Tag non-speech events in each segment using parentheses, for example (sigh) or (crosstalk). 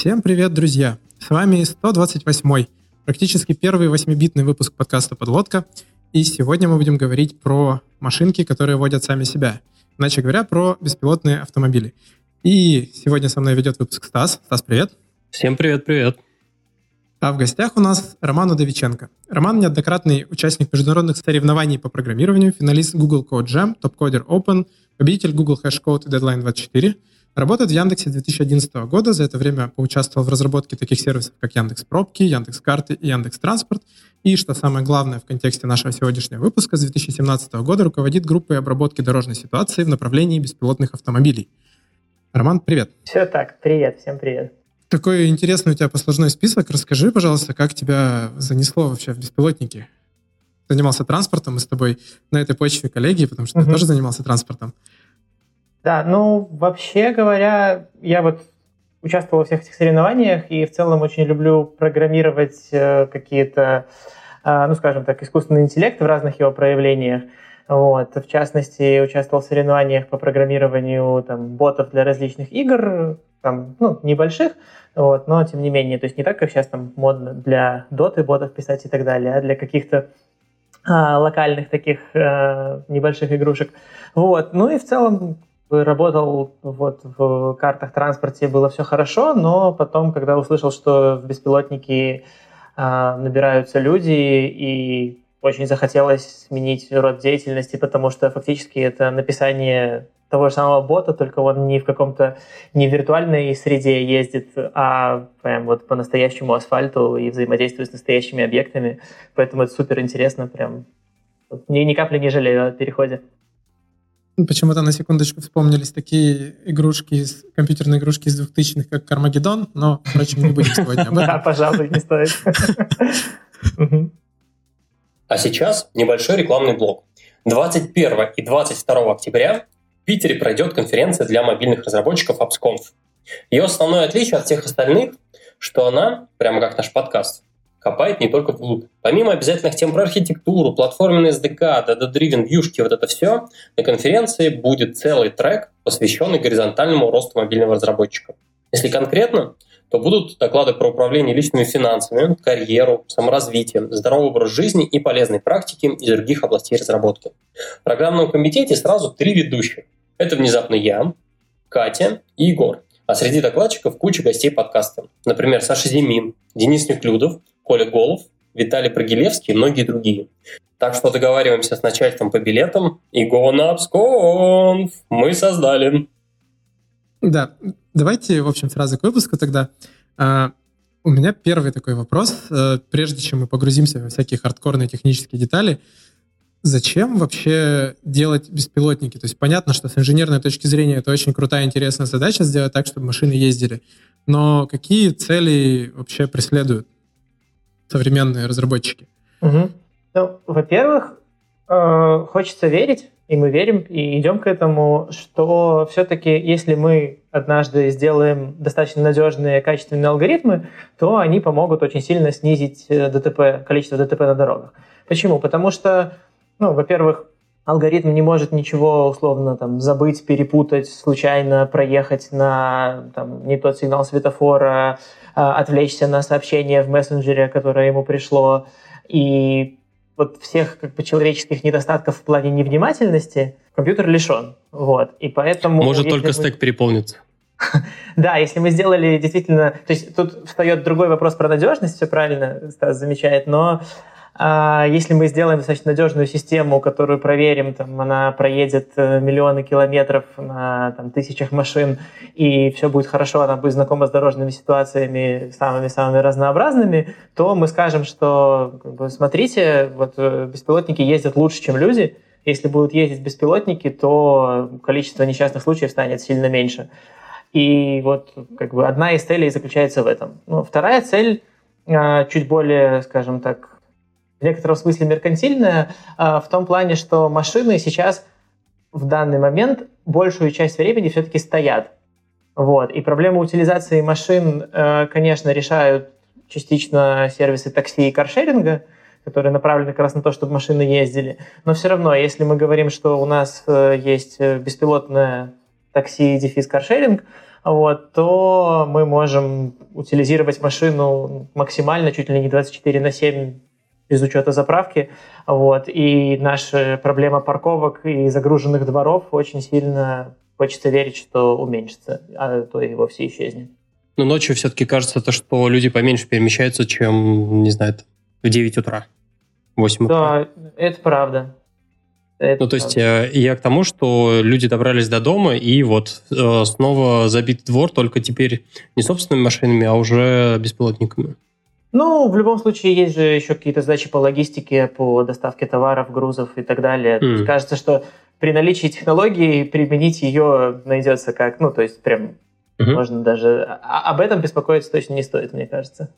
Всем привет, друзья! С вами 128-й, практически первый 8-битный выпуск подкаста «Подлодка». И сегодня мы будем говорить про машинки, которые водят сами себя. Иначе говоря, про беспилотные автомобили. И сегодня со мной ведет выпуск Стас. Стас, привет! Всем привет-привет! А в гостях у нас Роман Удовиченко. Роман – неоднократный участник международных соревнований по программированию, финалист Google Code Jam, топ-кодер Open, победитель Google Hash Code и Deadline 24, Работает в Яндексе 2011 года. За это время поучаствовал в разработке таких сервисов, как Яндекс Пробки, Яндекс Карты и Яндекс Транспорт. И, что самое главное в контексте нашего сегодняшнего выпуска, с 2017 года руководит группой обработки дорожной ситуации в направлении беспилотных автомобилей. Роман, привет. Все так, привет, всем привет. Такой интересный у тебя послужной список. Расскажи, пожалуйста, как тебя занесло вообще в беспилотники? Занимался транспортом, мы с тобой на этой почве коллеги, потому что угу. ты тоже занимался транспортом. Да, ну, вообще говоря, я вот участвовал во всех этих соревнованиях и в целом очень люблю программировать э, какие-то, э, ну, скажем так, искусственный интеллект в разных его проявлениях. Вот. В частности, участвовал в соревнованиях по программированию там, ботов для различных игр, там, ну, небольших, вот, но тем не менее, то есть не так, как сейчас там модно для доты ботов писать и так далее, а для каких-то а, локальных таких а, небольших игрушек. Вот. Ну и в целом работал вот в картах транспорте, было все хорошо, но потом, когда услышал, что в беспилотники а, набираются люди и очень захотелось сменить род деятельности, потому что фактически это написание того же самого бота, только он не в каком-то не виртуальной среде ездит, а прям вот по настоящему асфальту и взаимодействует с настоящими объектами. Поэтому это супер интересно, прям ни, ни капли не жалею о переходе. Почему-то на секундочку вспомнились такие игрушки, компьютерные игрушки из 2000-х, как Кармагеддон, но, впрочем, не будем сегодня об (laughs) этом. Да, пожалуй, не стоит. (laughs) А сейчас небольшой рекламный блок. 21 и 22 октября в Питере пройдет конференция для мобильных разработчиков AppsConf. Ее основное отличие от всех остальных, что она, прямо как наш подкаст, копает не только вглубь. Помимо обязательных тем про архитектуру, платформенный SDK, data-driven вьюшки, вот это все, на конференции будет целый трек, посвященный горизонтальному росту мобильного разработчика. Если конкретно, то будут доклады про управление личными финансами, карьеру, саморазвитие, здоровый образ жизни и полезные практики из других областей разработки. В программном комитете сразу три ведущих. Это внезапно я, Катя и Егор. А среди докладчиков куча гостей подкаста. Например, Саша Зимин, Денис Неклюдов, Коля Голов, Виталий Прогилевский и многие другие. Так что договариваемся с начальством по билетам и go on Мы создали. Да, давайте, в общем, сразу к выпуску тогда. А, у меня первый такой вопрос, э, прежде чем мы погрузимся во всякие хардкорные технические детали. Зачем вообще делать беспилотники? То есть понятно, что с инженерной точки зрения это очень крутая, интересная задача сделать так, чтобы машины ездили. Но какие цели вообще преследуют современные разработчики? Угу. Ну, во-первых, э, хочется верить, и мы верим, и идем к этому, что все-таки, если мы однажды сделаем достаточно надежные, качественные алгоритмы, то они помогут очень сильно снизить э, ДТП, количество ДТП на дорогах. Почему? Потому что, ну, во-первых, алгоритм не может ничего условно там забыть, перепутать, случайно проехать на там, не тот сигнал светофора, а, отвлечься на сообщение в мессенджере, которое ему пришло, и вот всех как бы человеческих недостатков в плане невнимательности компьютер лишен. Вот. И поэтому... Может только мы... стек переполнится. (laughs) Да, если мы сделали действительно... То есть тут встает другой вопрос про надежность, все правильно Стас замечает, но если мы сделаем достаточно надежную систему, которую проверим, там, она проедет э, миллионы километров на там, тысячах машин, и все будет хорошо, она будет знакома с дорожными ситуациями самыми-самыми разнообразными, то мы скажем, что как бы, смотрите, вот э, беспилотники ездят лучше, чем люди. Если будут ездить беспилотники, то количество несчастных случаев станет сильно меньше. И вот как бы одна из целей заключается в этом. Ну, вторая цель а, чуть более, скажем так, в некотором смысле меркантильная, в том плане, что машины сейчас в данный момент большую часть времени все-таки стоят. Вот. И проблему утилизации машин, э, конечно, решают частично сервисы такси и каршеринга, которые направлены как раз на то, чтобы машины ездили. Но все равно, если мы говорим, что у нас э, есть э, беспилотное такси, дефис каршеринг, вот, то мы можем утилизировать машину максимально, чуть ли не 24 на 7 без учета заправки. Вот, и наша проблема парковок и загруженных дворов очень сильно хочется верить, что уменьшится, а то и вовсе исчезнет. Но ночью все-таки кажется, то, что люди поменьше перемещаются, чем, не знаю, в 9 утра, 8 утра. Да, это правда. Это ну, то есть э, я к тому, что люди добрались до дома, и вот э, снова забит двор, только теперь не собственными машинами, а уже беспилотниками. Ну, в любом случае, есть же еще какие-то задачи по логистике, по доставке товаров, грузов и так далее. Mm. есть, кажется, что при наличии технологии применить ее найдется как, ну, то есть прям mm-hmm. можно даже... А, об этом беспокоиться точно не стоит, мне кажется.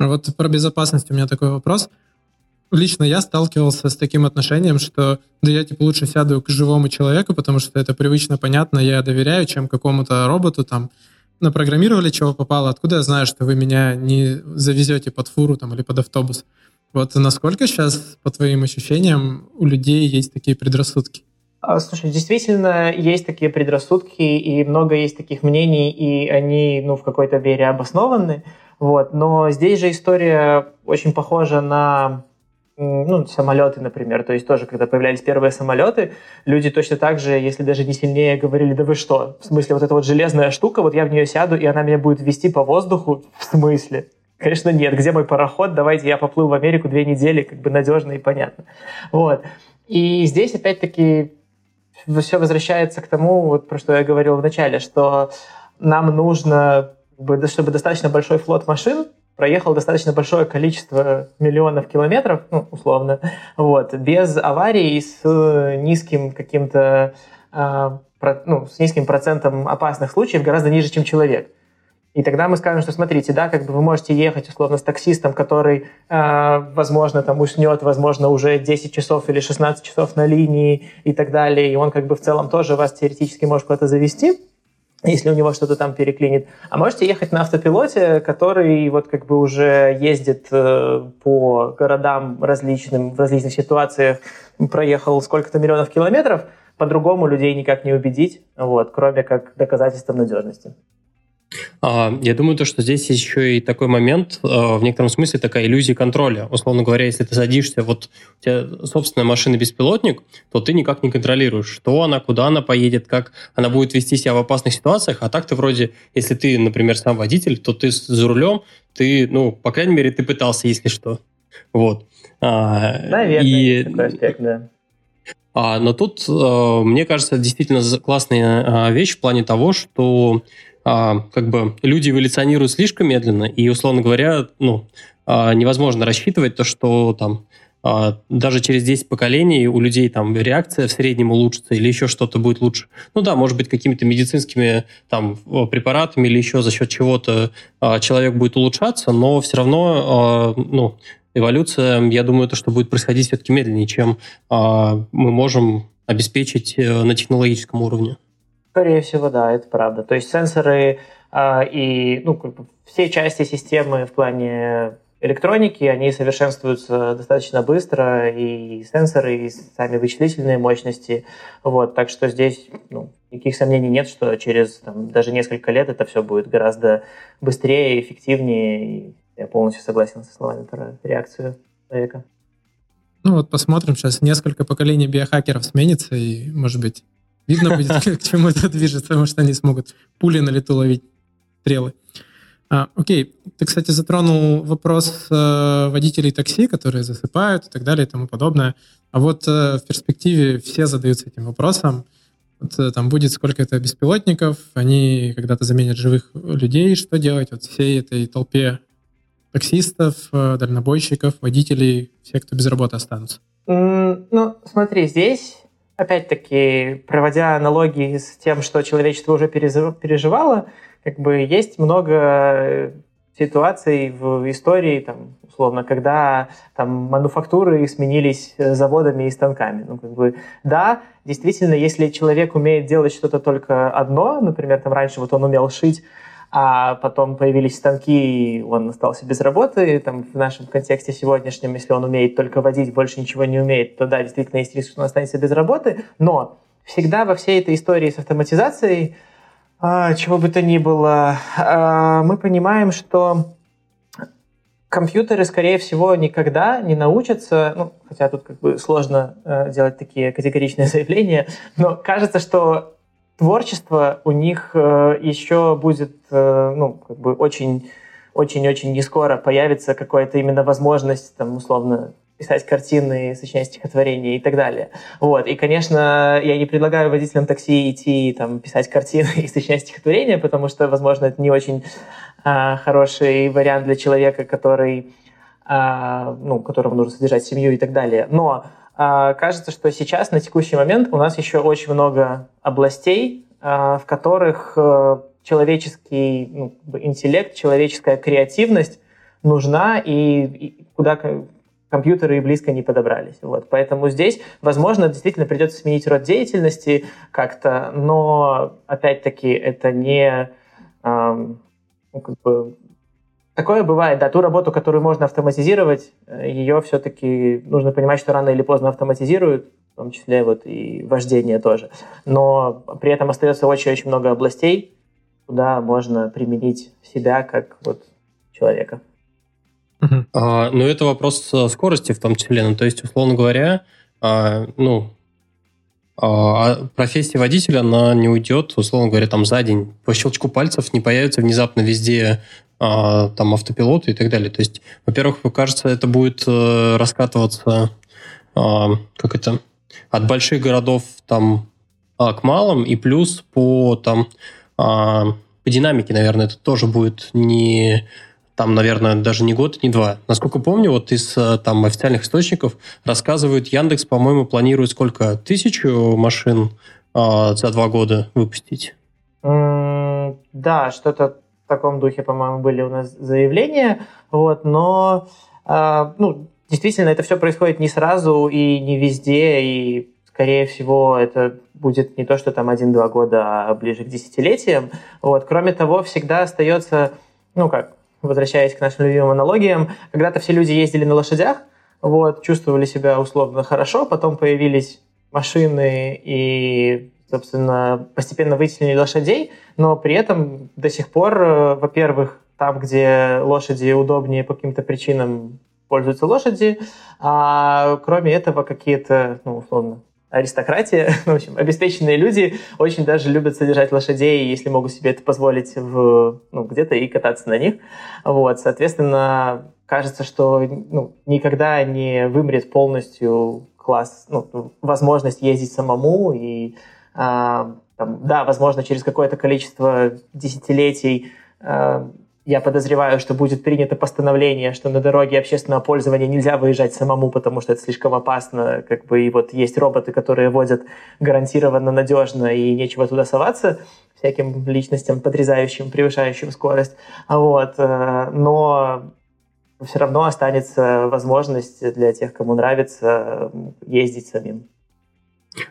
Вот про безопасность у меня такой вопрос лично я сталкивался с таким отношением, что да я типа лучше сяду к живому человеку, потому что это привычно, понятно, я доверяю, чем какому-то роботу там напрограммировали, чего попало, откуда я знаю, что вы меня не завезете под фуру там или под автобус. Вот насколько сейчас, по твоим ощущениям, у людей есть такие предрассудки? А, слушай, действительно есть такие предрассудки, и много есть таких мнений, и они ну, в какой-то вере обоснованы. Вот. Но здесь же история очень похожа на ну, самолеты, например. То есть тоже, когда появлялись первые самолеты, люди точно так же, если даже не сильнее, говорили, да вы что? В смысле, вот эта вот железная штука, вот я в нее сяду, и она меня будет вести по воздуху? В смысле? Конечно, нет. Где мой пароход? Давайте я поплыл в Америку две недели, как бы надежно и понятно. Вот. И здесь, опять-таки, все возвращается к тому, вот про что я говорил в начале, что нам нужно, чтобы достаточно большой флот машин, проехал достаточно большое количество миллионов километров, ну, условно, вот, без аварий с низким каким-то, э, про, ну, с низким процентом опасных случаев, гораздо ниже, чем человек. И тогда мы скажем, что смотрите, да, как бы вы можете ехать условно с таксистом, который, э, возможно, там уснет, возможно, уже 10 часов или 16 часов на линии и так далее, и он как бы в целом тоже вас теоретически может куда-то завести если у него что-то там переклинит. А можете ехать на автопилоте, который вот как бы уже ездит э, по городам различным, в различных ситуациях, проехал сколько-то миллионов километров, по-другому людей никак не убедить, вот, кроме как доказательства надежности. А, я думаю, то, что здесь есть еще и такой момент, а, в некотором смысле такая иллюзия контроля. Условно говоря, если ты садишься, вот у тебя собственная машина-беспилотник, то ты никак не контролируешь, что она, куда она поедет, как она будет вести себя в опасных ситуациях. А так ты вроде, если ты, например, сам водитель, то ты за рулем, ты, ну, по крайней мере, ты пытался, если что. Вот. А, Наверное, и... такой аспект, да. А, но тут, мне кажется, действительно классная вещь в плане того, что а, как бы люди эволюционируют слишком медленно, и, условно говоря, ну, а, невозможно рассчитывать то, что там а, даже через 10 поколений у людей там реакция в среднем улучшится или еще что-то будет лучше. Ну да, может быть, какими-то медицинскими там препаратами или еще за счет чего-то человек будет улучшаться, но все равно ну, эволюция, я думаю, то, что будет происходить все-таки медленнее, чем мы можем обеспечить э, на технологическом уровне. Скорее всего, да, это правда. То есть сенсоры э, и ну, все части системы в плане электроники, они совершенствуются достаточно быстро, и сенсоры, и сами вычислительные мощности. Вот, так что здесь ну, никаких сомнений нет, что через там, даже несколько лет это все будет гораздо быстрее, эффективнее. И я полностью согласен со словами про реакцию человека. Ну вот посмотрим, сейчас несколько поколений биохакеров сменится, и, может быть, Видно будет, (laughs) к чему это движется, потому что они смогут пули на лету ловить стрелы. А, окей, ты, кстати, затронул вопрос э, водителей такси, которые засыпают и так далее и тому подобное. А вот э, в перспективе все задаются этим вопросом. Вот, э, там будет сколько-то беспилотников, они когда-то заменят живых людей. Что делать вот всей этой толпе таксистов, э, дальнобойщиков, водителей, всех, кто без работы останутся? Mm, ну, смотри, здесь опять-таки, проводя аналогии с тем, что человечество уже переживало, как бы есть много э, ситуаций в истории, там, условно, когда там мануфактуры сменились э, заводами и станками. Ну, как бы, да, действительно, если человек умеет делать что-то только одно, например, там раньше вот он умел шить, а потом появились станки, и он остался без работы. Там, в нашем контексте сегодняшнем, если он умеет только водить, больше ничего не умеет, то да, действительно есть риск, что он останется без работы. Но всегда во всей этой истории с автоматизацией А, чего бы то ни было, а, мы понимаем, что компьютеры, скорее всего, никогда не научатся, ну, хотя тут как бы сложно э, делать такие категоричные заявления, но кажется, что творчество у них э, еще будет, э, ну, как бы очень очень-очень не скоро появится какая-то именно возможность, там, условно, писать картины, сочинять стихотворения и так далее. Вот. И, конечно, я не предлагаю водителям такси идти там, писать картины (laughs) и сочинять стихотворения, потому что, возможно, это не очень а, хороший вариант для человека, который, а, ну, которому нужно содержать семью и так далее. Но кажется, что сейчас, на текущий момент, у нас еще очень много областей, а, в которых а, человеческий ну, интеллект, человеческая креативность нужна и, и куда компьютеры и близко не подобрались. Вот. Поэтому здесь, возможно, действительно придется сменить род деятельности как-то, но, опять-таки, это не... Эм, как бы, такое бывает, да, ту работу, которую можно автоматизировать, ее все-таки нужно понимать, что рано или поздно автоматизируют, в том числе вот и вождение тоже. Но при этом остается очень-очень много областей, куда можно применить себя как вот человека. А, ну, это вопрос скорости в том числе. Ну, то есть, условно говоря, а, ну, а, профессия водителя, она не уйдет, условно говоря, там за день. По щелчку пальцев не появится внезапно везде а, там автопилоты и так далее. То есть, во-первых, кажется, это будет а, раскатываться, а, как это, от больших городов там а, к малым, и плюс по там а, по динамике, наверное, это тоже будет не там, наверное, даже не год, не два. Насколько помню, вот из э, там официальных источников рассказывают, Яндекс, по-моему, планирует сколько? Тысячу машин э, за два года выпустить? Да, что-то в таком духе, по-моему, были у нас заявления, вот, но э, ну, действительно это все происходит не сразу и не везде, и скорее всего это будет не то, что там один-два года, а ближе к десятилетиям. Вот. Кроме того, всегда остается, ну как, возвращаясь к нашим любимым аналогиям, когда-то все люди ездили на лошадях, вот, чувствовали себя условно хорошо, потом появились машины и, собственно, постепенно вытеснили лошадей, но при этом до сих пор, э, во-первых, там, где лошади удобнее по каким-то причинам пользуются лошади, а кроме этого какие-то, ну, условно, аристократия, (laughs) в общем, обеспеченные люди очень даже любят содержать лошадей, если могут себе это позволить в, ну, где-то и кататься на них. Вот, соответственно, кажется, что ну, никогда не вымрет полностью класс, ну, возможность ездить самому и там, да, возможно, через какое-то количество десятилетий а, я подозреваю, что будет принято постановление, что на дороге общественного пользования нельзя выезжать самому, потому что это слишком опасно. Как бы и вот есть роботы, которые водят гарантированно надежно и нечего туда соваться всяким личностям, подрезающим, превышающим скорость. Вот. Э, но все равно останется возможность для тех, кому нравится, ездить самим.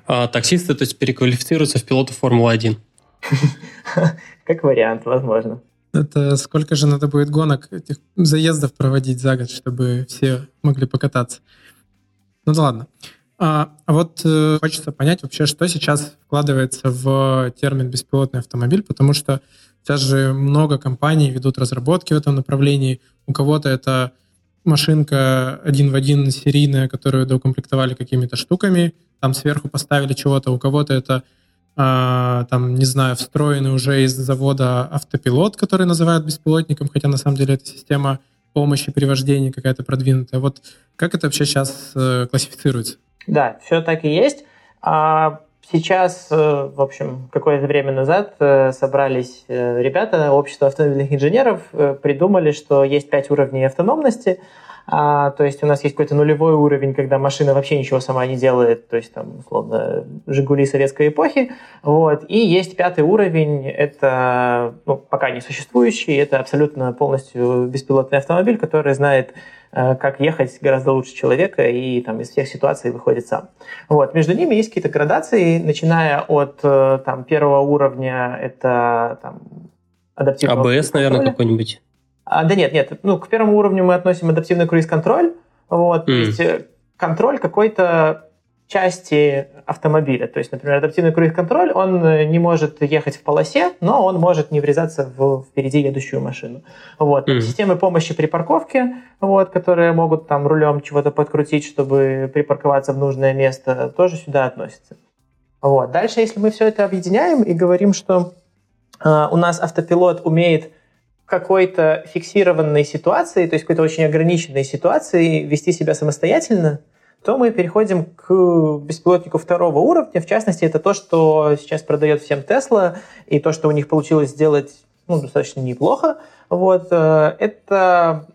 А таксисты, то есть, переквалифицируются в пилота Формулы-1? (laughs) Как вариант, возможно. Это сколько же надо будет гонок, этих заездов проводить за год, чтобы все могли покататься. Ну да ладно. А, а вот э, хочется понять вообще, что сейчас вкладывается в термин беспилотный автомобиль, потому что сейчас же много компаний ведут разработки в этом направлении. У кого-то это машинка один в один серийная, которую доукомплектовали какими-то штуками, там сверху поставили чего-то, у кого-то это а, там, не знаю, встроенный уже из завода автопилот, который называют беспилотником, хотя на самом деле это система помощи при вождении какая-то продвинутая. Вот как это вообще сейчас э, классифицируется? Да, все так и есть. А сейчас, э, в общем, какое-то время назад э, собрались э, ребята, общество автомобильных инженеров, придумали, что есть пять уровней автономности – а, то есть у нас есть какой-то нулевой уровень, когда машина вообще ничего сама не делает, то есть там, условно, «Жигули» советской эпохи. Вот. И есть пятый уровень, это ну, пока не существующий, это абсолютно полностью беспилотный автомобиль, который знает, как ехать гораздо лучше человека и там, из всех ситуаций выходит сам. Вот. Между ними есть какие-то градации, начиная от э, там, первого уровня, это там, адаптивный... АБС, наверное, какой-нибудь. А, да нет, нет. Ну, к первому уровню мы относим адаптивный круиз-контроль. Вот, mm. то есть э, контроль какой-то части автомобиля. То есть, например, адаптивный круиз-контроль, он э, не может ехать в полосе, но он может не врезаться в впереди едущую машину. Вот. Mm-hmm. Системы помощи при парковке, вот, которые могут там рулем чего-то подкрутить, чтобы припарковаться в нужное место, тоже сюда относятся. Вот. Дальше, если мы все это объединяем и говорим, что э, у нас автопилот умеет в какой-то фиксированной ситуации, то есть какой-то очень ограниченной ситуации вести себя самостоятельно, то мы переходим к беспилотнику второго уровня. В частности, это то, что сейчас продает всем Tesla, и то, что у них получилось сделать ну, достаточно неплохо. Вот, э, это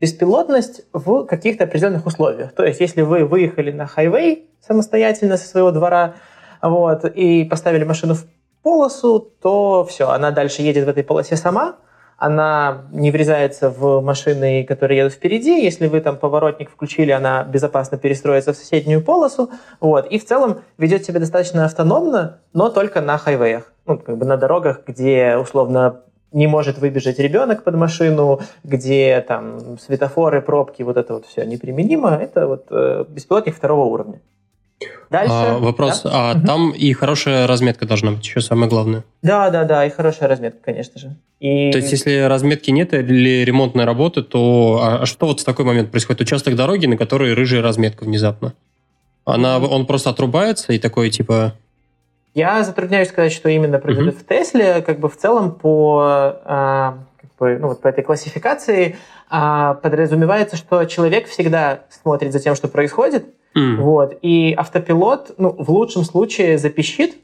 беспилотность в каких-то определенных условиях. То есть, если вы выехали на хайвей самостоятельно со своего двора вот, и поставили машину в полосу, то все, она дальше едет в этой полосе сама, она не врезается в машины, которые едут впереди. Если вы там поворотник включили, она безопасно перестроится в соседнюю полосу. Вот. И в целом ведет себя достаточно автономно, но только на хайвеях. Ну, как бы на дорогах, где условно не может выбежать ребенок под машину, где там светофоры, пробки, вот это вот все неприменимо. Это вот э, беспилотник второго уровня. Дальше. А, вопрос, да? а угу. там и хорошая разметка должна быть, еще самое главное. Да, да, да, и хорошая разметка, конечно же. И... То есть, если разметки нет или ремонтной работы, то а, а что вот в такой момент происходит? Участок дороги, на которой рыжая разметка внезапно. Она, он просто отрубается и такой типа. Я затрудняюсь сказать, что именно произойдет uh в Тесле. Как бы в целом по, а, бы, ну, вот по этой классификации а, подразумевается, что человек всегда смотрит за тем, что происходит, Mm. Вот. И автопилот, ну, в лучшем случае запищит,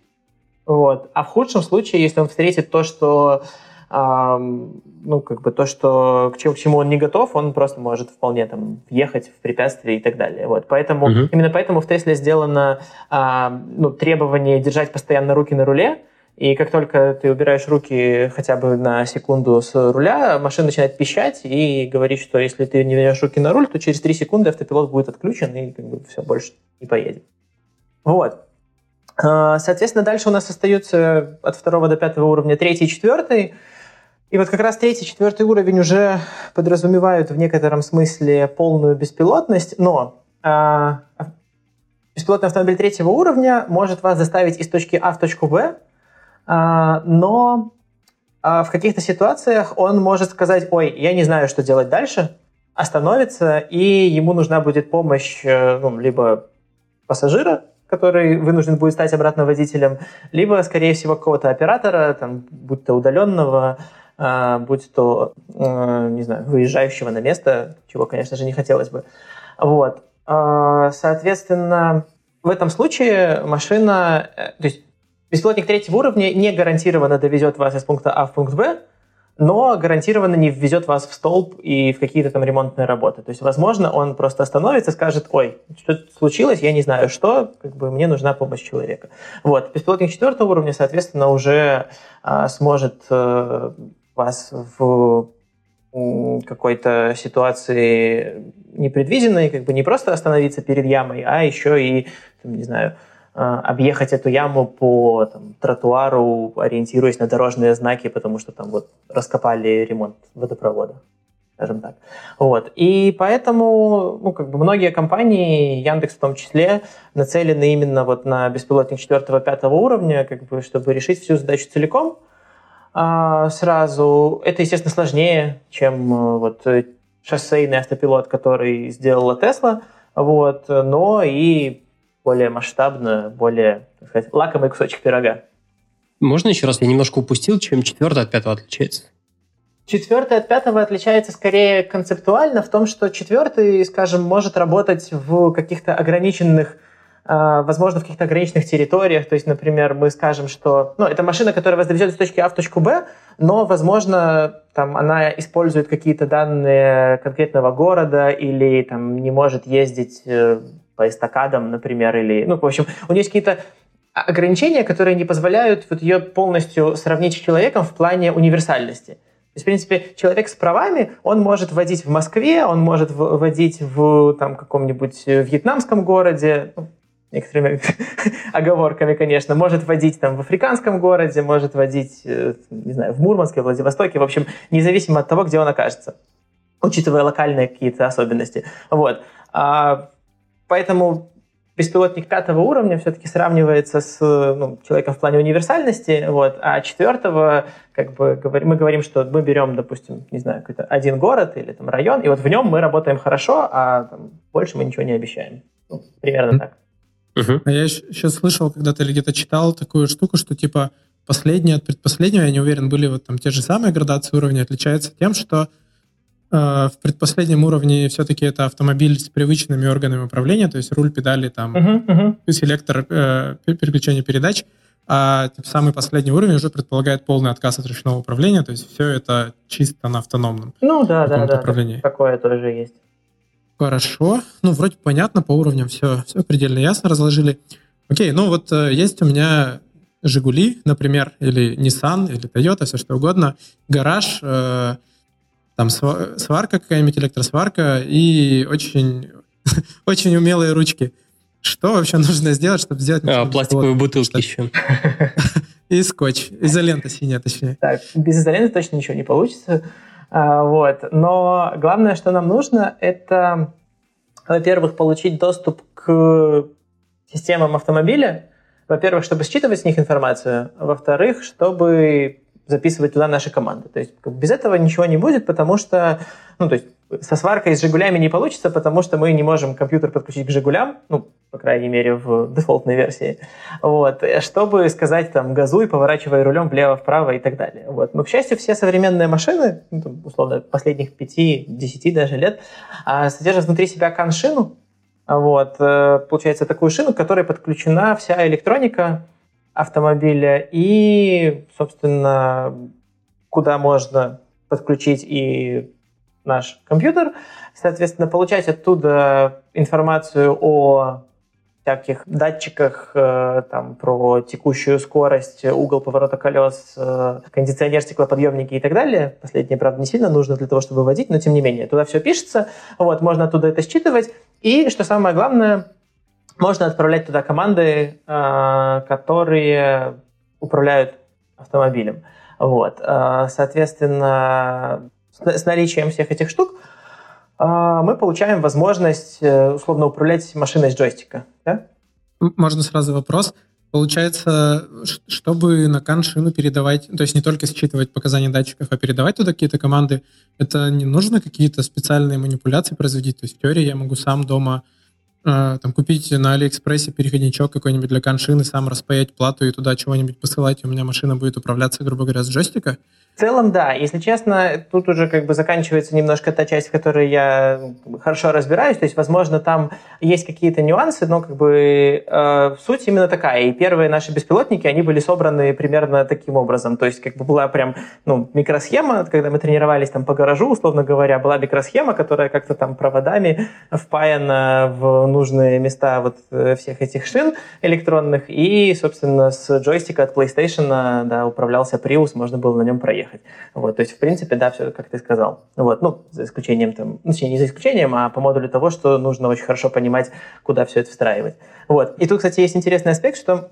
вот, а в худшем случае, если он встретит то, что эм, ну, как бы то, что к чему, к чему он не готов, он просто может вполне там въехать в препятствие и так далее. Вот. Поэтому, mm-hmm. именно поэтому в Тесле сделано э, ну, требование держать постоянно руки на руле, и как только ты убираешь руки хотя бы на секунду с руля, машина начинает пищать и говорить, что если ты не берешь руки на руль, то через 3 секунды автопилот будет отключен и как бы все, больше не поедет. Вот. А, соответственно, дальше у нас остаются от второго до пятого уровня третий и четвертый. И вот как раз третий, четвертый уровень уже подразумевают в некотором смысле полную беспилотность, но э, беспилотный автомобиль третьего уровня может вас заставить из точки А в точку Б а, но а, в каких-то ситуациях он может сказать, ой, я не знаю, что делать дальше, остановится, и ему нужна будет помощь э, ну, либо пассажира, который вынужден будет стать обратно водителем, либо, скорее всего, какого-то оператора, там, будь то удаленного, а, будь то, э, не знаю, выезжающего на место, чего, конечно же, не хотелось бы. Вот. Соответственно, в этом случае машина, э, то есть Беспилотник третьего уровня не гарантированно довезет вас из пункта А в пункт Б, но гарантированно не ввезет вас в столб и в какие-то там ремонтные работы. То есть, возможно, он просто остановится и скажет, ой, что случилось, я не знаю что, как бы мне нужна помощь человека. Вот. Беспилотник четвертого уровня, соответственно, уже а, сможет а, вас в какой-то ситуации непредвиденной, как бы не просто остановиться перед ямой, а еще и, там, не знаю, объехать эту яму по там, тротуару, ориентируясь на дорожные знаки, потому что там вот раскопали ремонт водопровода, скажем так. Вот. И поэтому ну, как бы многие компании, Яндекс в том числе, нацелены именно вот на беспилотник 4-5 уровня, как бы, чтобы решить всю задачу целиком а, сразу. Это, естественно, сложнее, чем э, вот шоссейный автопилот, который сделала Tesla, вот, но и более масштабно, более, так сказать, лакомый кусочек пирога. Можно еще раз? Я немножко упустил, чем четвертый от пятого отличается. Четвертый от пятого отличается скорее концептуально в том, что четвертый, скажем, может работать в каких-то ограниченных а, возможно, в каких-то ограниченных территориях. То есть, например, мы скажем, что ну, это машина, которая вас довезет из точки А в точку Б, но, возможно, там, она использует какие-то данные конкретного города или там, не может ездить э, по эстакадам, например, или, ну, в общем, у нее есть какие-то ограничения, которые не позволяют вот ее полностью сравнить с человеком в плане универсальности. То есть, в принципе, человек с правами, он может водить в Москве, он может водить в там, каком-нибудь вьетнамском городе, ну, некоторыми (laughs) оговорками, конечно, может водить там в африканском городе, может водить, э, не знаю, в Мурманске, в Владивостоке, в общем, независимо от того, где он окажется, учитывая локальные какие-то особенности. Вот. А Поэтому беспилотник пятого уровня все-таки сравнивается с ну, человеком в плане универсальности, вот, а четвертого, как бы, мы говорим, что мы берем, допустим, не знаю, какой-то один город или там район, и вот в нем мы работаем хорошо, а там, больше мы ничего не обещаем. Ну, примерно так. А я еще слышал, когда-то или где-то читал такую штуку, что типа последнее от предпоследнего, я не уверен, были вот там те же самые градации уровня, отличается тем, что в предпоследнем уровне все-таки это автомобиль с привычными органами управления, то есть руль, педали, там, uh-huh, uh-huh. селектор э, переключения передач, а типа, самый последний уровень уже предполагает полный отказ от ручного управления, то есть все это чисто на автономном ну, да, да, да, управлении. Такое тоже есть. Хорошо. Ну, вроде понятно, по уровням все, все предельно ясно разложили. Окей, ну вот э, есть у меня Жигули, например, или Nissan, или Toyota, все что угодно, гараж, э, там сварка какая-нибудь, электросварка и очень, (laughs) очень умелые ручки. Что вообще нужно сделать, чтобы сделать... А, пластиковые бутылки еще. (laughs) И скотч. Изолента синяя, точнее. Так, без изоленты точно ничего не получится. А, вот. Но главное, что нам нужно, это, во-первых, получить доступ к системам автомобиля, во-первых, чтобы считывать с них информацию, во-вторых, чтобы записывать туда наши команды. То есть без этого ничего не будет, потому что, ну, то есть со сваркой с «Жигулями» не получится, потому что мы не можем компьютер подключить к «Жигулям», ну, по крайней мере, в дефолтной версии, вот, чтобы сказать там «газуй», поворачивай рулем влево-вправо и так далее. Вот. Но, к счастью, все современные машины, ну, условно, последних 5-10 даже лет, а, содержат внутри себя каншину, вот, э, получается, такую шину, к которой подключена вся электроника автомобиля и, собственно, куда можно подключить и наш компьютер, соответственно, получать оттуда информацию о всяких датчиках э, там, про текущую скорость, угол поворота колес, э, кондиционер, стеклоподъемники и так далее. Последнее, правда, не сильно нужно для того, чтобы водить, но тем не менее, туда все пишется, вот, можно оттуда это считывать. И, что самое главное, можно отправлять туда команды, э, которые управляют автомобилем. Вот. Соответственно, с наличием всех этих штук а, мы получаем возможность э, условно управлять машиной с джойстика. Да? Можно сразу вопрос. Получается, чтобы на кан шину передавать, то есть не только считывать показания датчиков, а передавать туда какие-то команды, это не нужно какие-то специальные манипуляции производить? То есть в теории я могу сам дома э, там, купить на Алиэкспрессе переходничок какой-нибудь для каншины, сам распаять плату и туда чего-нибудь посылать, и у меня машина будет управляться, грубо говоря, с джойстика? В целом, да. Если честно, тут уже как бы заканчивается немножко та часть, в которой я хорошо разбираюсь. То есть, возможно, там есть какие-то нюансы, но как бы э, суть именно такая. И первые наши беспилотники, они были собраны примерно таким образом. То есть, как бы была прям ну, микросхема, когда мы тренировались там по гаражу, условно говоря, была микросхема, которая как-то там проводами впаяна в нужные места вот э, всех этих шин электронных. И, собственно, с джойстика от PlayStation да, управлялся Prius, можно было на нем проехать ехать. Вот, то есть, в принципе, да, все, как ты сказал. Вот, ну, за исключением там, ну, не за исключением, а по модулю того, что нужно очень хорошо понимать, куда все это встраивать. Вот. И тут, кстати, есть интересный аспект, что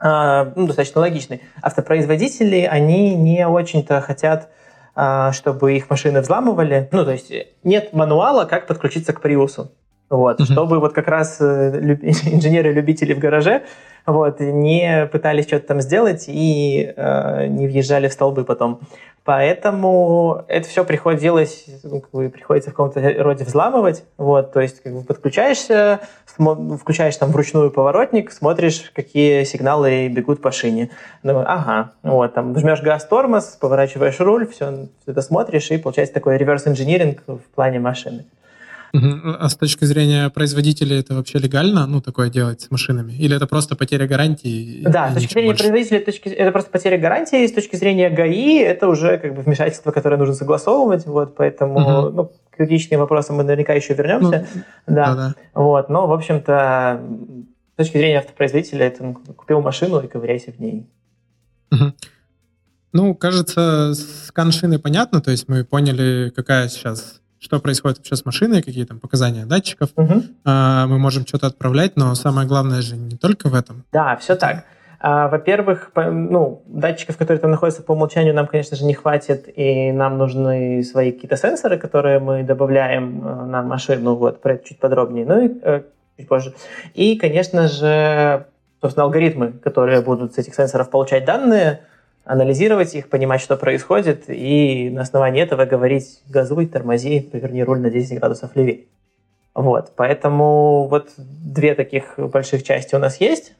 э, ну, достаточно логичный. Автопроизводители, они не очень-то хотят э, чтобы их машины взламывали. Ну, то есть нет мануала, как подключиться к Приусу. Вот, mm-hmm. чтобы вот как раз э, (laughs) инженеры-любители в гараже вот, не пытались что-то там сделать и э, не въезжали в столбы потом. Поэтому это все приходилось, ну, как бы приходится в каком-то роде взламывать. Вот, то есть как бы подключаешься, включаешь там вручную поворотник, смотришь, какие сигналы бегут по шине. Ну, ага, вот, там жмешь газ-тормоз, поворачиваешь руль, все, все это смотришь, и получается такой реверс-инжиниринг в плане машины. А с точки зрения производителя это вообще легально, ну, такое делать с машинами? Или это просто потеря гарантии? Да, с точки зрения больше? производителя точки, это просто потеря гарантии, с точки зрения ГАИ это уже как бы вмешательство, которое нужно согласовывать, вот, поэтому, угу. ну, к юридическим вопросам мы наверняка еще вернемся. Ну, да. да, Вот, но, в общем-то, с точки зрения автопроизводителя, это ну, купил машину и ковыряйся в ней. Угу. Ну, кажется, с каншиной понятно, то есть мы поняли, какая сейчас что происходит вообще с машиной, какие там показания датчиков. Угу. А, мы можем что-то отправлять, но самое главное же не только в этом. Да, все так. А, во-первых, ну, датчиков, которые там находятся по умолчанию, нам, конечно же, не хватит, и нам нужны свои какие-то сенсоры, которые мы добавляем э, на машину, вот, про это чуть подробнее. Ну и, э, чуть позже. И, конечно же, собственно, алгоритмы, которые будут с этих сенсоров получать данные, анализировать их, понимать, что происходит, и на основании этого говорить «газуй, тормози, поверни руль на 10 градусов левее». Вот, поэтому вот две таких больших части у нас есть.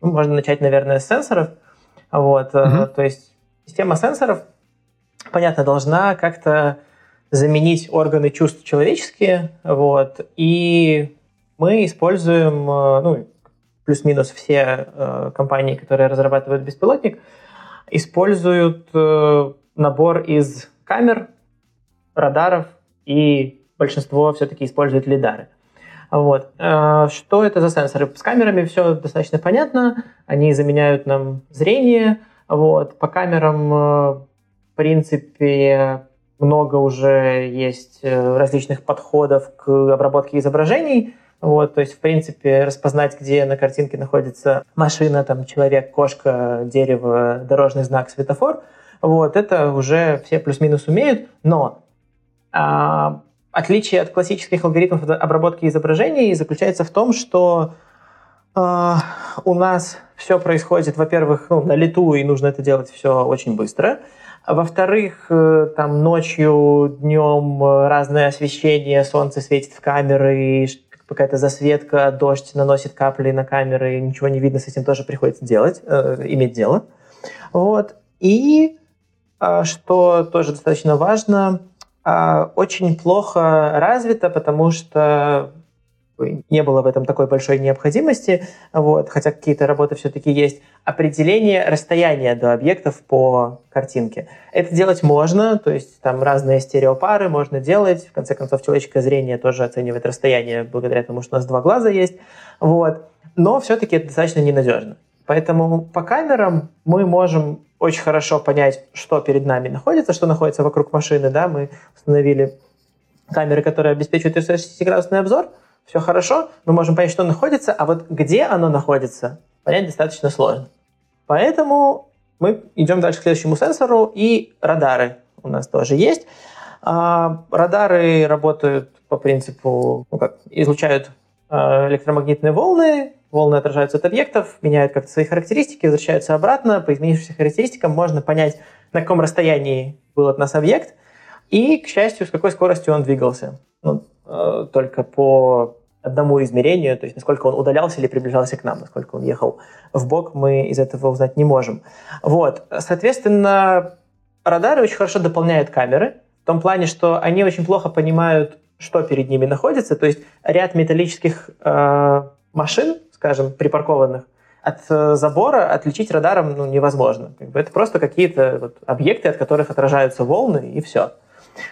Ну, можно начать, наверное, с сенсоров. Вот, mm-hmm. то есть система сенсоров, понятно, должна как-то заменить органы чувств человеческие, вот, и мы используем, э, ну, плюс-минус все э, компании, которые разрабатывают беспилотник, используют э, набор из камер, радаров и большинство все-таки использует лидары. Вот. Э, что это за сенсоры? С камерами все достаточно понятно. Они заменяют нам зрение. Вот. По камерам, э, в принципе, много уже есть различных подходов к обработке изображений. Вот, то есть, в принципе, распознать, где на картинке находится машина, там, человек, кошка, дерево, дорожный знак, светофор, вот, это уже все плюс-минус умеют, но а, отличие от классических алгоритмов обработки изображений заключается в том, что а, у нас все происходит, во-первых, ну, на лету, и нужно это делать все очень быстро, во-вторых, э, там ночью, днем э, разное освещение, солнце светит в камеры, какая-то засветка, дождь наносит капли на камеры, ничего не видно, с этим тоже приходится делать, э, иметь дело. Вот. И э, что тоже достаточно важно, э, очень плохо развито, потому что не было в этом такой большой необходимости, вот, хотя какие-то работы все-таки есть, определение расстояния до объектов по картинке. Это делать можно, то есть там разные стереопары можно делать, в конце концов человеческое зрение тоже оценивает расстояние благодаря тому, что у нас два глаза есть, вот, но все-таки это достаточно ненадежно. Поэтому по камерам мы можем очень хорошо понять, что перед нами находится, что находится вокруг машины, да, мы установили камеры, которые обеспечивают 360-градусный обзор – все хорошо, мы можем понять, что находится, а вот где оно находится, понять достаточно сложно. Поэтому мы идем дальше к следующему сенсору, и радары у нас тоже есть. А, радары работают по принципу, ну как, излучают а, электромагнитные волны, волны отражаются от объектов, меняют как-то свои характеристики, возвращаются обратно. По изменившимся характеристикам можно понять, на каком расстоянии был от нас объект, и, к счастью, с какой скоростью он двигался. Ну, Э, только по одному измерению, то есть насколько он удалялся или приближался к нам, насколько он ехал в бок, мы из этого узнать не можем. Вот, соответственно, радары очень хорошо дополняют камеры, в том плане, что они очень плохо понимают, что перед ними находится, то есть ряд металлических э, машин, скажем, припаркованных, от э, забора отличить радаром ну, невозможно. Это просто какие-то вот, объекты, от которых отражаются волны, и все.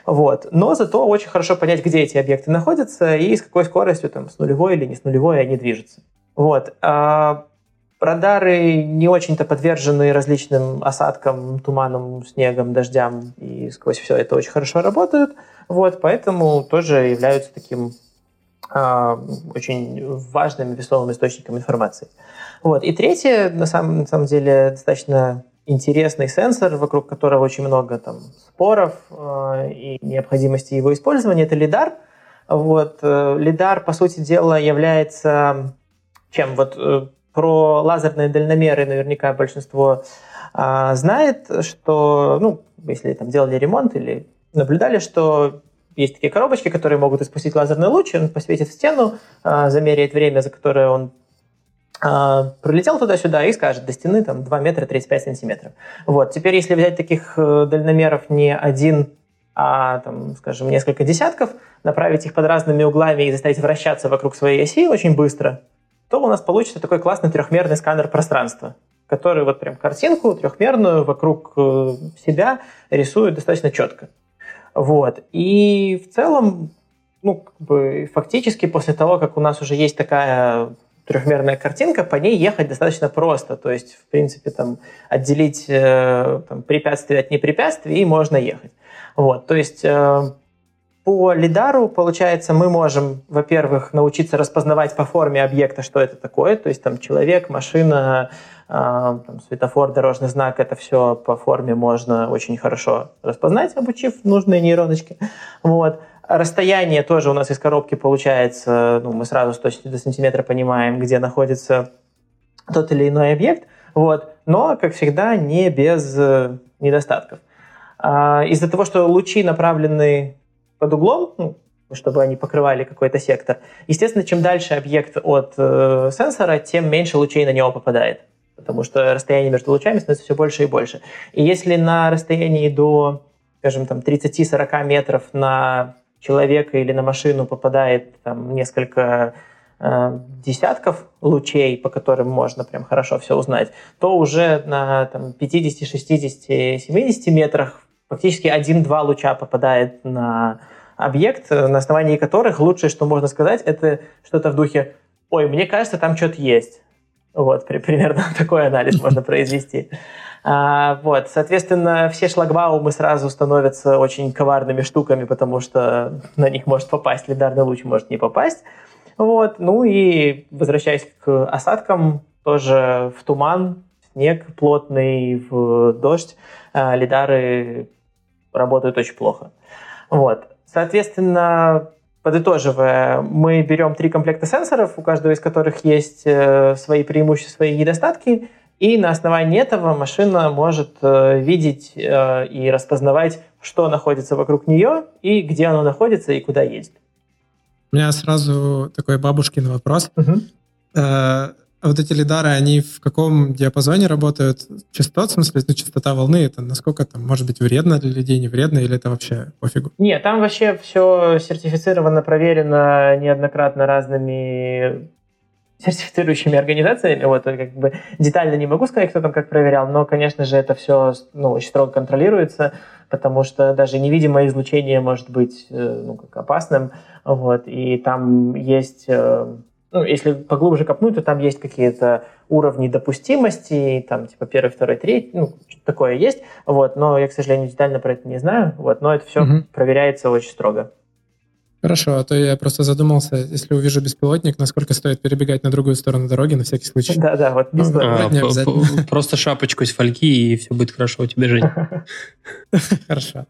Вот. Но зато очень хорошо понять, где эти объекты находятся и с какой скоростью, там, с нулевой или не с нулевой они движутся. Вот. А радары не очень-то подвержены различным осадкам, туманам, снегам, дождям, и сквозь все это очень хорошо работают. Вот, поэтому тоже являются таким э, очень важным весомым источником информации. Вот. И третье, на самом, на самом деле, достаточно интересный сенсор, вокруг которого очень много там споров э, и необходимости его использования, это лидар. Вот, э, лидар, по сути дела, является чем? Вот э, про лазерные дальномеры наверняка большинство э, знает, что, ну, если там делали ремонт или наблюдали, что есть такие коробочки, которые могут испустить лазерный луч, он посветит в стену, э, замеряет время, за которое он а, пролетел туда-сюда и скажет, до стены там 2 метра 35 сантиметров. Вот. Теперь, если взять таких э, дальномеров не один, а, там, скажем, несколько десятков, направить их под разными углами и заставить вращаться вокруг своей оси очень быстро, то у нас получится такой классный трехмерный сканер пространства, который вот прям картинку трехмерную вокруг э, себя рисует достаточно четко. Вот. И в целом, ну, как бы, фактически после того, как у нас уже есть такая трехмерная картинка, по ней ехать достаточно просто. То есть, в принципе, там, отделить э, там, препятствие от непрепятствий, и можно ехать. Вот, то есть э, по лидару, получается, мы можем, во-первых, научиться распознавать по форме объекта, что это такое, то есть там человек, машина, э, там, светофор, дорожный знак, это все по форме можно очень хорошо распознать, обучив нужные нейроночки. Вот. Расстояние тоже у нас из коробки получается, ну, мы сразу с точностью до сантиметра понимаем, где находится тот или иной объект, вот, но, как всегда, не без э, недостатков. А, из-за того, что лучи направлены под углом, ну, чтобы они покрывали какой-то сектор, естественно, чем дальше объект от э, сенсора, тем меньше лучей на него попадает, потому что расстояние между лучами становится все больше и больше. И если на расстоянии до, скажем, там 30-40 метров на человека или на машину попадает там, несколько э, десятков лучей, по которым можно прям хорошо все узнать, то уже на там, 50, 60, 70 метрах фактически один-два луча попадает на объект, на основании которых лучшее, что можно сказать, это что-то в духе «Ой, мне кажется, там что-то есть». Вот, при, примерно (laughs) такой анализ можно (laughs) произвести. А, вот, соответственно, все шлагбаумы сразу становятся очень коварными штуками, потому что на них может попасть лидарный луч, может не попасть. Вот, ну и возвращаясь к осадкам, тоже в туман, в снег плотный, в дождь, а, лидары работают очень плохо. Вот. Соответственно, подытоживая, мы берем три комплекта сенсоров, у каждого из которых есть э, свои преимущества, свои недостатки, и на основании этого машина может э, видеть э, и распознавать, что находится вокруг нее, и где оно находится, и куда едет. У меня сразу такой бабушкин вопрос. Угу. Э, вот эти лидары, они в каком диапазоне работают? Частот, в смысле, ну, частота волны, это насколько там может быть вредно для людей, не вредно, или это вообще пофигу? Нет, там вообще все сертифицировано, проверено неоднократно разными сертифицирующими организациями. Вот как бы детально не могу сказать, кто там как проверял, но, конечно же, это все ну, очень строго контролируется, потому что даже невидимое излучение может быть э, ну, как опасным. Вот, и там есть э, ну, если поглубже копнуть, то там есть какие-то уровни допустимости, там, типа, первый, второй, третий, ну, что такое есть, вот, но я, к сожалению, детально про это не знаю, вот, но это все угу. проверяется очень строго. Хорошо, а то я просто задумался, если увижу беспилотник, насколько стоит перебегать на другую сторону дороги на всякий случай. Да, да, вот беспилотник. А, просто шапочку из фольги, и все будет хорошо у тебя, Жень. (laughs) Хорошо.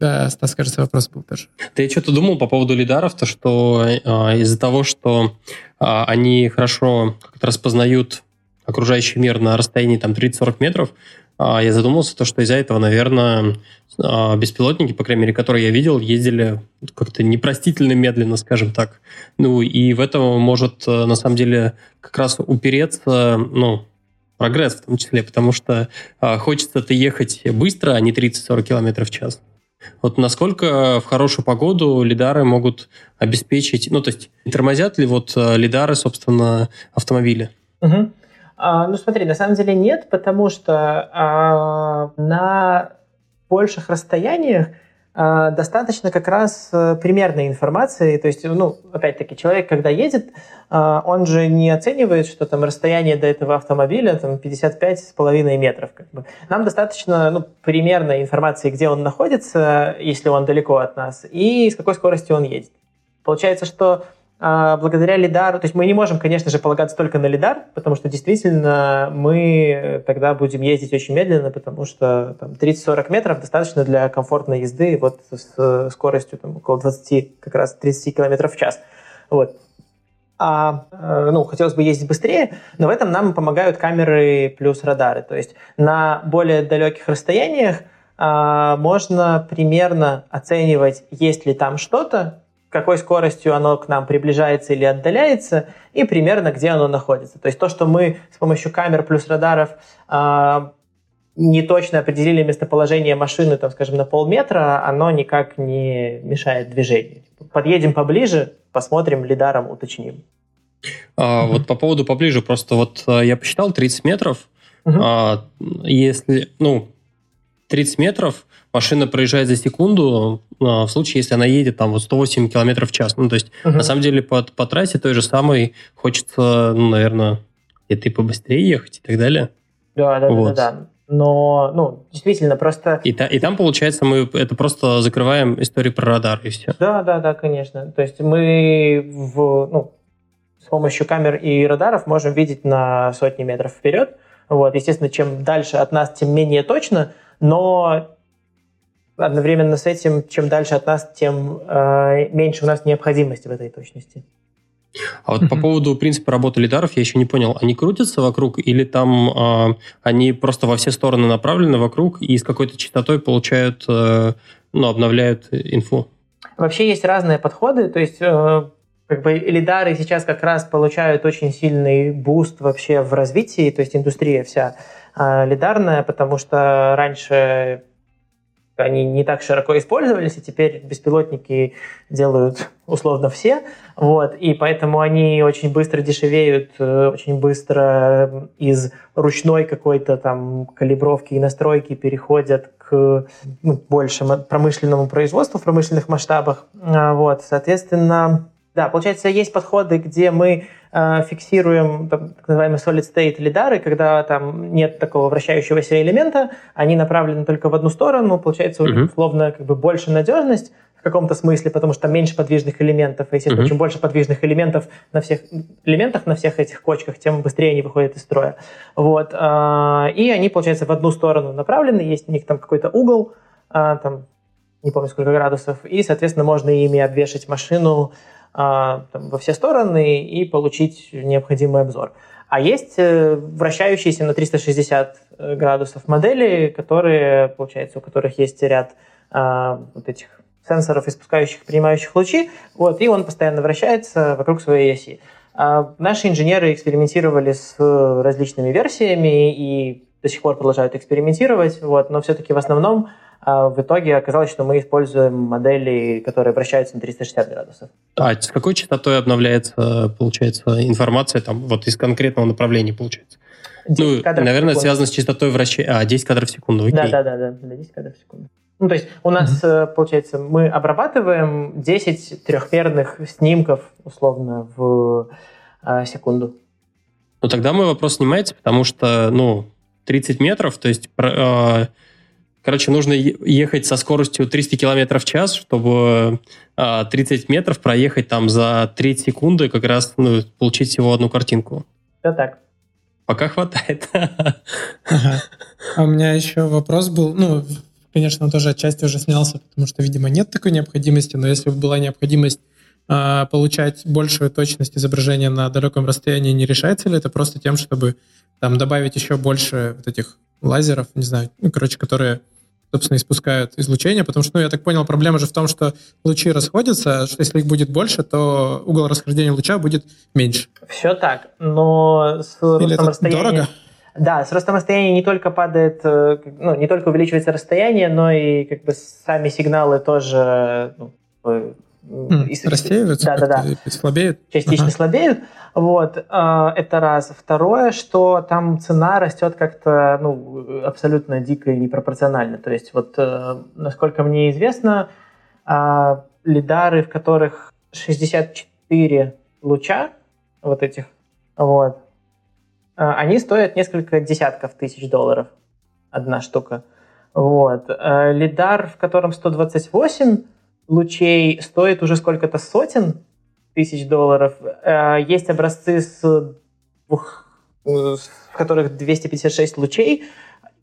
Да, Стас, кажется, вопрос был тоже. Ты что-то думал по поводу лидаров, то что э, из-за того, что э, они хорошо как-то распознают окружающий мир на расстоянии там 30-40 метров, я задумался, то, что из-за этого, наверное, э, беспилотники, по крайней мере, которые я видел, ездили как-то непростительно медленно, скажем так. Ну, и в этом может, э, на самом деле, как раз упереться, ну, прогресс в том числе, потому что э, хочется-то ехать быстро, а не 30-40 км в час. Вот насколько в хорошую погоду лидары могут обеспечить, ну, то есть тормозят ли вот э, лидары, собственно, автомобили? Угу. А, ну, смотри, на самом деле нет, потому что а, на больших расстояниях а, достаточно как раз э, примерной информации. То есть, ну, опять-таки, человек, когда едет, он же не оценивает, что там расстояние до этого автомобиля там 55,5 метров. Как бы. Нам достаточно ну, примерной информации, где он находится, если он далеко от нас, и с какой скоростью он едет. Получается, что благодаря лидару, то есть мы не можем, конечно же, полагаться только на лидар, потому что действительно мы тогда будем ездить очень медленно, потому что там, 30-40 метров достаточно для комфортной езды вот с скоростью там, около 20, как раз 30 км в час. Вот. А, э, ну, хотелось бы ездить быстрее, но в этом нам помогают камеры плюс радары. То есть на более далеких расстояниях а, можно примерно оценивать, есть ли там что-то, какой скоростью оно к нам приближается или отдаляется, и примерно где оно находится. То есть то, что мы с помощью камер плюс радаров э, не точно определили местоположение машины, там, скажем, на полметра, оно никак не мешает движению. Подъедем поближе, посмотрим, лидаром уточним. А, вот по поводу поближе, просто вот а, я посчитал 30 метров. Угу. А, если, ну, 30 метров машина проезжает за секунду а, в случае, если она едет там вот 108 км в час. Ну, то есть, угу. на самом деле, по, по трассе той же самой хочется, ну, наверное, где-то и побыстрее ехать и так далее. Да, да, вот. да, да. Но, ну, действительно, просто... И, та, и там, получается, мы это просто закрываем историю про радар, и все. Да, да, да, конечно. То есть мы в, ну, с помощью камер и радаров можем видеть на сотни метров вперед. Вот, естественно, чем дальше от нас, тем менее точно, но одновременно с этим, чем дальше от нас, тем э, меньше у нас необходимости в этой точности. А вот по поводу принципа работы лидаров я еще не понял, они крутятся вокруг или там э, они просто во все стороны направлены вокруг и с какой-то частотой получают, э, ну, обновляют инфу? Вообще есть разные подходы, то есть э, как бы лидары сейчас как раз получают очень сильный буст вообще в развитии, то есть индустрия вся э, лидарная, потому что раньше они не так широко использовались, и теперь беспилотники делают условно все, вот, и поэтому они очень быстро дешевеют, э, очень быстро из ручной какой-то там калибровки и настройки переходят к ну, большему промышленному производству в промышленных масштабах, а, вот, соответственно, да, получается, есть подходы, где мы э, фиксируем там, так называемые solid state лидары, когда там нет такого вращающегося элемента, они направлены только в одну сторону, получается у них uh-huh. условно как бы больше надежность в каком-то смысле, потому что там меньше подвижных элементов, и, естественно, uh-huh. чем больше подвижных элементов на всех элементах на всех этих кочках, тем быстрее они выходят из строя. Вот, э, и они, получается, в одну сторону направлены, есть у них там какой-то угол, э, там не помню сколько градусов, и, соответственно, можно ими обвешать машину там, во все стороны и получить необходимый обзор. А есть э, вращающиеся на 360 э, градусов модели, которые, получается, у которых есть ряд а, вот этих сенсоров, испускающих, принимающих лучи, вот, и он постоянно вращается вокруг своей оси. А наши инженеры экспериментировали с различными версиями и до сих пор продолжают экспериментировать, вот, но все-таки в основном а в итоге оказалось, что мы используем модели, которые вращаются на 360 градусов. А с какой частотой обновляется, получается, информация там вот из конкретного направления, получается? Ну, наверное, связано с частотой вращения. А, 10 кадров в секунду, окей. Да, да, да, да, да 10 кадров в секунду. Ну, то есть у нас, mm-hmm. получается, мы обрабатываем 10 трехмерных снимков, условно, в э, секунду. Ну, тогда мой вопрос снимается, потому что, ну, 30 метров, то есть э, Короче, нужно ехать со скоростью 300 км в час, чтобы 30 а, метров проехать там за 3 секунды, как раз ну, получить всего одну картинку. Да так. Пока хватает. Ага. А у меня еще вопрос был, ну, конечно, он тоже отчасти уже снялся, потому что, видимо, нет такой необходимости, но если бы была необходимость э, получать большую точность изображения на далеком расстоянии, не решается ли это просто тем, чтобы там добавить еще больше вот этих лазеров, не знаю, ну, короче, которые собственно, испускают излучение, потому что, ну, я так понял, проблема же в том, что лучи расходятся, что если их будет больше, то угол расхождения луча будет меньше. Все так, но с Или ростом расстояния... дорого? Да, с ростом расстояния не только падает, э, ну, не только увеличивается расстояние, но и как бы сами сигналы тоже ну, Mm, рассеиваются? Да, да, да. Слабеют? Частично ага. слабеют. Вот, э, это раз. Второе, что там цена растет как-то ну, абсолютно дико и непропорционально. То есть вот, э, насколько мне известно, э, лидары, в которых 64 луча вот этих, вот, они стоят несколько десятков тысяч долларов одна штука. Вот. Лидар, в котором 128 лучей стоит уже сколько-то сотен тысяч долларов. Э, есть образцы, с двух, э, в которых 256 лучей,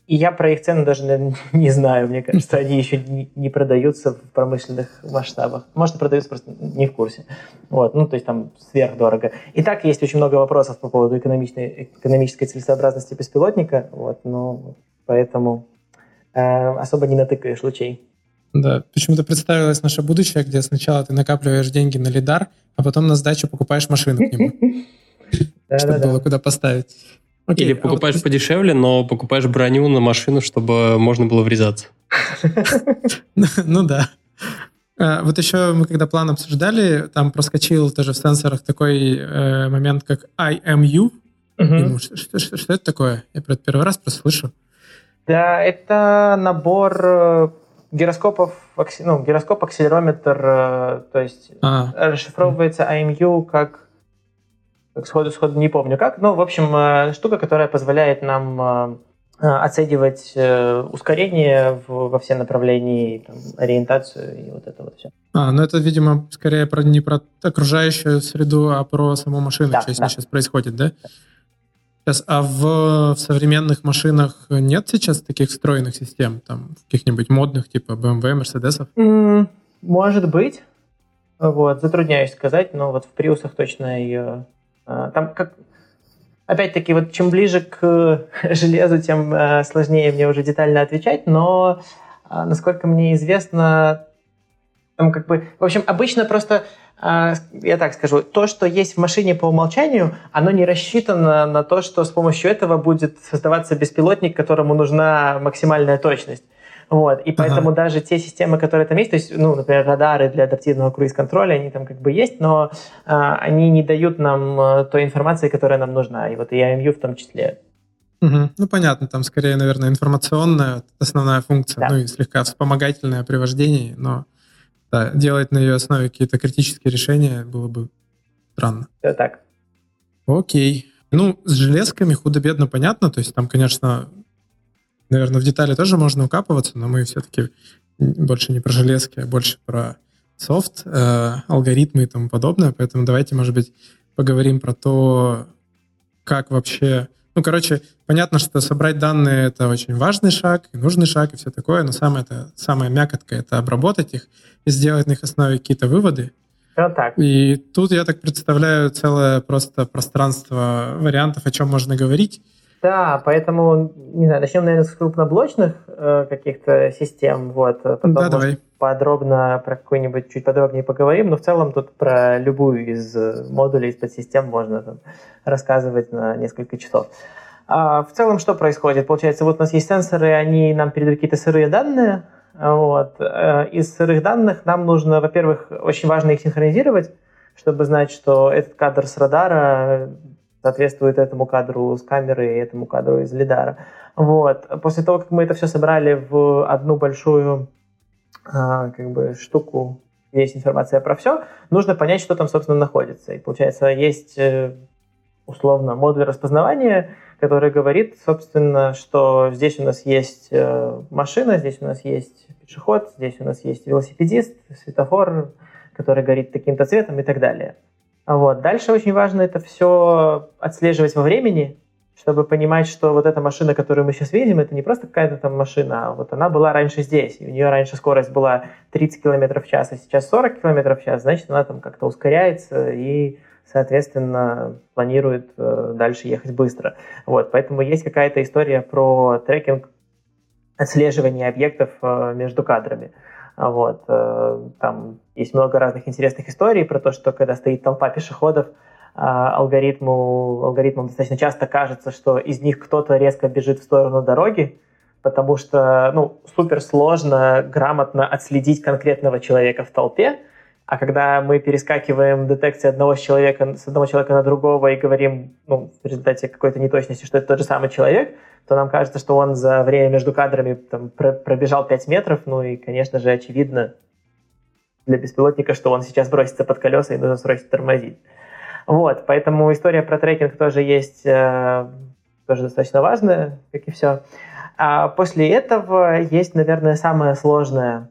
и я про их цены даже (laughs) не знаю. Мне кажется, они еще не продаются в промышленных масштабах. Может, продаются, просто не в курсе. Вот. Ну, то есть там сверхдорого. И так есть очень много вопросов по поводу экономичной, экономической целесообразности беспилотника. Вот. Но поэтому э, особо не натыкаешь лучей. Да, почему-то представилось наше будущее, где сначала ты накапливаешь деньги на лидар, а потом на сдачу покупаешь машину к нему. (laughs) Чтобы было куда поставить. Или а покупаешь подешевле, но покупаешь броню на машину, чтобы можно было врезаться. (laughs) Ну да. А, вот еще мы когда план обсуждали, там проскочил тоже в сенсорах такой э, момент, как IMU. Что это такое? Я про это первый раз просто слышу. Да, это набор э, гироскопов, ну, гироскоп, акселерометр, э, то есть а. расшифровывается IMU как, как сходу, сходу не помню как, но, в общем, э, штука, которая позволяет нам э, оценивать ускорение во все направления, там, ориентацию и вот это вот все. А, ну это, видимо, скорее про, не про окружающую среду, а про саму машину, да, что да. сейчас происходит, да? Сейчас, а в, в современных машинах нет сейчас таких встроенных систем, там, каких-нибудь модных, типа BMW, Mercedes? Mm, может быть. Вот, затрудняюсь сказать, но вот в приусах точно ее... А, там как... Опять-таки, вот чем ближе к (laughs) железу, тем а, сложнее мне уже детально отвечать, но, а, насколько мне известно, там как бы... В общем, обычно просто я так скажу, то, что есть в машине по умолчанию, оно не рассчитано на то, что с помощью этого будет создаваться беспилотник, которому нужна максимальная точность. Вот. И поэтому ага. даже те системы, которые там есть, то есть, ну, например, радары для адаптивного круиз-контроля, они там как бы есть, но а, они не дают нам а, той информации, которая нам нужна. И вот и IMU в том числе. Угу. Ну, понятно, там скорее, наверное, информационная основная функция, да. ну и слегка вспомогательное при вождении, но да, делать на ее основе какие-то критические решения было бы странно. Все так. Окей. Ну, с железками худо-бедно понятно, то есть там, конечно, наверное, в детали тоже можно укапываться, но мы все-таки больше не про железки, а больше про софт, э, алгоритмы и тому подобное, поэтому давайте, может быть, поговорим про то, как вообще ну, короче, понятно, что собрать данные — это очень важный шаг, и нужный шаг, и все такое, но самое, это, самая мякотка — это обработать их и сделать на их основе какие-то выводы. Вот так. И тут я так представляю целое просто пространство вариантов, о чем можно говорить. Да, поэтому, не знаю, начнем, наверное, с крупноблочных э, каких-то систем, вот, а потом, да, давай. подробно про какую-нибудь чуть подробнее поговорим, но в целом тут про любую из э, модулей, из подсистем можно там, рассказывать на несколько часов. А в целом что происходит? Получается, вот у нас есть сенсоры, они нам передают какие-то сырые данные, вот. Э, из сырых данных нам нужно, во-первых, очень важно их синхронизировать, чтобы знать, что этот кадр с радара соответствует этому кадру с камеры и этому кадру из лидара. Вот. После того, как мы это все собрали в одну большую а, как бы штуку, есть информация про все, нужно понять, что там, собственно, находится. И получается, есть э, условно модуль распознавания, который говорит, собственно, что здесь у нас есть э, машина, здесь у нас есть пешеход, здесь у нас есть велосипедист, светофор, который горит таким-то цветом и так далее. Вот. Дальше очень важно это все отслеживать во времени, чтобы понимать, что вот эта машина, которую мы сейчас видим, это не просто какая-то там машина, а вот она была раньше здесь, и у нее раньше скорость была 30 км в час, а сейчас 40 км в час, значит, она там как-то ускоряется и, соответственно, планирует э, дальше ехать быстро. Вот, поэтому есть какая-то история про трекинг отслеживания объектов э, между кадрами. Вот, э, там есть много разных интересных историй про то, что когда стоит толпа пешеходов, а, алгоритму, алгоритмам достаточно часто кажется, что из них кто-то резко бежит в сторону дороги, потому что ну, супер сложно грамотно отследить конкретного человека в толпе, а когда мы перескакиваем детекции одного человека с одного человека на другого и говорим ну, в результате какой-то неточности, что это тот же самый человек, то нам кажется, что он за время между кадрами там, пробежал 5 метров, ну и, конечно же, очевидно для беспилотника, что он сейчас бросится под колеса и нужно срочно тормозить. Вот, поэтому история про трекинг тоже есть, э, тоже достаточно важная, как и все. А после этого есть, наверное, самая сложная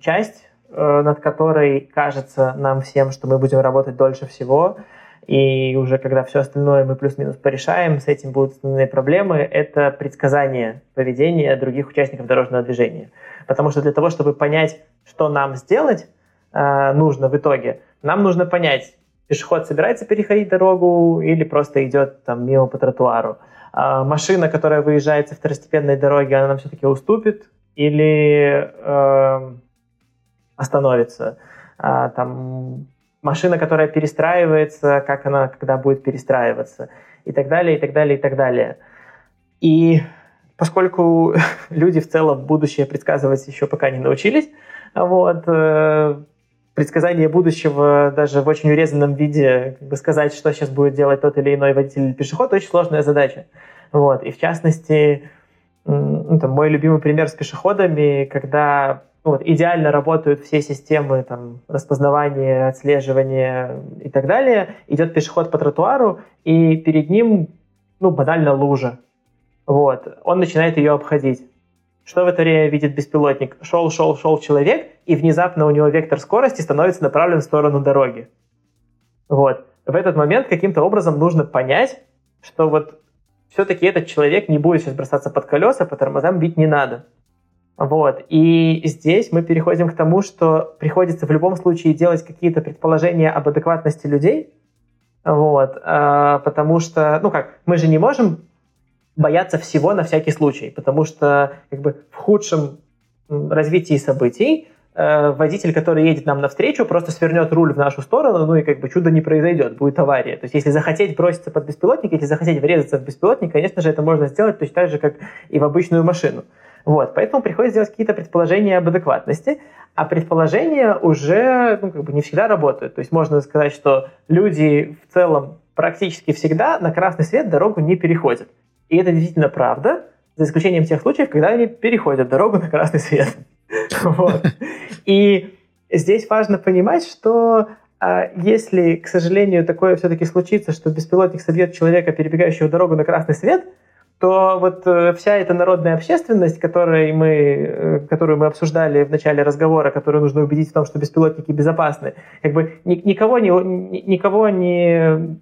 часть, над которой кажется нам всем, что мы будем работать дольше всего – и уже когда все остальное мы плюс-минус порешаем, с этим будут основные проблемы, это предсказание поведения других участников дорожного движения. Потому что для того, чтобы понять, что нам сделать э, нужно в итоге, нам нужно понять, пешеход собирается переходить дорогу или просто идет там мимо по тротуару. А машина, которая выезжает со второстепенной дороги, она нам все-таки уступит или э, остановится. А, там машина, которая перестраивается, как она, когда будет перестраиваться, и так далее, и так далее, и так далее. И поскольку (laughs) люди в целом будущее предсказывать еще пока не научились, вот, э, предсказание будущего даже в очень урезанном виде, как бы сказать, что сейчас будет делать тот или иной водитель или пешеход, очень сложная задача. Вот. И в частности, ну, там, мой любимый пример с пешеходами, когда вот, идеально работают все системы там, распознавания, отслеживания и так далее. Идет пешеход по тротуару, и перед ним ну, банально лужа. Вот. Он начинает ее обходить. Что в это время видит беспилотник? Шел, шел, шел человек, и внезапно у него вектор скорости становится направлен в сторону дороги. Вот. В этот момент каким-то образом нужно понять, что вот все-таки этот человек не будет сейчас бросаться под колеса, по тормозам бить не надо. Вот. И здесь мы переходим к тому, что приходится в любом случае делать какие-то предположения об адекватности людей, вот, а, потому что, ну как, мы же не можем бояться всего на всякий случай, потому что как бы в худшем развитии событий э, водитель, который едет нам навстречу, просто свернет руль в нашу сторону, ну и как бы чудо не произойдет, будет авария. То есть если захотеть броситься под беспилотник, если захотеть врезаться в беспилотник, конечно же, это можно сделать точно так же, как и в обычную машину. Вот, поэтому приходится делать какие-то предположения об адекватности, а предположения уже ну, как бы не всегда работают. То есть можно сказать, что люди в целом практически всегда на красный свет дорогу не переходят. И это действительно правда, за исключением тех случаев, когда они переходят дорогу на красный свет. (laughs) И здесь важно понимать, что а, если, к сожалению, такое все-таки случится, что беспилотник собьет человека, перебегающего дорогу на красный свет – то вот э, вся эта народная общественность, которой мы, э, которую мы обсуждали в начале разговора, которую нужно убедить в том, что беспилотники безопасны, как бы никого не, никого не,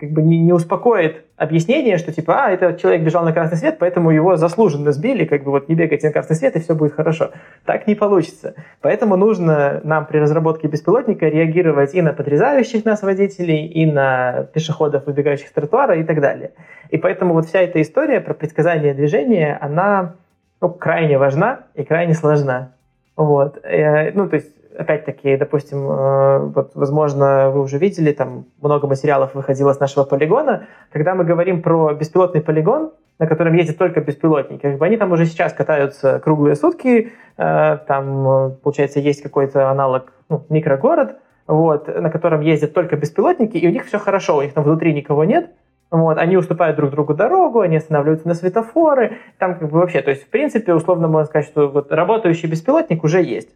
как бы не, не успокоит объяснение, что типа, а, этот человек бежал на красный свет, поэтому его заслуженно сбили, как бы вот не бегайте на красный свет, и все будет хорошо. Так не получится. Поэтому нужно нам при разработке беспилотника реагировать и на подрезающих нас водителей, и на пешеходов, выбегающих с тротуара и так далее. И поэтому вот вся эта история про предсказание движения, она ну, крайне важна и крайне сложна. Вот. Э, ну, то есть опять-таки, допустим, э, вот, возможно, вы уже видели, там много материалов выходило с нашего полигона. Когда мы говорим про беспилотный полигон, на котором ездят только беспилотники, как бы они там уже сейчас катаются круглые сутки, э, там, получается, есть какой-то аналог, ну, микрогород, вот, на котором ездят только беспилотники, и у них все хорошо, у них там внутри никого нет, вот, они уступают друг другу дорогу, они останавливаются на светофоры, там как бы вообще, то есть в принципе условно можно сказать, что вот работающий беспилотник уже есть.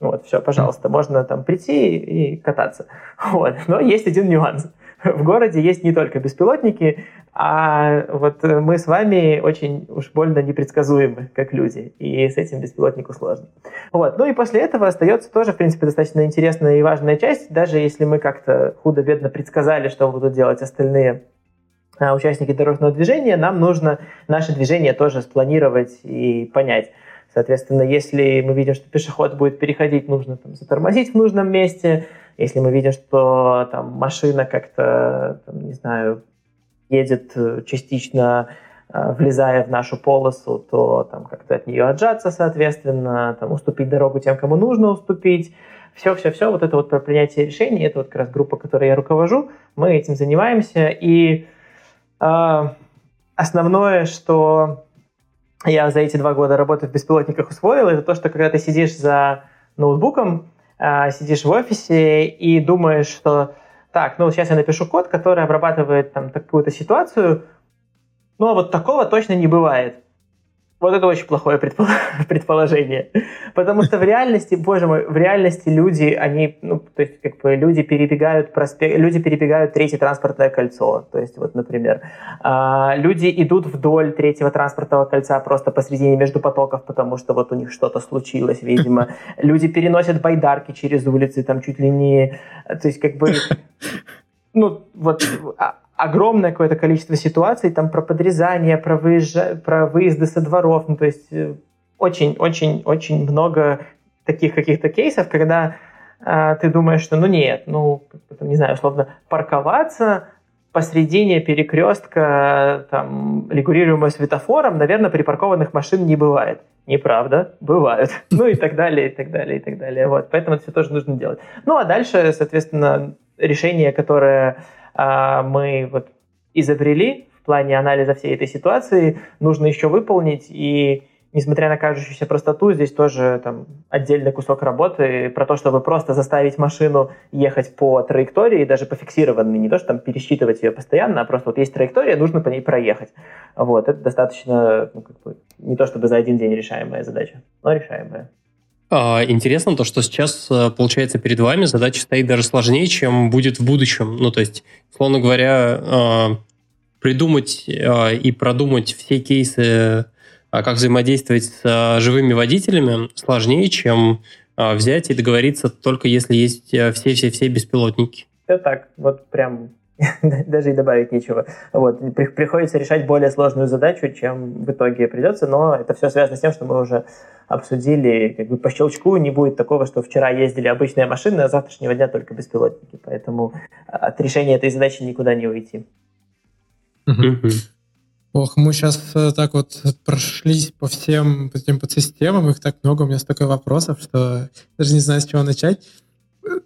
Вот, все, пожалуйста, можно там прийти и кататься. (laughs) Вот. Но есть один нюанс. В городе есть не только беспилотники, а вот мы с вами очень уж больно непредсказуемы, как люди, и с этим беспилотнику сложно. Вот. Ну и после этого остается тоже, в принципе, достаточно интересная и важная часть, даже если мы как-то худо-бедно предсказали, что будут делать остальные а, участники дорожного движения, нам нужно наше движение тоже спланировать и понять. Соответственно, если мы видим, что пешеход будет переходить, нужно там, затормозить в нужном месте. Если мы видим, что там, машина как-то, не знаю, едет э, частично э, влезая в нашу полосу, то там как-то от нее отжаться, соответственно, там, уступить дорогу тем, кому нужно уступить. Все-все-все, вот это вот про принятие решений, это вот как раз группа, которой я руковожу, мы этим занимаемся. И э, основное, что я за эти два года работы в беспилотниках усвоил, это то, что когда ты сидишь за ноутбуком, а, сидишь в офисе и думаешь, что так, ну сейчас я напишу код, который обрабатывает там такую-то ситуацию, но вот такого точно не бывает. Вот это очень плохое (laughs) предположение. Потому что в реальности, боже мой, в реальности люди, они, ну, то есть, как бы люди перебегают проспект, люди перебегают третье транспортное кольцо. То есть, вот, например, а, люди идут вдоль третьего транспортного кольца просто посредине между потоков, потому что вот у них что-то случилось, видимо. (laughs) Люди переносят байдарки через улицы, там чуть ли не... То есть, как бы... (laughs) Ну, вот а, огромное какое-то количество ситуаций, там про подрезание, про, выезж... про выезды со дворов, ну, то есть очень-очень-очень э, много таких каких-то кейсов, когда э, ты думаешь, что ну нет, ну, не знаю, условно, парковаться посредине перекрестка, там, регулируемого светофором, наверное, припаркованных машин не бывает. Неправда, бывают. (laughs) Ну и так далее, и так далее, и так далее. Вот, поэтому это все тоже нужно делать. Ну а дальше, соответственно, решение, которое мы вот изобрели в плане анализа всей этой ситуации, нужно еще выполнить. И несмотря на кажущуюся простоту, здесь тоже там, отдельный кусок работы про то, чтобы просто заставить машину ехать по траектории, даже по фиксированной, не то, что там пересчитывать ее постоянно, а просто вот есть траектория, нужно по ней проехать. Вот, это достаточно, ну, как бы, не то чтобы за один день решаемая задача, но решаемая. А, интересно то, что сейчас, э, получается, перед вами задача стоит даже сложнее, чем будет в будущем. Ну, то есть, условно говоря, а, придумать а, и продумать все кейсы, как взаимодействовать с живыми водителями, сложнее, чем взять и договориться только если есть все-все-все беспилотники. Это так, вот прям (laughs) даже и добавить нечего. Вот. Приходится решать более сложную задачу, чем в итоге придется, но это все связано с тем, что мы уже обсудили, как бы по щелчку не будет такого, что вчера ездили обычные машины, а завтрашнего дня только беспилотники. Поэтому от решения этой задачи никуда не уйти. Ох, мы сейчас э, так вот прошлись по всем этим подсистемам, их так много, у меня столько вопросов, что даже не знаю, с чего начать.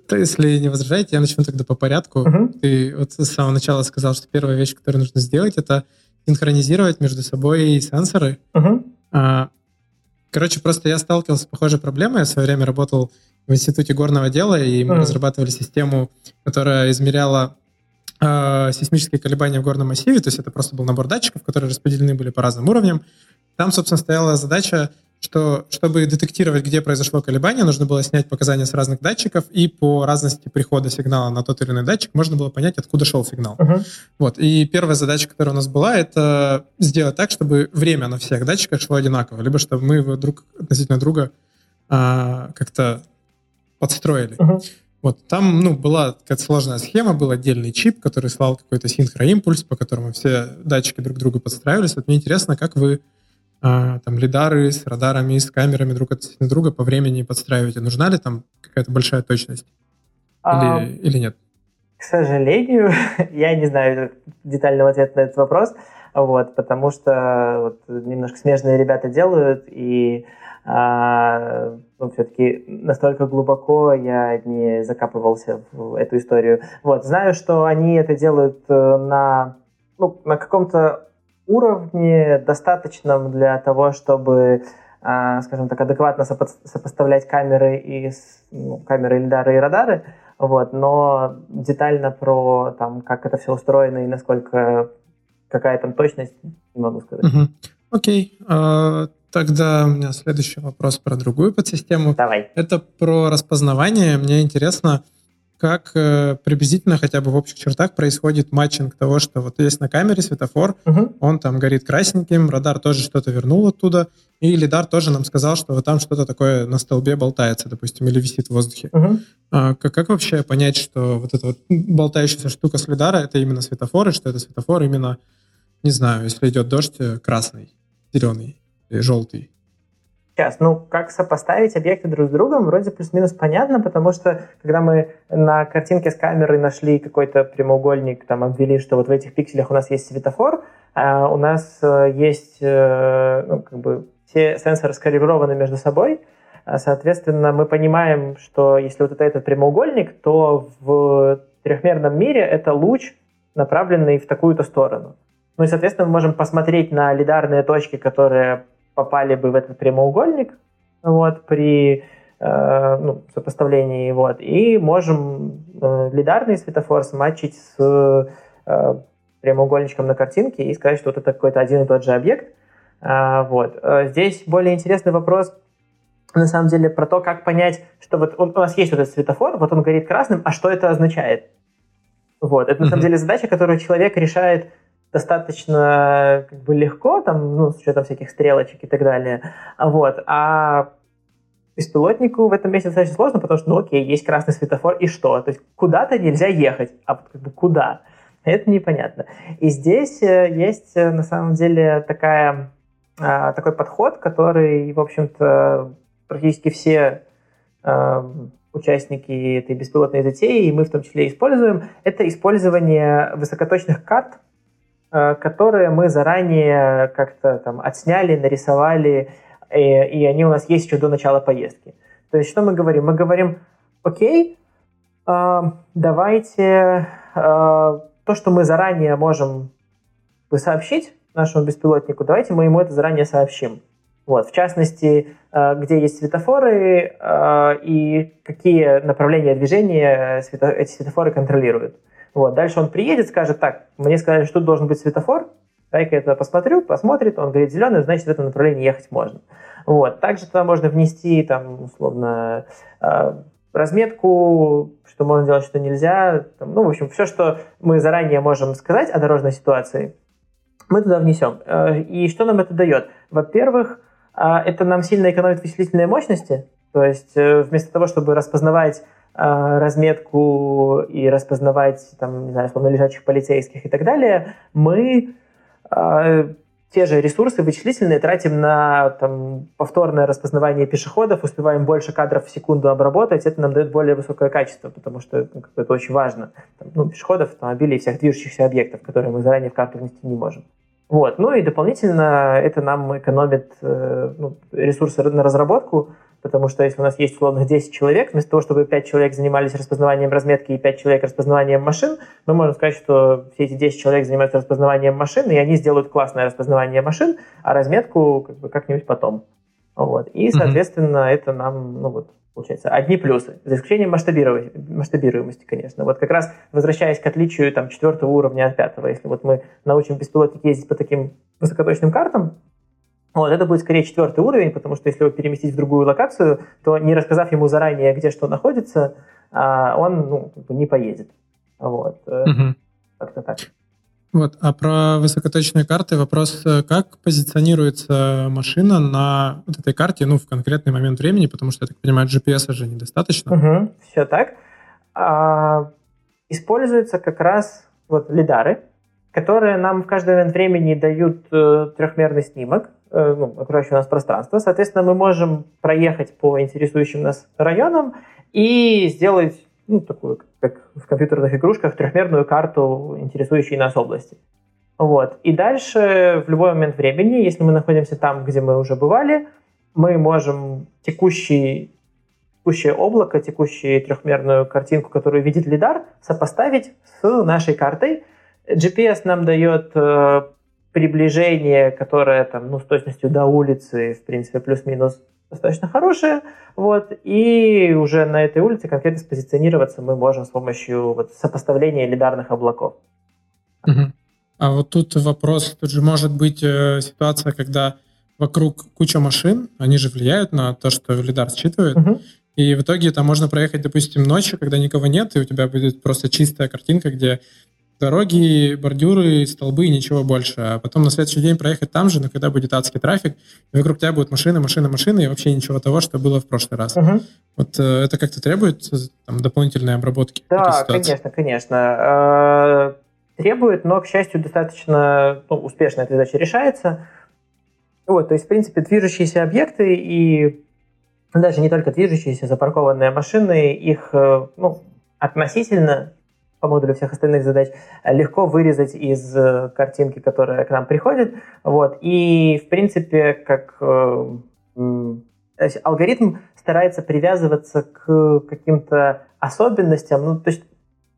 То, если не возражаете, я начну тогда по порядку. Uh-huh. Ты вот с самого начала сказал, что первая вещь, которую нужно сделать, это синхронизировать между собой сенсоры. Uh-huh. А, короче, просто я сталкивался с похожей проблемой. Я в свое время работал в Институте горного дела, и мы uh-huh. разрабатывали систему, которая измеряла э, сейсмические колебания в горном массиве, то есть это просто был набор датчиков, которые распределены были по разным уровням. Там, собственно, стояла задача, что чтобы детектировать, где произошло колебание, нужно было снять показания с разных датчиков, и по разности прихода сигнала на тот или иной датчик можно было понять, откуда шел сигнал. Uh-huh. Вот. И первая задача, которая у нас была, это сделать так, чтобы время на всех датчиках шло одинаково, либо чтобы мы его друг относительно друга а, как-то подстроили. Uh-huh. Вот там, ну, была какая-то сложная схема, был отдельный чип, который слал какой-то синхроимпульс, по которому все датчики друг к другу подстраивались. Вот мне интересно, как вы там лидары с радарами, с камерами друг от друга по времени подстраиваете. Нужна ли там какая-то большая точность? Или, а, или нет? К сожалению, (laughs) я не знаю детального ответа на этот вопрос, вот, потому что вот, немножко смежные ребята делают, и а, ну, все-таки настолько глубоко я не закапывался в эту историю. Вот, знаю, что они это делают э, на, ну, на каком-то уровне, достаточном для того, чтобы, а, скажем так, адекватно сопоставлять камеры и ну, камеры, лидары и радары, вот, но детально про там, как это все устроено и насколько какая там точность, не могу сказать. Угу. Окей. А, Тогда у меня следующий вопрос про другую подсистему. Давай. Это про распознавание. Мне интересно, как э, приблизительно хотя бы в общих чертах происходит матчинг того, что вот есть на камере светофор, угу. он там горит красненьким, радар тоже что-то вернул оттуда, и лидар тоже нам сказал, что вот там что-то такое на столбе болтается, допустим, или висит в воздухе. Угу. А, как, как вообще понять, что вот эта вот болтающаяся штука с лидара это именно светофор, и что это светофор именно, не знаю, если идет дождь, э, красный, зеленый? желтый? Сейчас, ну, как сопоставить объекты друг с другом, вроде плюс-минус понятно, потому что, когда мы на картинке с камерой нашли какой-то прямоугольник, там, обвели, что вот в этих пикселях у нас есть светофор, а у нас э, есть, э, ну, как бы, все сенсоры скалиброваны между собой, а, соответственно, мы понимаем, что если вот это этот прямоугольник, то в трехмерном мире это луч, направленный в такую-то сторону. Ну и, соответственно, мы можем посмотреть на лидарные точки, которые попали бы в этот прямоугольник вот, при э, ну, сопоставлении. Вот, и можем э, лидарный светофор смачить с э, прямоугольничком на картинке и сказать, что вот это какой-то один и тот же объект. А, вот. Э, здесь более интересный вопрос на самом деле про то, как понять, что вот он, у нас есть вот этот светофор, вот он горит красным, а что это означает? Вот. Это на самом деле задача, которую человек решает достаточно как бы легко, там, ну, с учетом всяких стрелочек и так далее. Вот. А беспилотнику в этом месте достаточно сложно, потому что, ну окей, есть красный светофор, и что? То есть куда-то нельзя ехать, а как бы куда? Это непонятно. И здесь э, есть э, на самом деле такая, а, такой подход, который, в общем-то, практически все а, участники этой беспилотной затеи, и мы в том числе используем, это использование высокоточных карт Э, которые мы заранее как-то там отсняли, нарисовали, и, и они у нас есть еще до начала поездки. То есть что мы говорим? Мы говорим, окей, э, давайте э, то, что мы заранее можем сообщить нашему беспилотнику, давайте мы ему это заранее сообщим. Вот, в частности, где есть светофоры и какие направления движения эти светофоры контролируют. Вот. Дальше он приедет, скажет, так, мне сказали, что тут должен быть светофор, дай-ка это посмотрю, посмотрит, он говорит зеленый, значит, в этом направлении ехать можно. Вот. Также туда можно внести, там, условно, а, разметку, что можно делать, что нельзя. Там, ну, в общем, все, что мы заранее можем сказать о дорожной ситуации, мы туда внесем. Э, и что нам это дает? Во-первых, а, это нам сильно экономит вычислительные мощности, то есть э, вместо того, чтобы распознавать разметку и распознавать, там, не знаю, словно лежачих полицейских и так далее, мы те же ресурсы вычислительные тратим на там, повторное распознавание пешеходов, успеваем больше кадров в секунду обработать, это нам дает более высокое качество, потому что ну, это очень важно. Там, ну, пешеходов, автомобилей и всех движущихся объектов, которые мы заранее в карту внести не можем. Вот. Ну и дополнительно это нам экономит э, ну, ресурсы на разработку, потому что если у нас есть условно 10 человек, вместо того, чтобы 5 человек занимались распознаванием разметки и 5 человек распознаванием машин, мы можем сказать, что все эти 10 человек занимаются распознаванием машин, и они сделают классное распознавание машин, а разметку как бы как-нибудь потом. Вот. И, соответственно, mm-hmm. это нам, ну вот, получается, одни плюсы, за исключением масштабируемости, масштабируемости, конечно. Вот как раз возвращаясь к отличию там, четвертого уровня от пятого, если вот мы научим беспилотник ездить по таким высокоточным картам, вот, это будет скорее четвертый уровень, потому что если его переместить в другую локацию, то не рассказав ему заранее, где что находится, а, он ну, не поедет. Вот. Угу. Как-то так. Вот, а про высокоточные карты вопрос, э, как позиционируется машина на вот этой карте, ну, в конкретный момент времени, потому что, я так понимаю, GPS же недостаточно. Угу, все так. А, используются как раз вот лидары, которые нам в каждый момент времени дают э, трехмерный снимок, ну, окружающее нас пространство. Соответственно, мы можем проехать по интересующим нас районам и сделать ну, такую, как в компьютерных игрушках, трехмерную карту интересующей нас области. Вот. И дальше, в любой момент времени, если мы находимся там, где мы уже бывали, мы можем текущий, текущее облако, текущую трехмерную картинку, которую видит лидар, сопоставить с нашей картой. GPS нам дает э, приближение, которое там, ну, с точностью до улицы, в принципе, плюс-минус достаточно хорошее, вот, и уже на этой улице конкретно спозиционироваться мы можем с помощью вот, сопоставления лидарных облаков. Угу. А вот тут вопрос, тут же может быть э, ситуация, когда вокруг куча машин, они же влияют на то, что лидар считывает, угу. и в итоге там можно проехать, допустим, ночью, когда никого нет, и у тебя будет просто чистая картинка, где дороги, бордюры, столбы и ничего больше. А потом на следующий день проехать там же, но когда будет адский трафик, и вокруг тебя будут машины, машины, машины, и вообще ничего того, что было в прошлый раз. Угу. Вот э, это как-то требует там, дополнительной обработки? Да, конечно, конечно. Э, требует, но, к счастью, достаточно ну, успешно эта задача решается. Вот, то есть, в принципе, движущиеся объекты и даже не только движущиеся, запаркованные машины, их э, ну, относительно по модулю всех остальных задач легко вырезать из э, картинки, которая к нам приходит. Вот. И, в принципе, как э, алгоритм старается привязываться к каким-то особенностям, ну, то есть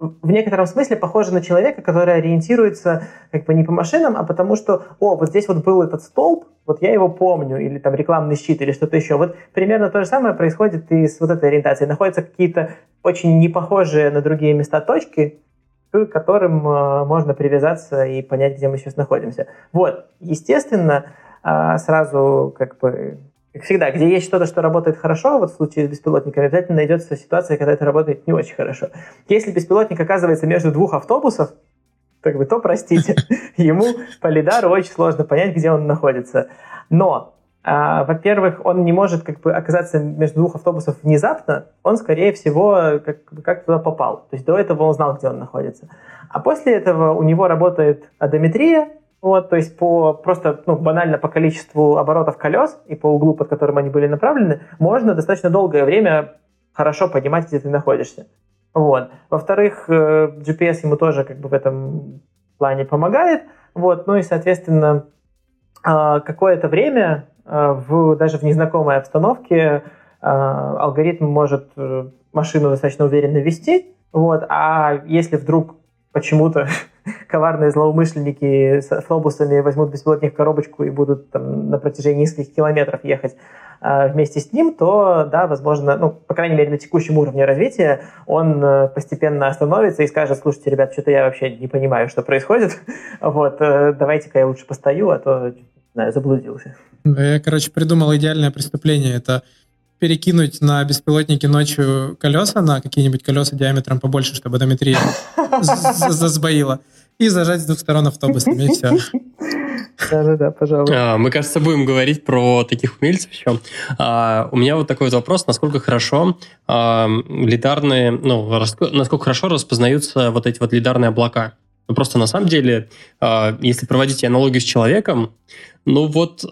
в некотором смысле похоже на человека, который ориентируется как бы не по машинам, а потому что, о, вот здесь вот был этот столб, вот я его помню, или там рекламный щит, или что-то еще. Вот примерно то же самое происходит и с вот этой ориентацией. Находятся какие-то очень непохожие на другие места точки, к которым э, можно привязаться и понять, где мы сейчас находимся. Вот, естественно, э, сразу как бы как всегда, где есть что-то, что работает хорошо, вот в случае с беспилотниками, обязательно найдется ситуация, когда это работает не очень хорошо. Если беспилотник оказывается между двух автобусов, как бы, то простите, (laughs) ему по лидару очень сложно понять, где он находится. Но, а, во-первых, он не может как бы оказаться между двух автобусов внезапно, он, скорее всего, как, как туда попал. То есть до этого он знал, где он находится. А после этого у него работает одометрия, вот, то есть по просто ну, банально по количеству оборотов колес и по углу, под которым они были направлены, можно достаточно долгое время хорошо понимать, где ты находишься. Вот. Во-вторых, э, GPS ему тоже как бы в этом плане помогает. Вот. Ну и, соответственно, а, какое-то время а, в, даже в незнакомой обстановке а, алгоритм может э, машину достаточно уверенно вести. Вот. А если вдруг почему-то (laughs) коварные злоумышленники с автобусами возьмут беспилотник коробочку и будут там, на протяжении нескольких километров ехать э, вместе с ним, то, да, возможно, ну, по крайней мере, на текущем уровне развития он э, постепенно остановится и скажет, слушайте, ребят, что-то я вообще не понимаю, что происходит, (laughs) вот, э, давайте-ка я лучше постою, а то, не знаю, заблудился. Я, короче, придумал идеальное преступление. Это перекинуть на беспилотники ночью колеса, на какие-нибудь колеса диаметром побольше, чтобы одометрия засбоила, и зажать с двух сторон автобусами, и все. Да-да-да, пожалуйста. А, мы, кажется, будем говорить про таких умельцев еще. А, у меня вот такой вот вопрос, насколько хорошо а, лидарные, ну, насколько хорошо распознаются вот эти вот лидарные облака? Ну, просто на самом деле, если проводить аналогию с человеком, ну вот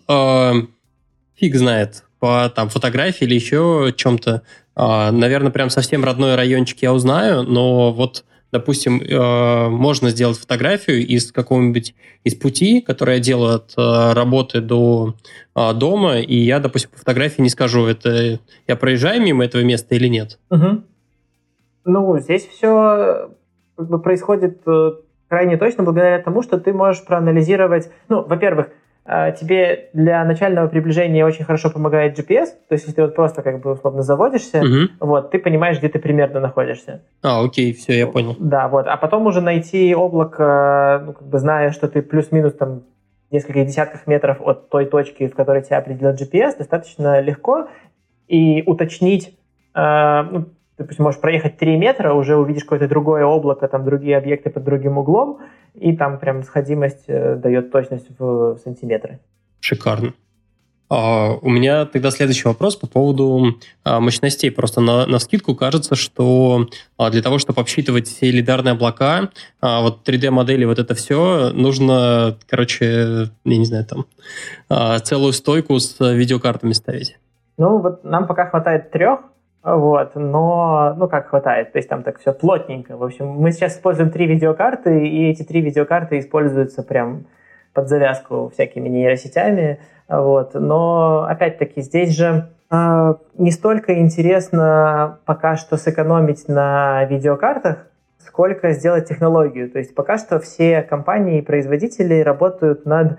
фиг знает, по там фотографии или еще чем-то, наверное, прям совсем родной райончик я узнаю, но вот допустим, э, можно сделать фотографию из какого-нибудь из пути, который я делаю от э, работы до э, дома, и я, допустим, по фотографии не скажу, это я проезжаю мимо этого места или нет. Угу. Ну, здесь все происходит крайне точно благодаря тому, что ты можешь проанализировать, ну, во-первых, а, тебе для начального приближения очень хорошо помогает GPS, то есть если ты вот просто как бы условно заводишься, угу. вот, ты понимаешь, где ты примерно находишься. А, окей, все, я понял. Да, вот, а потом уже найти облако, ну, как бы зная, что ты плюс-минус там несколько десятков метров от той точки, в которой тебя определил GPS, достаточно легко, и уточнить, э, ну, допустим, можешь проехать 3 метра, уже увидишь какое-то другое облако, там другие объекты под другим углом, и там прям сходимость э, дает точность в сантиметры. Шикарно. А, у меня тогда следующий вопрос по поводу а, мощностей. Просто на, на скидку кажется, что а, для того, чтобы обсчитывать все лидарные облака, а, вот 3D-модели, вот это все, нужно, короче, я не знаю, там, а, целую стойку с видеокартами ставить. Ну, вот нам пока хватает трех, вот, но, ну, как хватает, то есть там так все плотненько. В общем, мы сейчас используем три видеокарты, и эти три видеокарты используются прям под завязку всякими нейросетями, вот. Но, опять-таки, здесь же э, не столько интересно пока что сэкономить на видеокартах, сколько сделать технологию. То есть пока что все компании и производители работают над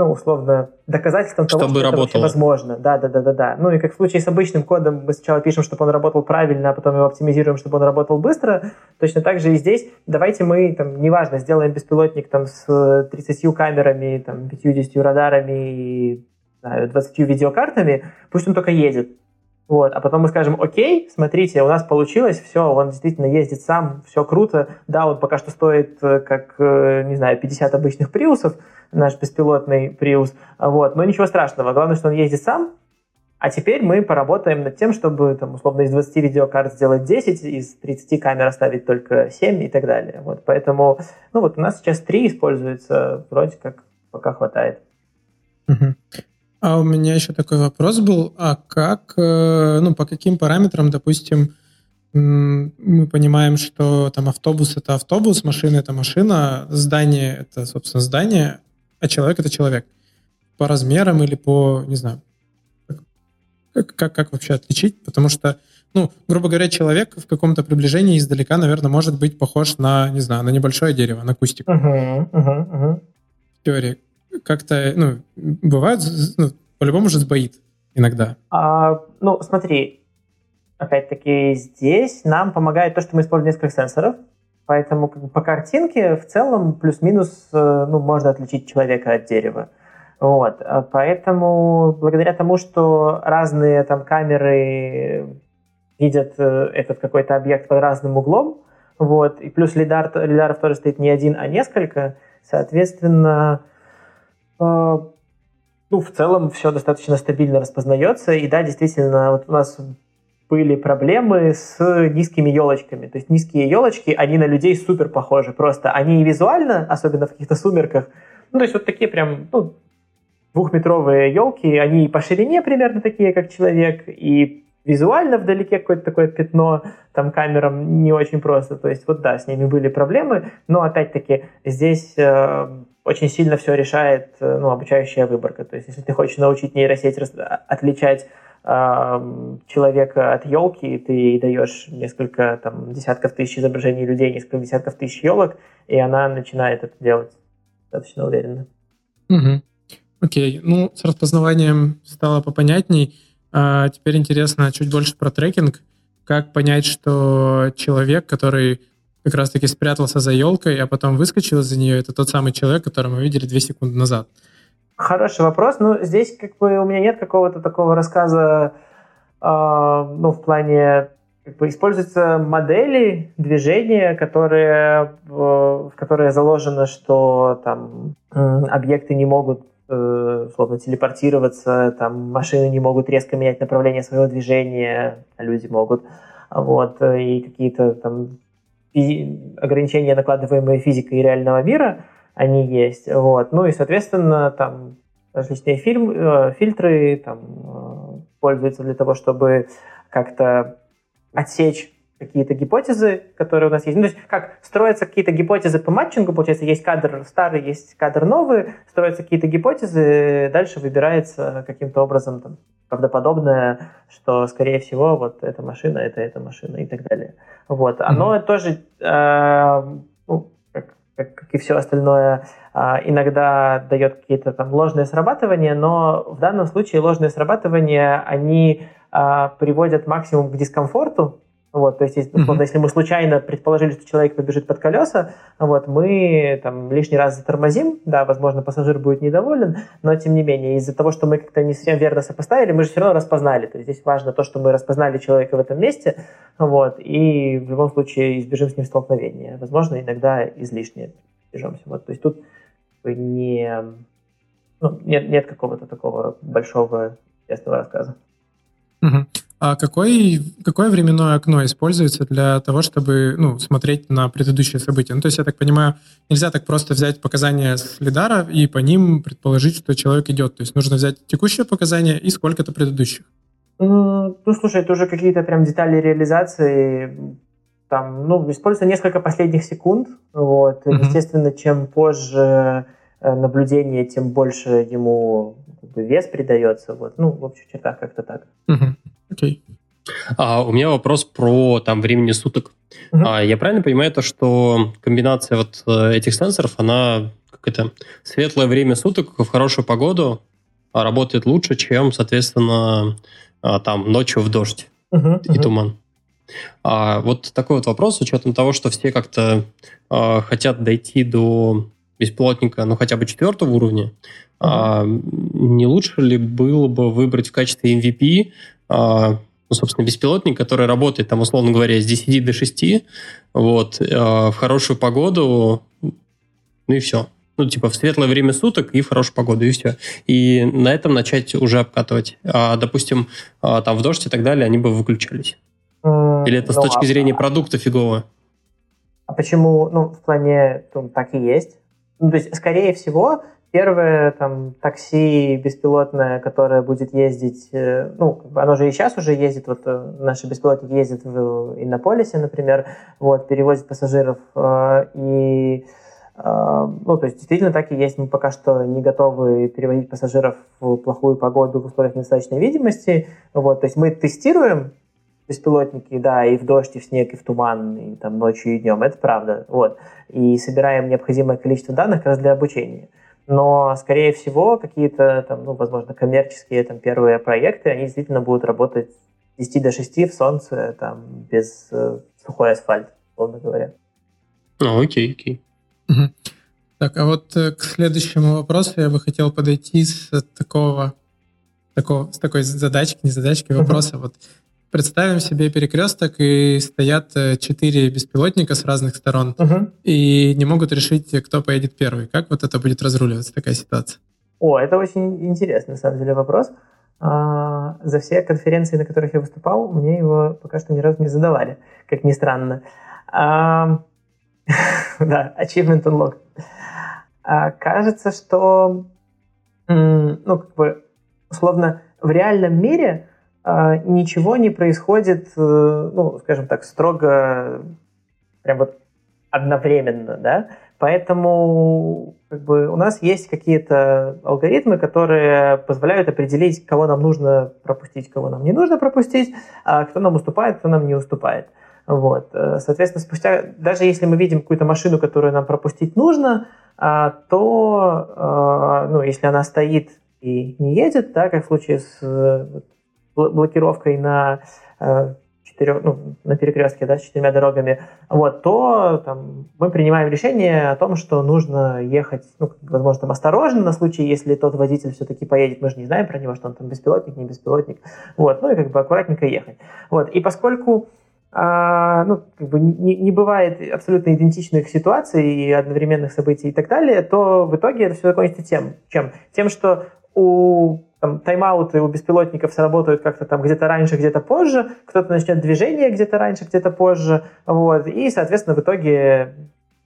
ну, условно, доказательством того, чтобы что работало. это возможно. Да, да, да, да, да. Ну и как в случае с обычным кодом, мы сначала пишем, чтобы он работал правильно, а потом его оптимизируем, чтобы он работал быстро. Точно так же и здесь. Давайте мы, там, неважно, сделаем беспилотник там с 30 камерами, там, 50 радарами и знаю, 20 видеокартами, пусть он только едет. Вот, а потом мы скажем, окей, смотрите, у нас получилось, все, он действительно ездит сам, все круто. Да, он пока что стоит, э, как, э, не знаю, 50 обычных приусов, наш беспилотный приус, вот, но ничего страшного, главное, что он ездит сам, а теперь мы поработаем над тем, чтобы, там, условно, из 20 видеокарт сделать 10, из 30 камер оставить только 7 и так далее. Вот, поэтому, ну вот у нас сейчас 3 используется, вроде как пока хватает. А у меня еще такой вопрос был, а как, э, ну, по каким параметрам, допустим, мы понимаем, что там автобус — это автобус, машина — это машина, здание — это, собственно, здание, а человек — это человек. По размерам или по, не знаю, как, как, как вообще отличить? Потому что, ну, грубо говоря, человек в каком-то приближении издалека, наверное, может быть похож на, не знаю, на небольшое дерево, на кустик. Uh-huh, uh-huh, uh-huh. В теории как-то, ну, бывает, ну, по-любому же сбоит иногда. А, ну, смотри, опять-таки здесь нам помогает то, что мы используем несколько сенсоров, поэтому по картинке в целом плюс-минус, э, ну, можно отличить человека от дерева. Вот, а поэтому благодаря тому, что разные там камеры видят э, этот какой-то объект под разным углом, вот, и плюс лидар, лидаров тоже стоит не один, а несколько, соответственно, ну, в целом все достаточно стабильно распознается. И да, действительно, вот у нас были проблемы с низкими елочками. То есть низкие елочки, они на людей супер похожи. Просто они визуально, особенно в каких-то сумерках, ну, то есть вот такие прям, ну, двухметровые елки, они по ширине примерно такие, как человек, и визуально вдалеке какое-то такое пятно, там камерам не очень просто. То есть вот да, с ними были проблемы, но опять-таки здесь э, очень сильно все решает э, ну, обучающая выборка. То есть, если ты хочешь научить нейросеть отличать э, человека от елки, ты даешь несколько там, десятков тысяч изображений людей, несколько десятков тысяч елок, и она начинает это делать достаточно уверенно. Угу. Окей, ну, с распознаванием стало попонятней. А теперь интересно чуть больше про трекинг. Как понять, что человек, который как раз-таки спрятался за елкой, а потом выскочил из-за нее. Это тот самый человек, которого мы видели две секунды назад. Хороший вопрос. Ну, здесь как бы у меня нет какого-то такого рассказа, э, ну, в плане как бы используются модели движения, которые, в которые заложено, что там объекты не могут э, условно телепортироваться, там машины не могут резко менять направление своего движения, люди могут. Вот, и какие-то там ограничения, накладываемые физикой реального мира, они есть. Вот. Ну и, соответственно, там различные фильм, э, фильтры там, э, пользуются для того, чтобы как-то отсечь какие-то гипотезы, которые у нас есть. Ну, то есть как строятся какие-то гипотезы по матчингу, получается, есть кадр старый, есть кадр новый, строятся какие-то гипотезы, дальше выбирается каким-то образом там, правдоподобное, что, скорее всего, вот эта машина, это эта машина и так далее. Вот. Оно mm-hmm. тоже, э, ну, как, как, и все остальное, э, иногда дает какие-то там ложные срабатывания, но в данном случае ложные срабатывания, они э, приводят максимум к дискомфорту, вот, то есть, условно, mm-hmm. если мы случайно предположили, что человек побежит под колеса, вот, мы там лишний раз затормозим, да, возможно, пассажир будет недоволен, но тем не менее, из-за того, что мы как-то не совсем верно сопоставили, мы же все равно распознали. То есть здесь важно то, что мы распознали человека в этом месте, вот, и в любом случае избежим с ним столкновения. Возможно, иногда излишне избежемся. Вот, то есть тут не, ну, нет, нет какого-то такого большого ясного рассказа. Угу. А какой, какое временное окно используется для того, чтобы ну, смотреть на предыдущие события? Ну, то есть, я так понимаю, нельзя так просто взять показания с лидара и по ним предположить, что человек идет. То есть нужно взять текущие показания и сколько-то предыдущих. Ну, слушай, это уже какие-то прям детали реализации. Там, ну, используется несколько последних секунд. Вот. Mm-hmm. Естественно, чем позже э, наблюдение, тем больше ему как бы, вес придается. Вот. Ну, в общих чертах как-то так. Mm-hmm. Окей. А, у меня вопрос про там времени суток. Uh-huh. А, я правильно понимаю то, что комбинация вот э, этих сенсоров, она как это светлое время суток в хорошую погоду а, работает лучше, чем, соответственно, а, там ночью в дождь uh-huh. и туман. А, вот такой вот вопрос, с учетом того, что все как-то а, хотят дойти до беспилотника, ну, хотя бы четвертого уровня, а, не лучше ли было бы выбрать в качестве MVP ну, собственно, беспилотник, который работает, там, условно говоря, с 10 до 6, вот, а, в хорошую погоду, ну и все. Ну, типа, в светлое время суток и в хорошую погоду, и все. И на этом начать уже обкатывать. А, допустим, а, там в дождь и так далее, они бы выключались. Или это ну, с точки зрения продукта фигово? А почему, ну, в плане, ну, так и есть. Ну, то есть, скорее всего, Первое, там, такси беспилотное, которое будет ездить, э, ну, оно же и сейчас уже ездит, вот э, наши беспилотники ездят в Иннополисе, например, вот, перевозят пассажиров, э, и, ну, то есть, действительно так и есть, мы пока что не готовы перевозить пассажиров в плохую погоду в условиях недостаточной видимости, вот, то есть мы тестируем беспилотники, да, и в дождь, и в снег, и в туман, и там ночью, и днем, это правда, вот, и собираем необходимое количество данных как раз для обучения но, скорее всего, какие-то, там, ну, возможно, коммерческие там, первые проекты, они действительно будут работать с 10 до 6 в солнце, там, без э, сухой асфальт, условно говоря. Ну, окей, окей. Угу. Так, а вот э, к следующему вопросу я бы хотел подойти с такого, такого с такой задачки, не задачки, вопроса. Вот Представим себе перекресток, и стоят э, четыре беспилотника с разных сторон, угу. и не могут решить, кто поедет первый. Как вот это будет разруливаться, такая ситуация? О, это очень интересный, на самом деле, вопрос. А, за все конференции, на которых я выступал, мне его пока что ни разу не задавали, как ни странно. А, (laughs) да, achievement unlocked. А, кажется, что, ну, как бы, условно, в реальном мире ничего не происходит, э, ну, скажем так, строго, прям вот одновременно, да, поэтому как бы у нас есть какие-то алгоритмы, которые позволяют определить, кого нам нужно пропустить, кого нам не нужно пропустить, а кто нам уступает, кто нам не уступает. Вот. Э, соответственно, спустя, даже если мы видим какую-то машину, которую нам пропустить нужно, а, то, ну, если она стоит и не едет, да, как в случае с блокировкой на э, четырех, ну, на перекрестке, да, с четырьмя дорогами, вот, то там, мы принимаем решение о том, что нужно ехать, ну, возможно, там, осторожно на случай, если тот водитель все-таки поедет, мы же не знаем про него, что он там беспилотник, не беспилотник, вот, ну и как бы аккуратненько ехать. Вот, и поскольку а, ну, как бы не, не бывает абсолютно идентичных ситуаций и одновременных событий и так далее, то в итоге это все закончится тем, чем? Тем, что у там, тайм-ауты у беспилотников сработают как-то там где-то раньше, где-то позже, кто-то начнет движение где-то раньше, где-то позже, вот, и, соответственно, в итоге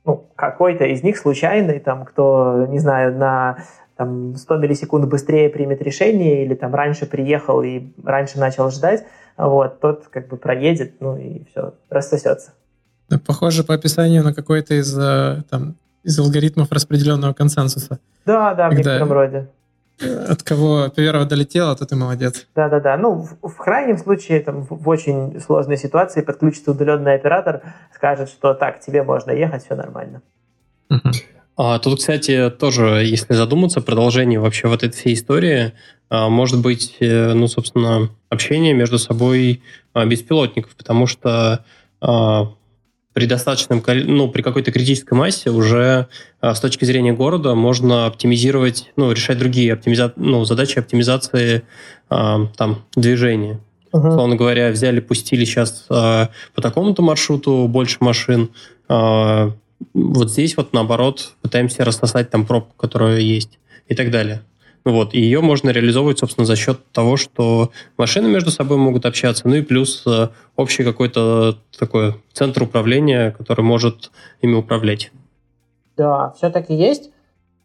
ну, какой-то из них случайный, там, кто, не знаю, на там, 100 миллисекунд быстрее примет решение или там раньше приехал и раньше начал ждать, вот, тот как бы проедет, ну и все, рассосется. Похоже по описанию на какой-то из, э, там, из алгоритмов распределенного консенсуса. Да, да, в некотором роде. От кого первого долетело, то ты молодец. Да-да-да. Ну, в, в крайнем случае, там, в, в очень сложной ситуации подключится удаленный оператор, скажет, что так, тебе можно ехать, все нормально. Uh-huh. А, тут, кстати, тоже, если задуматься, продолжение вообще вот этой всей истории, а, может быть, э, ну, собственно, общение между собой а, беспилотников, потому что а, при достаточном, ну, при какой-то критической массе уже с точки зрения города можно оптимизировать, ну, решать другие оптимиза... ну, задачи оптимизации там движения. Uh-huh. Словно говоря, взяли, пустили сейчас по такому-то маршруту больше машин, вот здесь вот наоборот пытаемся рассосать там пробку, которая есть и так далее. Вот, и ее можно реализовывать, собственно, за счет того, что машины между собой могут общаться, ну и плюс э, общий какой-то такой центр управления, который может ими управлять. Да, все таки есть,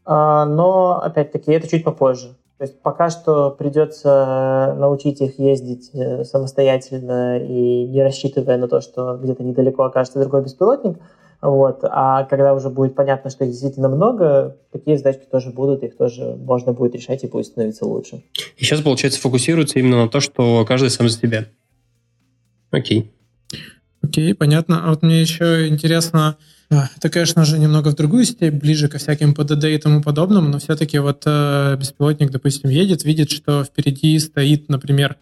а, но, опять-таки, это чуть попозже. То есть пока что придется научить их ездить э, самостоятельно и не рассчитывая на то, что где-то недалеко окажется другой беспилотник – вот. А когда уже будет понятно, что их действительно много, такие задачки тоже будут, их тоже можно будет решать и будет становиться лучше. И сейчас, получается, фокусируется именно на то, что каждый сам за себя. Окей. Окей, понятно. А вот мне еще интересно, а, это, конечно же, немного в другую степь, ближе ко всяким ПДД и тому подобному, но все-таки вот э, беспилотник, допустим, едет, видит, что впереди стоит, например,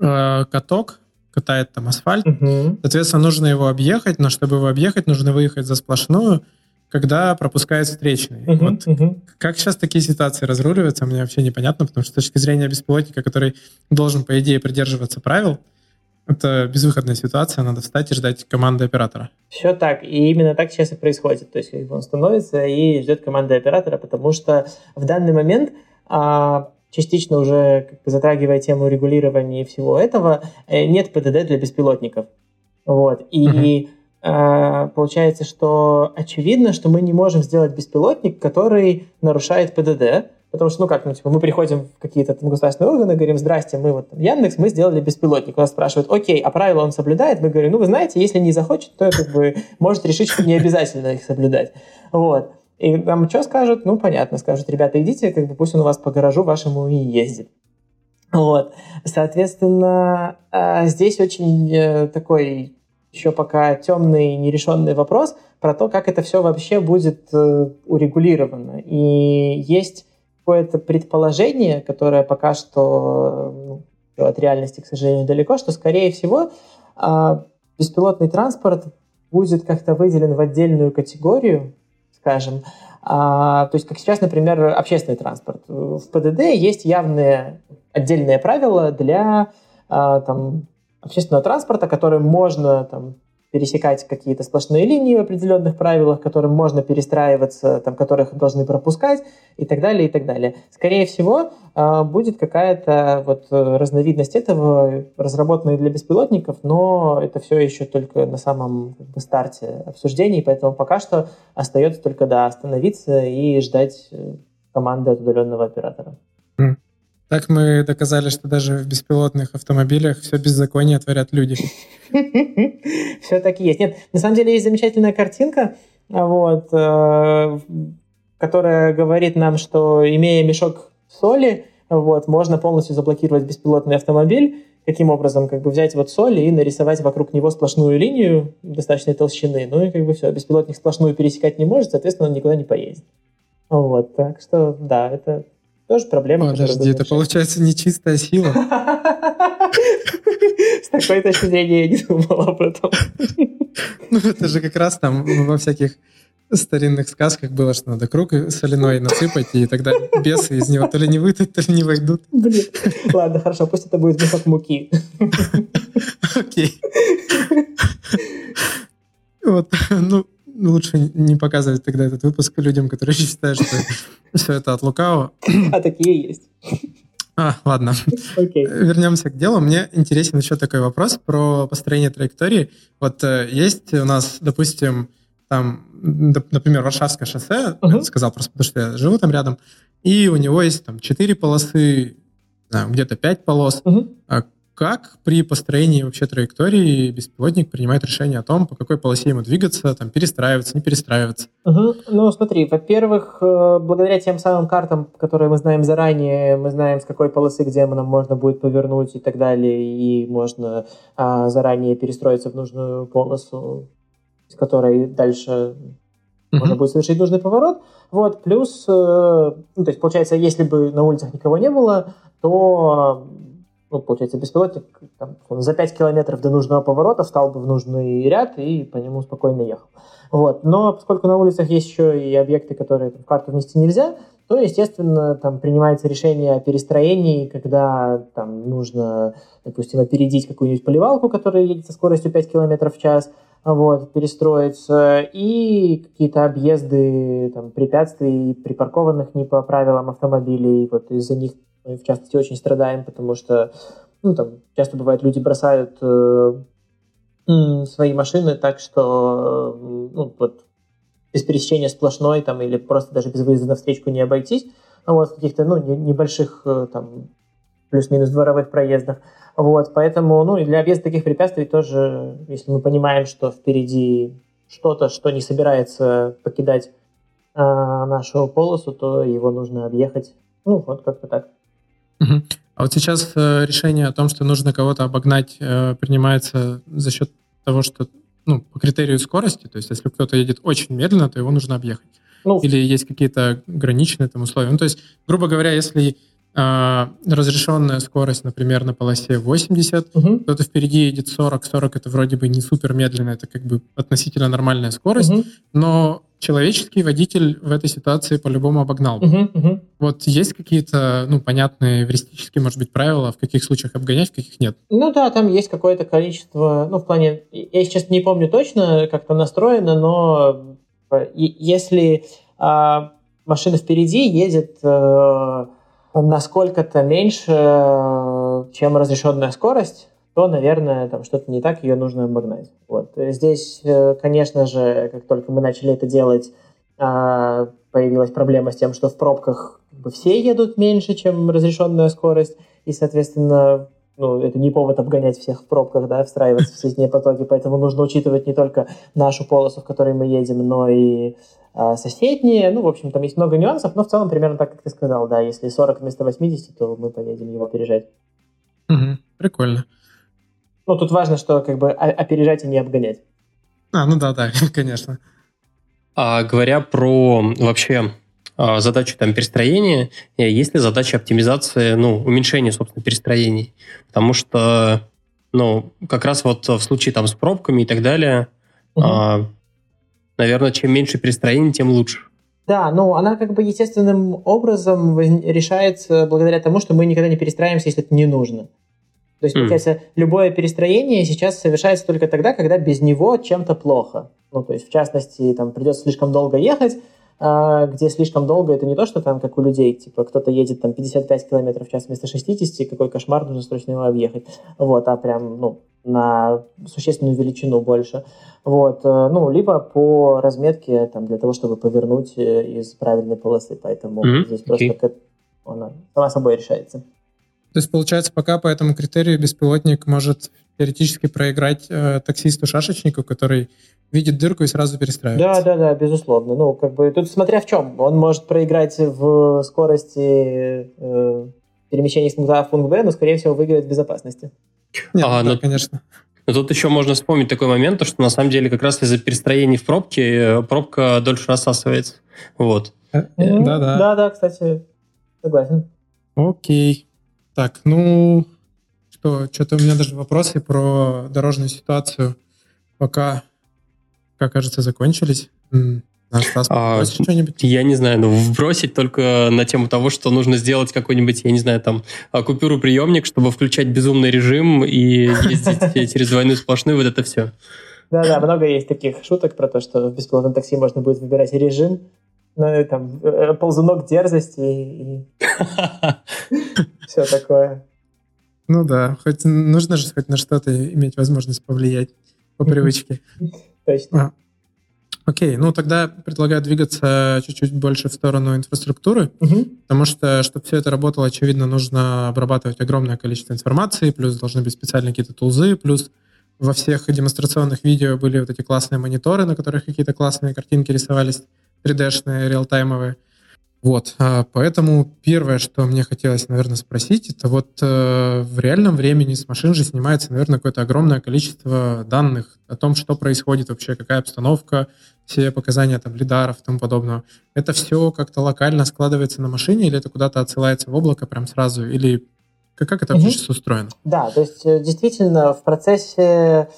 э, каток, катает там асфальт. Угу. Соответственно, нужно его объехать, но чтобы его объехать, нужно выехать за сплошную, когда пропускает встречный. Угу, вот угу. Как сейчас такие ситуации разруливаются, мне вообще непонятно, потому что с точки зрения беспилотника, который должен, по идее, придерживаться правил, это безвыходная ситуация, надо встать и ждать команды оператора. Все так, и именно так сейчас и происходит. То есть он становится и ждет команды оператора, потому что в данный момент а, частично уже как бы затрагивая тему регулирования и всего этого, э, нет ПДД для беспилотников. Вот. И uh-huh. получается, что очевидно, что мы не можем сделать беспилотник, который нарушает ПДД, Потому что, ну как, ну, типа, мы приходим в какие-то там государственные органы, говорим, здрасте, мы вот там, Яндекс, мы сделали беспилотник. У нас спрашивают, окей, а правила он соблюдает? Мы говорим, ну вы знаете, если не захочет, то как бы может решить, что не обязательно их соблюдать. Вот. И нам что скажут? Ну, понятно, скажут, ребята, идите, как бы пусть он у вас по гаражу вашему и ездит. Вот. Соответственно, а, здесь очень э, такой еще пока темный, нерешенный вопрос про то, как это все вообще будет э, урегулировано. И есть какое-то предположение, которое пока что ну, от реальности, к сожалению, далеко, что, скорее всего, а, беспилотный транспорт будет как-то выделен в отдельную категорию, скажем. А, то есть, как сейчас, например, общественный транспорт. В ПДД есть явные отдельные правила для а, там, общественного транспорта, которые можно там, пересекать какие-то сплошные линии в определенных правилах, которым можно перестраиваться, там, которых должны пропускать и так далее, и так далее. Скорее всего, а, будет какая-то вот разновидность этого, разработанная для беспилотников, но это все еще только на самом как бы, старте обсуждений, поэтому пока что остается только да, остановиться и ждать э, команды от удаленного оператора. Так мы доказали, что даже в беспилотных автомобилях все беззаконие творят люди. (laughs) Все таки есть. Нет, на самом деле есть замечательная картинка, вот, э, которая говорит нам, что имея мешок соли, вот, можно полностью заблокировать беспилотный автомобиль, каким образом как бы взять вот соль и нарисовать вокруг него сплошную линию достаточной толщины. Ну и как бы все, беспилотник сплошную пересекать не может, соответствно, он никуда не поедет. Вот, так что да, это тоже проблема. Подожди, это получается нечистая сила. (laughs) С такой точки зрения я не думал об этом. (laughs) Ну, это же как раз там во всяких старинных сказках было, что надо круг соляной насыпать, и тогда бесы из него то ли не выйдут, то ли не войдут. Блин. Ладно, хорошо, пусть это будет мешок муки. (laughs) Окей. Вот, ну, лучше не показывать тогда этот выпуск людям, которые (laughs) считают, что все это от лукавого. А такие есть. А, ладно. Okay. Вернемся к делу. Мне интересен еще такой вопрос про построение траектории. Вот э, есть у нас, допустим, там, например, Варшавское шоссе, uh-huh. я сказал просто потому, что я живу там рядом, и у него есть там четыре полосы, где-то пять полос. Uh-huh. Как при построении вообще траектории беспилотник принимает решение о том, по какой полосе ему двигаться, там, перестраиваться, не перестраиваться? Угу. Ну, смотри, во-первых, э, благодаря тем самым картам, которые мы знаем заранее, мы знаем, с какой полосы, где нам можно будет повернуть и так далее, и можно а, заранее перестроиться в нужную полосу, с которой дальше Uh-huh. можно будет совершить нужный поворот. Вот, плюс, э, ну, то есть, получается, если бы на улицах никого не было, то ну, получается, беспилотник там, за 5 километров до нужного поворота встал бы в нужный ряд и по нему спокойно ехал. Вот. Но поскольку на улицах есть еще и объекты, которые в карту внести нельзя, то, естественно, там принимается решение о перестроении, когда там нужно, допустим, опередить какую-нибудь поливалку, которая едет со скоростью 5 км в час, вот, перестроиться, и какие-то объезды там, препятствий, припаркованных не по правилам автомобилей, вот из-за них мы, в частности, очень страдаем, потому что ну, там, часто бывает, люди бросают э, свои машины так, что э, ну, вот, без пересечения сплошной там, или просто даже без выезда на встречку не обойтись. А вот, в каких-то ну, не, небольших э, там, плюс-минус дворовых проездах. Вот, поэтому ну, и для объезда таких препятствий тоже, если мы понимаем, что впереди что-то, что не собирается покидать э, нашу полосу, то его нужно объехать. Ну, вот как-то так. Угу. А вот сейчас э, решение о том, что нужно кого-то обогнать, э, принимается за счет того, что ну, по критерию скорости, то есть если кто-то едет очень медленно, то его нужно объехать. Ну, Или есть какие-то ограниченные там условия. Ну, то есть, грубо говоря, если э, разрешенная скорость, например, на полосе 80, угу. кто-то впереди едет 40, 40 это вроде бы не супер медленно, это как бы относительно нормальная скорость, угу. но человеческий водитель в этой ситуации по-любому обогнал. Uh-huh, uh-huh. Вот есть какие-то, ну, понятные эвристические, может быть, правила, в каких случаях обгонять, в каких нет? Ну да, там есть какое-то количество, ну, в плане, я сейчас не помню точно, как там настроено, но э, если а, машина впереди едет а, насколько-то меньше, э, чем разрешенная скорость, то, наверное, там что-то не так, ее нужно обогнать. Вот. Здесь, э, конечно же, как только мы начали это делать, а, появилась проблема с тем, что в пробках все едут меньше, чем разрешенная скорость, и, соответственно, ну, это не повод обгонять всех в пробках, да, встраиваться в соседние потоки, поэтому нужно учитывать не только нашу полосу, в которой мы едем, но и соседние. Ну, в общем, там есть много нюансов, но в целом примерно так, как ты сказал, да, если 40 вместо 80, то мы поедем его опережать. Угу, прикольно. Ну, тут важно, что как бы опережать и не обгонять. А, ну да, да, (laughs) конечно. А говоря про вообще а, задачу там перестроения, э, есть ли задача оптимизации, ну, уменьшения, собственно, перестроений? Потому что, ну, как раз вот в случае там с пробками и так далее, угу. а, наверное, чем меньше перестроений, тем лучше. Да, ну она как бы естественным образом решается благодаря тому, что мы никогда не перестраиваемся, если это не нужно. То есть, получается, mm. любое перестроение сейчас совершается только тогда, когда без него чем-то плохо. Ну, то есть, в частности, там придется слишком долго ехать, где слишком долго это не то, что там, как у людей, типа, кто-то едет там 55 км в час вместо 60, какой кошмар, нужно срочно его объехать. Вот, а прям, ну, на существенную величину больше. Вот, э, ну, либо по разметке, там, для того, чтобы повернуть э, из правильной полосы. Поэтому mm-hmm. здесь okay. просто она сама собой решается. То есть, получается, пока по этому критерию беспилотник может теоретически проиграть э, таксисту-шашечнику, который видит дырку и сразу перестраивается. Да, да, да, безусловно. Ну, как бы тут смотря в чем. Он может проиграть в скорости э, перемещения с пункта А в пункт Б, но, скорее всего, выиграет в безопасности. Нет, а, да, ну, конечно. Но тут еще можно вспомнить такой момент, что на самом деле как раз из-за перестроений в пробке э, пробка дольше рассасывается. Вот. Да-да. Да-да, кстати, согласен. Окей. Так, ну, что, что-то у меня даже вопросы про дорожную ситуацию пока, как кажется, закончились. Стас, а, что-нибудь? Я не знаю, ну, вбросить только на тему того, что нужно сделать какой-нибудь, я не знаю, там, а, купюру-приемник, чтобы включать безумный режим и ездить (laughs) через двойную сплошную, вот это все. Да-да, много есть таких шуток про то, что в бесплатном такси можно будет выбирать режим, ну, там, э, ползунок дерзости и все такое. Ну да, хоть нужно же хоть на что-то иметь возможность повлиять по привычке. (laughs) Точно. А. Окей, ну тогда предлагаю двигаться чуть-чуть больше в сторону инфраструктуры, угу. потому что, чтобы все это работало, очевидно, нужно обрабатывать огромное количество информации, плюс должны быть специальные какие-то тулзы, плюс во всех демонстрационных видео были вот эти классные мониторы, на которых какие-то классные картинки рисовались, 3D-шные, реалтаймовые. Вот, а, поэтому первое, что мне хотелось, наверное, спросить, это вот э, в реальном времени с машин же снимается, наверное, какое-то огромное количество данных о том, что происходит вообще, какая обстановка, все показания там лидаров и тому подобного. Это все как-то локально складывается на машине или это куда-то отсылается в облако прям сразу? Или как, как это угу. вообще устроено? Да, то есть э, действительно в процессе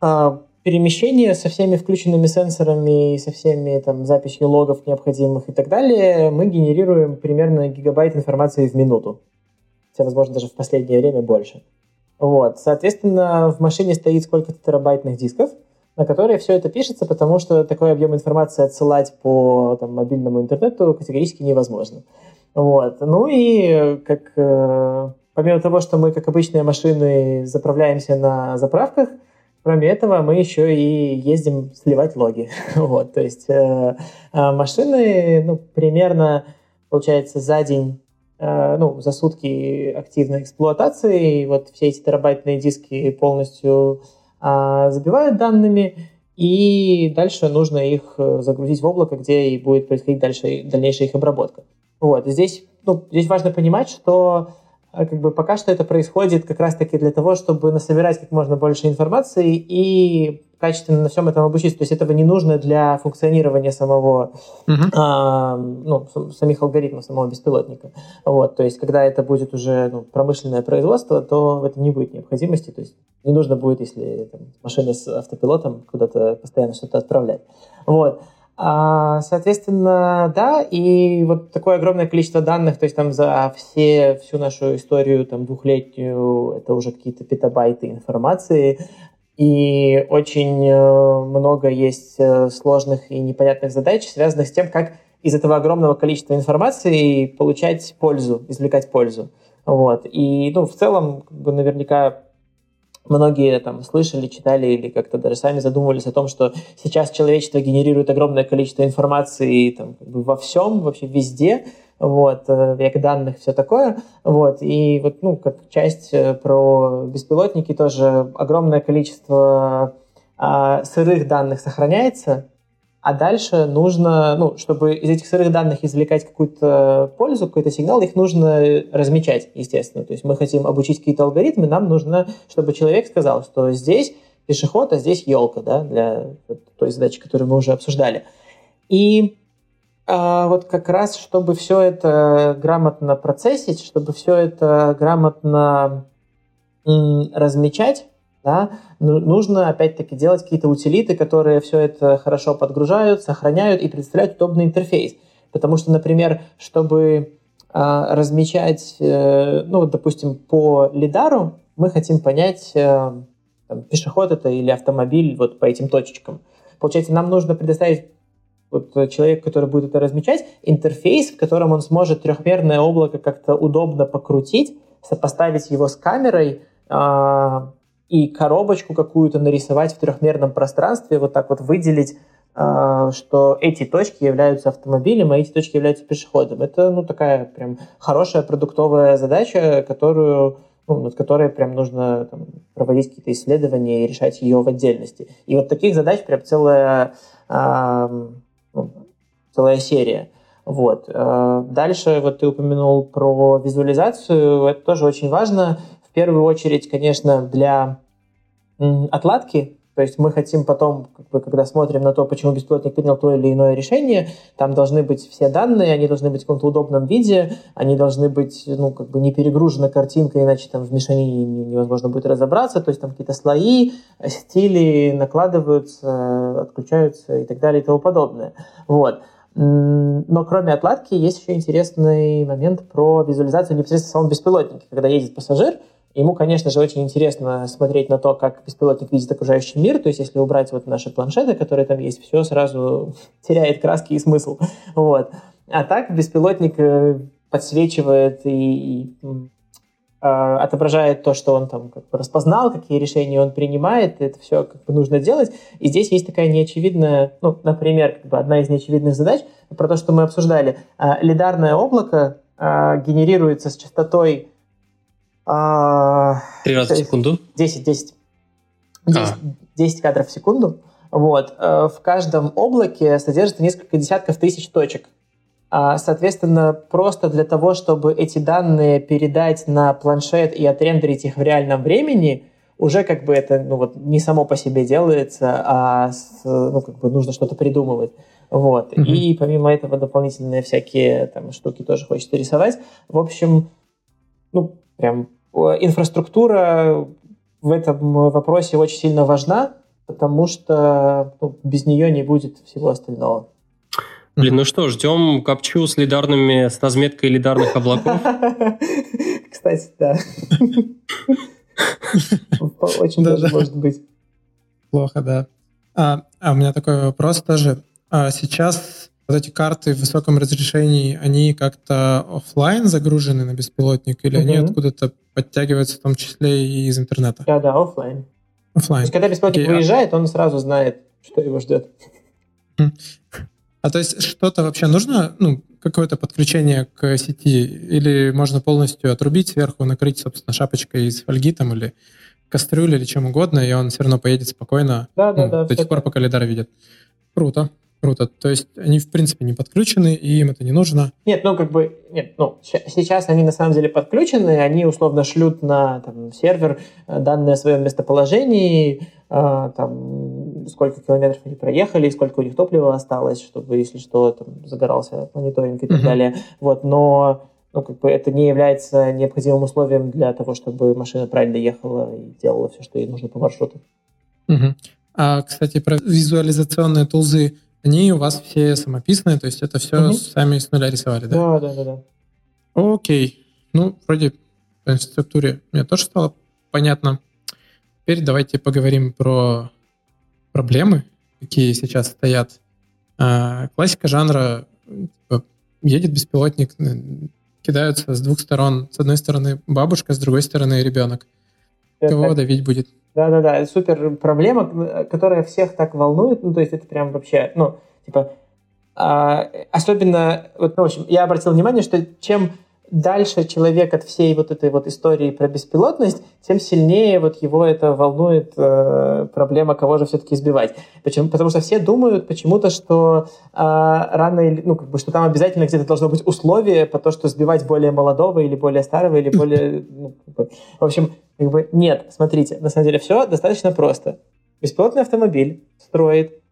э, перемещения со всеми включенными сенсорами и со всеми там записью логов необходимых и так далее мы генерируем примерно гигабайт информации в минуту. Хотя, возможно, даже в последнее время больше. Вот. Соответственно, в машине стоит сколько-то терабайтных дисков, на которые все это пишется, потому что такой объем информации отсылать по там, мобильному интернету категорически невозможно. Вот. Ну и как э, помимо того, что мы, как обычные машины, заправляемся на заправках, кроме этого мы еще и ездим сливать логи. (laughs) вот, то есть э, э, машины ну, примерно, получается, за день э, ну, за сутки активной эксплуатации, вот все эти терабайтные диски полностью а, забивают данными, и дальше нужно их э, загрузить в облако, где и будет происходить дальше, дальнейшая их обработка. Вот. Здесь, ну, здесь важно понимать, что как бы пока что это происходит как раз-таки для того, чтобы насобирать как можно больше информации и качественно на всем этом обучиться. То есть этого не нужно для функционирования самого, uh-huh. а, ну, самих алгоритмов, самого беспилотника. Вот, то есть когда это будет уже ну, промышленное производство, то в этом не будет необходимости. То есть не нужно будет, если там, машина с автопилотом куда-то постоянно что-то отправлять. Вот. А, соответственно, да, и вот такое огромное количество данных, то есть там за все, всю нашу историю там двухлетнюю, это уже какие-то петабайты информации, и очень э, много есть э, сложных и непонятных задач, связанных с тем, как из этого огромного количества информации получать пользу, извлекать пользу. Вот. И ну, в целом, наверняка Многие там слышали, читали или как-то даже сами задумывались о том, что сейчас человечество генерирует огромное количество информации там, во всем, вообще везде, вот, э, век данных, все такое, вот, и вот, ну, как часть э, про беспилотники тоже огромное количество а, сырых данных сохраняется, а дальше нужно, ну, чтобы из этих сырых данных извлекать какую-то пользу, какой-то сигнал, их нужно размечать, естественно. То есть мы хотим обучить какие-то алгоритмы, нам нужно, чтобы человек сказал, что здесь пешеход, а здесь елка, да, для той задачи, которую мы уже обсуждали. И а, вот как раз, чтобы все это грамотно процессить, чтобы все это грамотно размечать, да, ну, нужно опять-таки делать какие-то утилиты, которые все это хорошо подгружают, сохраняют и представляют удобный интерфейс. Потому что, например, чтобы э, размечать, э, ну, допустим, по лидару, мы хотим понять, э, там, пешеход это или автомобиль вот по этим точечкам. Получается, нам нужно предоставить вот человек, который будет это размечать, интерфейс, в котором он сможет трехмерное облако как-то удобно покрутить, сопоставить его с камерой, и коробочку какую-то нарисовать в трехмерном пространстве, вот так вот выделить, а, что эти точки являются автомобилем, а эти точки являются пешеходом. Это ну, такая прям хорошая продуктовая задача, которую ну, над которой прям нужно там, проводить какие-то исследования и решать ее в отдельности. И вот таких задач прям целая, ну, целая серия. Вот. А, дальше вот ты упомянул про визуализацию. Это тоже очень важно. В первую очередь, конечно, для отладки, то есть мы хотим потом, как бы, когда смотрим на то, почему беспилотник принял то или иное решение, там должны быть все данные, они должны быть в каком-то удобном виде, они должны быть, ну, как бы не перегружена картинка, иначе там в мешанине невозможно будет разобраться, то есть там какие-то слои, стили накладываются, отключаются и так далее и тому подобное. Вот. Но кроме отладки есть еще интересный момент про визуализацию непосредственно в самом беспилотнике. Когда едет пассажир, Ему, конечно же, очень интересно смотреть на то, как беспилотник видит окружающий мир. То есть, если убрать вот наши планшеты, которые там есть, все сразу (laughs) теряет краски и смысл. Вот. А так беспилотник э, подсвечивает и, и э, отображает то, что он там как бы распознал, какие решения он принимает, это все как бы нужно делать. И здесь есть такая неочевидная, ну, например, как бы одна из неочевидных задач про то, что мы обсуждали. Э, лидарное облако э, генерируется с частотой а, Три раза в секунду? 10, 10. 10, а. 10 кадров в секунду. Вот. Э, в каждом облаке содержится несколько десятков тысяч точек. А, соответственно, просто для того, чтобы эти данные передать на планшет и отрендерить их в реальном времени, уже как бы это ну, вот, не само по себе делается, а с, ну, как бы нужно что-то придумывать. Вот. Mm-hmm. И помимо этого дополнительные всякие там, штуки тоже хочется рисовать. В общем, ну, прям э, инфраструктура в этом вопросе очень сильно важна, потому что ну, без нее не будет всего остального. Блин, ну что, ждем капчу с лидарными, с разметкой лидарных облаков. (laughs) Кстати, да. (laughs) Очень даже может быть. Плохо, да. А, а у меня такой вопрос тоже. А сейчас вот эти карты в высоком разрешении, они как-то офлайн загружены на беспилотник или угу. они откуда-то подтягиваются в том числе и из интернета? Да, да, офлайн. Офлайн. То есть, когда беспилотник okay. А выезжает, он сразу знает, что его ждет. А то есть что-то вообще нужно, ну, какое-то подключение к сети, или можно полностью отрубить сверху, накрыть, собственно, шапочкой из фольги там или кастрюли или чем угодно, и он все равно поедет спокойно да, да, ну, да, до тех пор, пока лидар видит. Круто. Круто. То есть они, в принципе, не подключены, и им это не нужно? Нет, ну, как бы, нет, ну, сейчас они на самом деле подключены, они условно шлют на там, сервер э, данные о своем местоположении, э, там, сколько километров они проехали, сколько у них топлива осталось, чтобы, если что, там, загорался мониторинг и так uh-huh. далее. Вот, но ну, как бы это не является необходимым условием для того, чтобы машина правильно ехала и делала все, что ей нужно по маршруту. Угу. А, кстати, про визуализационные тулзы они у вас все самописные, то есть это все угу. сами с нуля рисовали, да? Да, да, да. Окей. Ну, вроде по структуре мне тоже стало понятно. Теперь давайте поговорим про проблемы, какие сейчас стоят. А, классика жанра типа, едет беспилотник, кидаются с двух сторон. С одной стороны бабушка, с другой стороны ребенок. Кого так. давить будет? Да-да-да, супер проблема, которая всех так волнует, ну, то есть это прям вообще, ну, типа, а, особенно, вот, ну, в общем, я обратил внимание, что чем дальше человек от всей вот этой вот истории про беспилотность, тем сильнее вот его это волнует э, проблема, кого же все-таки избивать. Почему? Потому что все думают почему-то, что э, рано или, ну, как бы, что там обязательно где-то должно быть условие по то, что сбивать более молодого или более старого, или более... (laughs) Ну, в общем, как бы, нет, смотрите, на самом деле все достаточно просто. Беспилотный автомобиль строит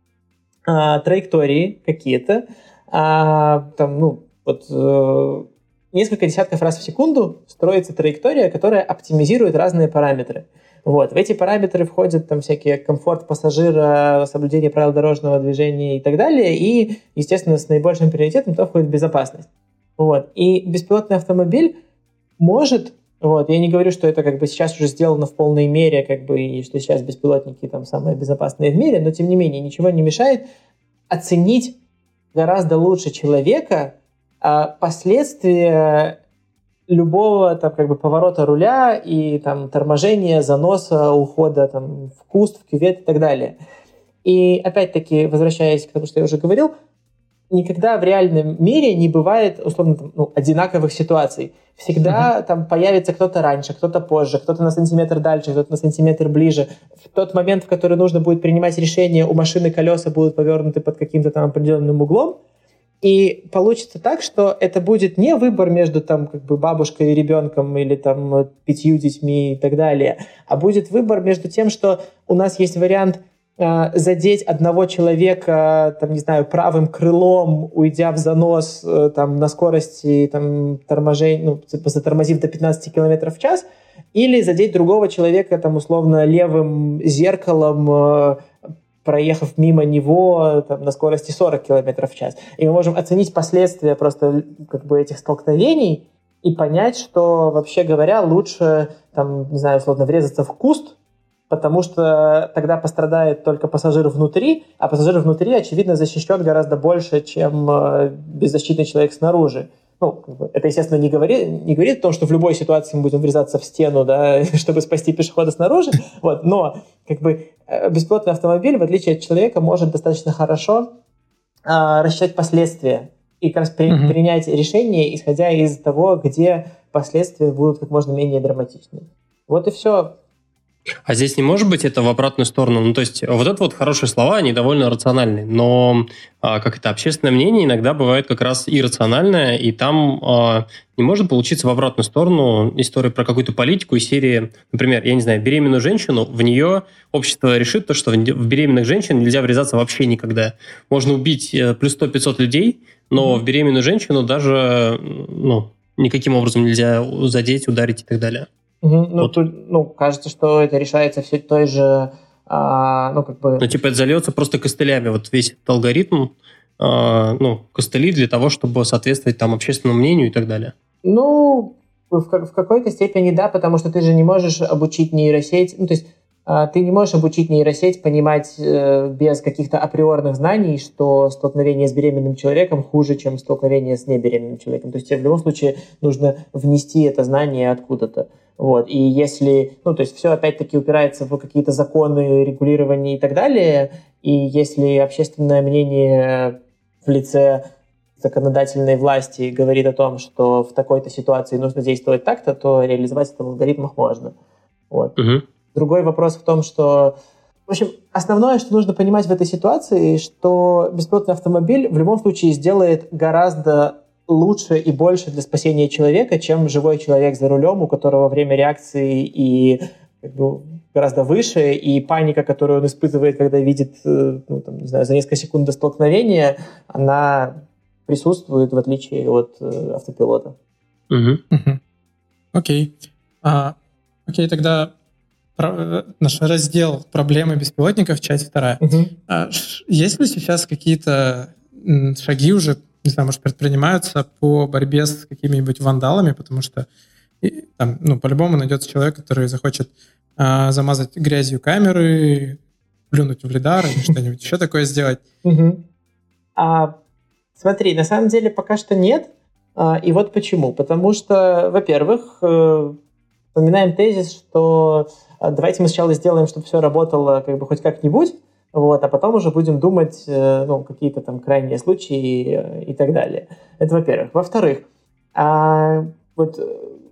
э, траектории какие-то, э, там, ну, вот... Э, несколько десятков раз в секунду строится траектория, которая оптимизирует разные параметры. Вот. В эти параметры входят там всякие комфорт пассажира, соблюдение правил дорожного движения и так далее. И, естественно, с наибольшим приоритетом то входит безопасность. Вот. И беспилотный автомобиль может вот. Я не говорю, что это как бы сейчас уже сделано в полной мере, как бы, и что сейчас беспилотники там самые безопасные в мире, но тем не менее ничего не мешает оценить гораздо лучше человека последствия любого там как бы поворота руля и там торможения, заноса, ухода там в куст, в кювет и так далее. И опять-таки, возвращаясь к тому, что я уже говорил, никогда в реальном мире не бывает условно там, ну, одинаковых ситуаций. Всегда mm-hmm. там появится кто-то раньше, кто-то позже, кто-то на сантиметр дальше, кто-то на сантиметр ближе. В тот момент, в который нужно будет принимать решение, у машины колеса будут повернуты под каким-то там определенным углом, и получится так, что это будет не выбор между там как бы бабушкой и ребенком или там пятью детьми и так далее, а будет выбор между тем, что у нас есть вариант э, задеть одного человека, там, не знаю, правым крылом, уйдя в занос э, там, на скорости там, торможения, ну, типа, затормозив до 15 км в час, или задеть другого человека, там, условно, левым зеркалом, э, проехав мимо него там, на скорости 40 км в час. И мы можем оценить последствия просто как бы этих столкновений и понять, что, вообще говоря, лучше, там, не знаю, условно, врезаться в куст, потому что тогда пострадает только пассажир внутри, а пассажир внутри, очевидно, защищен гораздо больше, чем э, беззащитный человек снаружи. Ну, это, естественно, не говорит, не говорит о том, что в любой ситуации мы будем врезаться в стену, да, (laughs) чтобы спасти пешехода снаружи, вот, но как бы э, беспилотный автомобиль, в отличие от человека, может достаточно хорошо а, рассчитать последствия и как раз при, угу. принять решение, исходя из того, где последствия будут как можно менее драматичны. Вот и все. А здесь не может быть это в обратную сторону? Ну, то есть, вот это вот хорошие слова, они довольно рациональные, но, а, как это, общественное мнение иногда бывает как раз иррациональное, и там а, не может получиться в обратную сторону история про какую-то политику и серии, например, я не знаю, беременную женщину, в нее общество решит то, что в беременных женщин нельзя врезаться вообще никогда. Можно убить э, плюс 100-500 людей, но в беременную женщину даже, ну, никаким образом нельзя задеть, ударить и так далее. Угу. Ну, вот. тут, ну, кажется, что это решается все той же, а, ну, как бы... Ну, типа, это зальется просто костылями, вот весь этот алгоритм, а, ну, костыли для того, чтобы соответствовать там общественному мнению и так далее. Ну, в, в какой-то степени да, потому что ты же не можешь обучить нейросеть, ну, то есть а, ты не можешь обучить нейросеть понимать э, без каких-то априорных знаний, что столкновение с беременным человеком хуже, чем столкновение с небеременным человеком. То есть тебе в любом случае нужно внести это знание откуда-то. Вот. И если, ну, то есть все опять-таки упирается в какие-то законы, регулирования и так далее, и если общественное мнение в лице законодательной власти говорит о том, что в такой-то ситуации нужно действовать так-то, то реализовать это в алгоритмах можно. Вот. Угу. Другой вопрос в том, что в общем, основное, что нужно понимать в этой ситуации, что беспилотный автомобиль в любом случае сделает гораздо лучше и больше для спасения человека, чем живой человек за рулем, у которого время реакции и как бы, гораздо выше, и паника, которую он испытывает, когда видит, э, ну, там, не знаю, за несколько секунд до столкновения, она присутствует в отличие от э, автопилота. Окей. А, окей, тогда про, наш раздел «Проблемы беспилотников», часть вторая. А, есть ли сейчас какие-то шаги уже не знаю, может, предпринимаются по борьбе с какими-нибудь вандалами, потому что и, там, ну, по-любому найдется человек, который захочет а, замазать грязью камеры, плюнуть в лидар или что-нибудь еще такое сделать. А, смотри, на самом деле пока что нет. А, и вот почему. Потому что, во-первых, э, вспоминаем тезис, что а, давайте мы сначала сделаем, чтобы все работало как бы хоть как-нибудь, вот, а потом уже будем думать, э, ну, какие-то там крайние случаи и, так далее. Это во-первых. Во-вторых, а, вот э,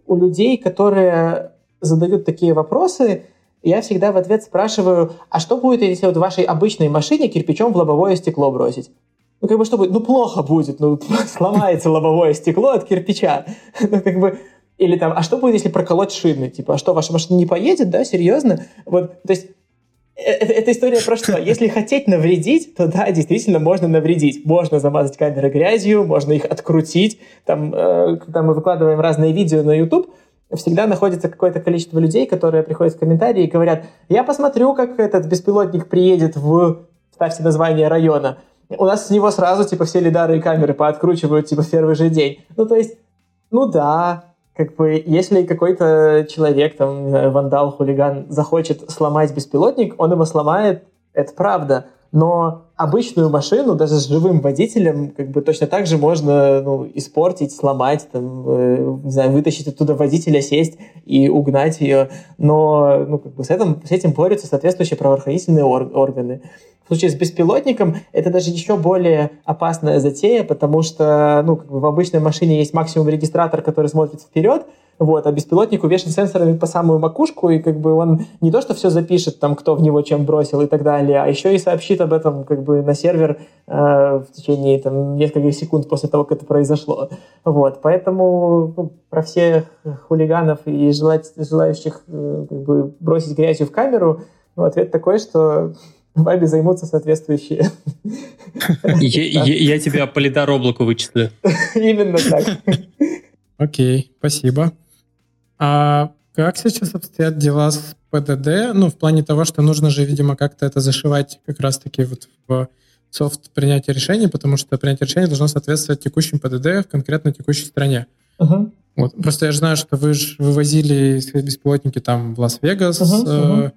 у людей, которые задают такие вопросы, я всегда в ответ спрашиваю, а что будет, если вот в вашей обычной машине кирпичом в лобовое стекло бросить? Ну, как бы, что будет? Ну, плохо будет, ну, (laughs) сломается лобовое стекло от кирпича. (laughs) Ну, как бы, или там, а что будет, если проколоть шины? Типа, а что, ваша машина не поедет, да, серьезно? Вот, то есть это, это история про что? Если хотеть навредить, то да, действительно можно навредить. Можно замазать камеры грязью, можно их открутить. Там, э, когда мы выкладываем разные видео на YouTube, всегда находится какое-то количество людей, которые приходят в комментарии и говорят, я посмотрю, как этот беспилотник приедет в, ставьте название района. У нас с него сразу, типа, все лидары и камеры пооткручивают, типа, в первый же день. Ну, то есть, ну да, как бы, если какой-то человек, там, вандал, хулиган, захочет сломать беспилотник, он его сломает, это правда. Но обычную машину, даже с живым водителем, как бы точно так же можно ну, испортить, сломать, там, э, не знаю, вытащить оттуда водителя, сесть и угнать ее. Но ну, как бы с, этим, с этим борются соответствующие правоохранительные ор- органы. В случае с беспилотником это даже еще более опасная затея, потому что ну, как бы в обычной машине есть максимум регистратор, который смотрит вперед, вот, а беспилотник увешан сенсорами по самую макушку, и как бы он не то, что все запишет, там, кто в него чем бросил и так далее, а еще и сообщит об этом как бы на сервер э, в течение там, нескольких секунд после того, как это произошло. Вот, поэтому ну, про всех хулиганов и желать, желающих э, как бы бросить грязью в камеру, ну, ответ такой, что вами займутся соответствующие. (laughs) Я тебя по лидар облаку вычислю. Именно так. Окей, спасибо. А как сейчас обстоят дела с ПДД? Ну, в плане того, что нужно же, видимо, как-то это зашивать как раз-таки вот в софт принятия решений, потому что принятие решений должно соответствовать текущим ПДД в конкретно текущей стране. Угу. Вот. Просто я же знаю, что вы же вывозили свои беспилотники там в Лас-Вегас, э, угу.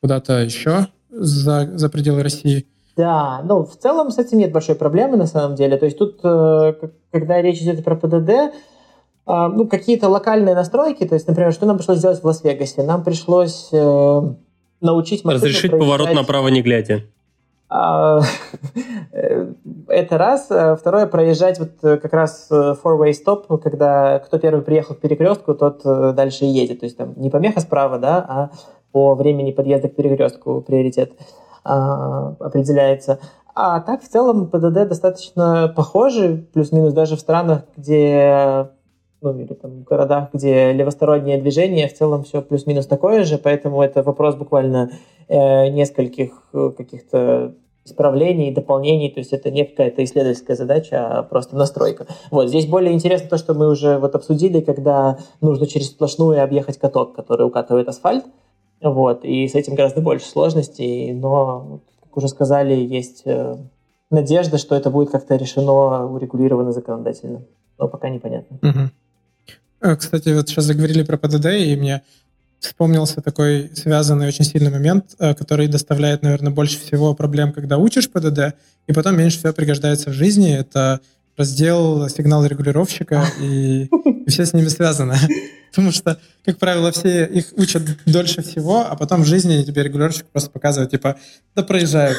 куда-то еще за, за пределы России. Да, ну, в целом с этим нет большой проблемы на самом деле. То есть тут, э, когда речь идет про ПДД, ну, какие-то локальные настройки, то есть, например, что нам пришлось сделать в Лас-Вегасе? Нам пришлось э, научить машину Разрешить поворот направо не глядя. А, это раз. Второе, проезжать вот как раз four-way stop, когда кто первый приехал к перекрестку, тот дальше едет. То есть там не помеха справа, да, а по времени подъезда к перекрестку приоритет а, определяется. А так, в целом, ПДД достаточно похожи, плюс-минус даже в странах, где ну, или там городах, где левостороннее движение, в целом все плюс-минус такое же, поэтому это вопрос буквально э, нескольких э, каких-то исправлений, дополнений, то есть это не какая-то исследовательская задача, а просто настройка. Вот, здесь более интересно то, что мы уже вот обсудили, когда нужно через сплошную объехать каток, который укатывает асфальт, вот, и с этим гораздо больше сложностей, но, как уже сказали, есть э, надежда, что это будет как-то решено, урегулировано законодательно, но пока непонятно. Угу. Кстати, вот сейчас заговорили про ПДД, и мне вспомнился такой связанный очень сильный момент, э, который доставляет, наверное, больше всего проблем, когда учишь ПДД, и потом меньше всего пригождается в жизни. Это раздел сигнал регулировщика, и, все с ними связано. (laughs) Потому что, как правило, все их учат дольше всего, а потом в жизни тебе регулировщик просто показывает, типа, да проезжай.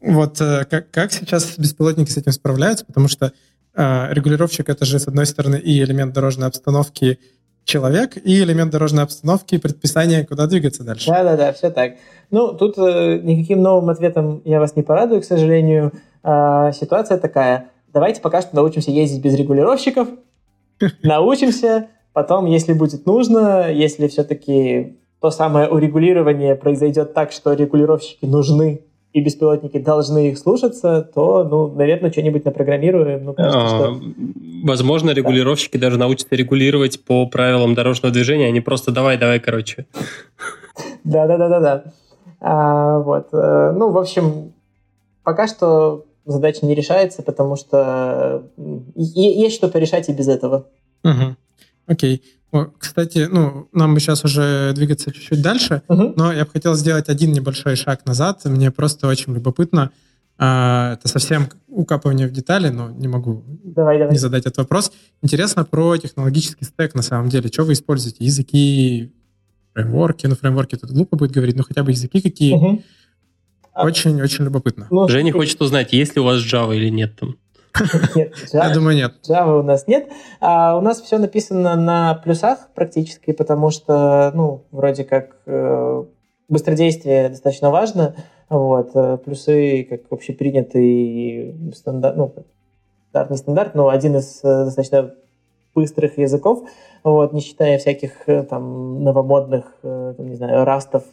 Вот э, как, сейчас беспилотники с этим справляются, потому что регулировщик это же, с одной стороны, и элемент дорожной обстановки человек, и элемент дорожной обстановки, предписание, куда двигаться дальше. Да-да-да, все так. Ну, тут э, никаким новым ответом я вас не порадую, к сожалению. Э, ситуация такая. Давайте пока что научимся ездить без регулировщиков, (laughs) научимся, потом, если будет нужно, если все-таки то самое урегулирование произойдет так, что регулировщики нужны и беспилотники должны их слушаться, то, ну, наверное, что-нибудь напрограммируем. Ну, а, что... Возможно, регулировщики да. даже научатся регулировать по правилам дорожного движения, а не просто давай-давай, короче. Да-да-да-да-да. А, вот. Э, ну, в общем, пока что задача не решается, потому что есть что порешать и без этого. Угу. Окей. О, кстати, ну, нам бы сейчас уже двигаться чуть-чуть дальше, угу. но я бы хотел сделать один небольшой шаг назад. Мне просто очень любопытно. А, это совсем укапывание в детали, но не могу давай, давай. не задать этот вопрос. Интересно про технологический стек на самом деле. Что вы используете? Языки, фреймворки? Ну, фреймворки тут глупо будет говорить, но хотя бы языки какие. Угу. Очень-очень любопытно. Ну, Женя хочет узнать, есть ли у вас Java или нет там. Нет, (laughs) Java, Я думаю, нет. Java у нас нет. А у нас все написано на плюсах практически, потому что, ну, вроде как э, быстродействие достаточно важно. Вот, э, плюсы, как общепринятый стандарт, ну, стандарт, не стандарт, но один из э, достаточно быстрых языков, вот, не считая всяких э, там новомодных, там, не знаю, растов,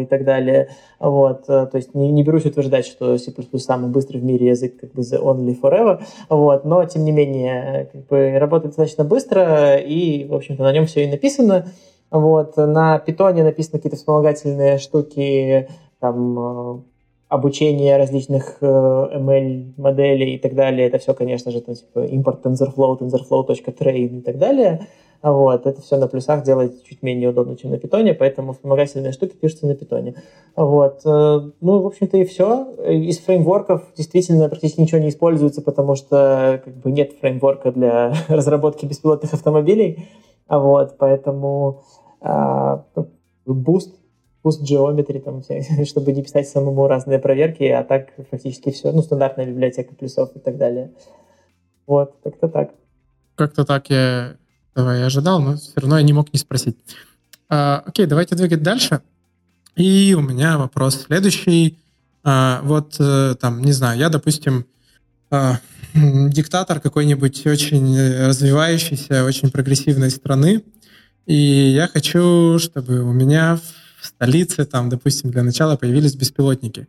и так далее. Вот, э, то есть не, не берусь утверждать, что C++ самый быстрый в мире язык, как бы the only forever, вот, но тем не менее как бы работает достаточно быстро и, в общем-то, на нем все и написано. Вот, на питоне написаны какие-то вспомогательные штуки, там, э, обучение различных э, ML-моделей и так далее. Это все, конечно же, там, типа import TensorFlow, TensorFlow.train и так далее. Вот, это все на плюсах делает чуть менее удобно, чем на питоне, поэтому вспомогательные штуки пишутся на питоне. Вот. Э, ну, в общем-то, и все. Из фреймворков действительно практически ничего не используется, потому что как бы нет фреймворка для (laughs) разработки беспилотных автомобилей. Вот, поэтому а, Boost Geometry, там, (laughs) чтобы не писать самому разные проверки, а так фактически все, ну, стандартная библиотека плюсов и так далее. Вот, как-то так. Как-то так я этого я ожидал, но все равно я не мог не спросить. А, окей, давайте двигать дальше. И у меня вопрос следующий. А, вот э, там, не знаю, я, допустим, а, (laughs) диктатор какой-нибудь очень развивающейся, очень прогрессивной страны, и я хочу, чтобы у меня столице, там, допустим, для начала появились беспилотники.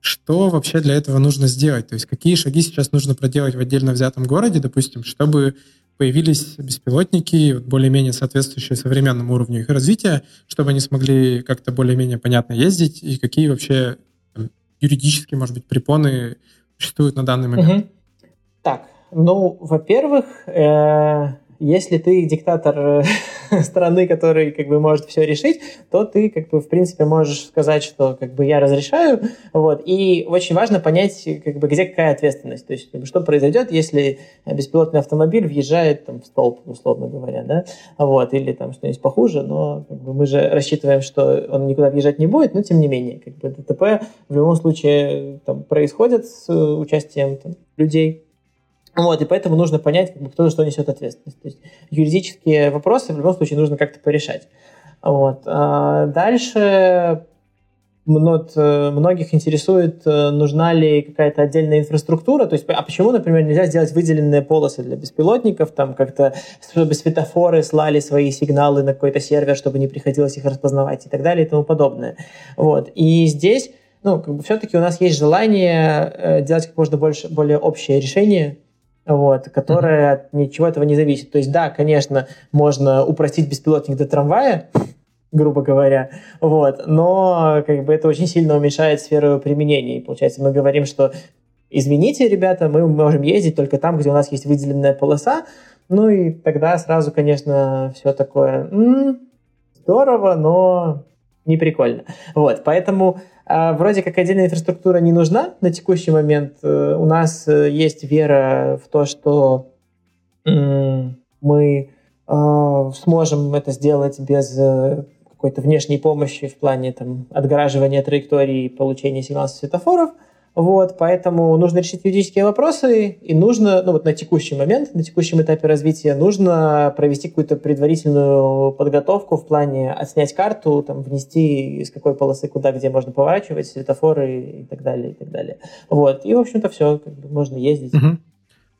Что вообще для этого нужно сделать? То есть какие шаги сейчас нужно проделать в отдельно взятом городе, допустим, чтобы появились беспилотники, более-менее соответствующие современному уровню их развития, чтобы они смогли как-то более-менее понятно ездить, и какие вообще юридические, может быть, препоны существуют на данный момент? Угу. Так, ну, во-первых, э, если ты диктатор э, (laughs) страны, который как бы может все решить, то ты как бы в принципе можешь сказать, что как бы я разрешаю, вот. И очень важно понять, как бы где какая ответственность, то есть как бы, что произойдет, если беспилотный автомобиль въезжает там в столб, условно говоря, да, вот, или там что-нибудь похуже, но как бы, мы же рассчитываем, что он никуда въезжать не будет, но тем не менее, как бы ДТП в любом случае там происходит с участием там, людей, вот, и поэтому нужно понять, как бы, кто за что несет ответственность. То есть юридические вопросы в любом случае нужно как-то порешать. Вот. А дальше многих интересует, э, нужна ли какая-то отдельная инфраструктура, то есть, а почему, например, нельзя сделать выделенные полосы для беспилотников, там как-то, чтобы светофоры слали свои сигналы на какой-то сервер, чтобы не приходилось их распознавать и так далее и тому подобное. Вот. И здесь, ну, как бы все-таки у нас есть желание э, делать как можно больше, более общее решение, вот, которая от ничего этого не зависит. То есть, да, конечно, можно упростить беспилотник до трамвая, грубо говоря, вот, но как бы это очень сильно уменьшает сферу применения. И получается, мы говорим, что извините, ребята, мы можем ездить только там, где у нас есть выделенная полоса, ну и тогда сразу, конечно, все такое м-м, здорово, но не прикольно. Вот, поэтому вроде как отдельная инфраструктура не нужна на текущий момент. Э, у нас э, есть вера в то, что мы а, сможем это сделать без э, какой-то внешней помощи в плане там, отгораживания траектории получения сигналов светофоров – вот, поэтому нужно решить юридические вопросы, и нужно, ну вот на текущий момент, на текущем этапе развития, нужно провести какую-то предварительную подготовку в плане отснять карту, там, внести из какой полосы куда, где можно поворачивать, светофоры и так далее, и так далее. Вот, и, в общем-то, все, как бы можно ездить. Угу.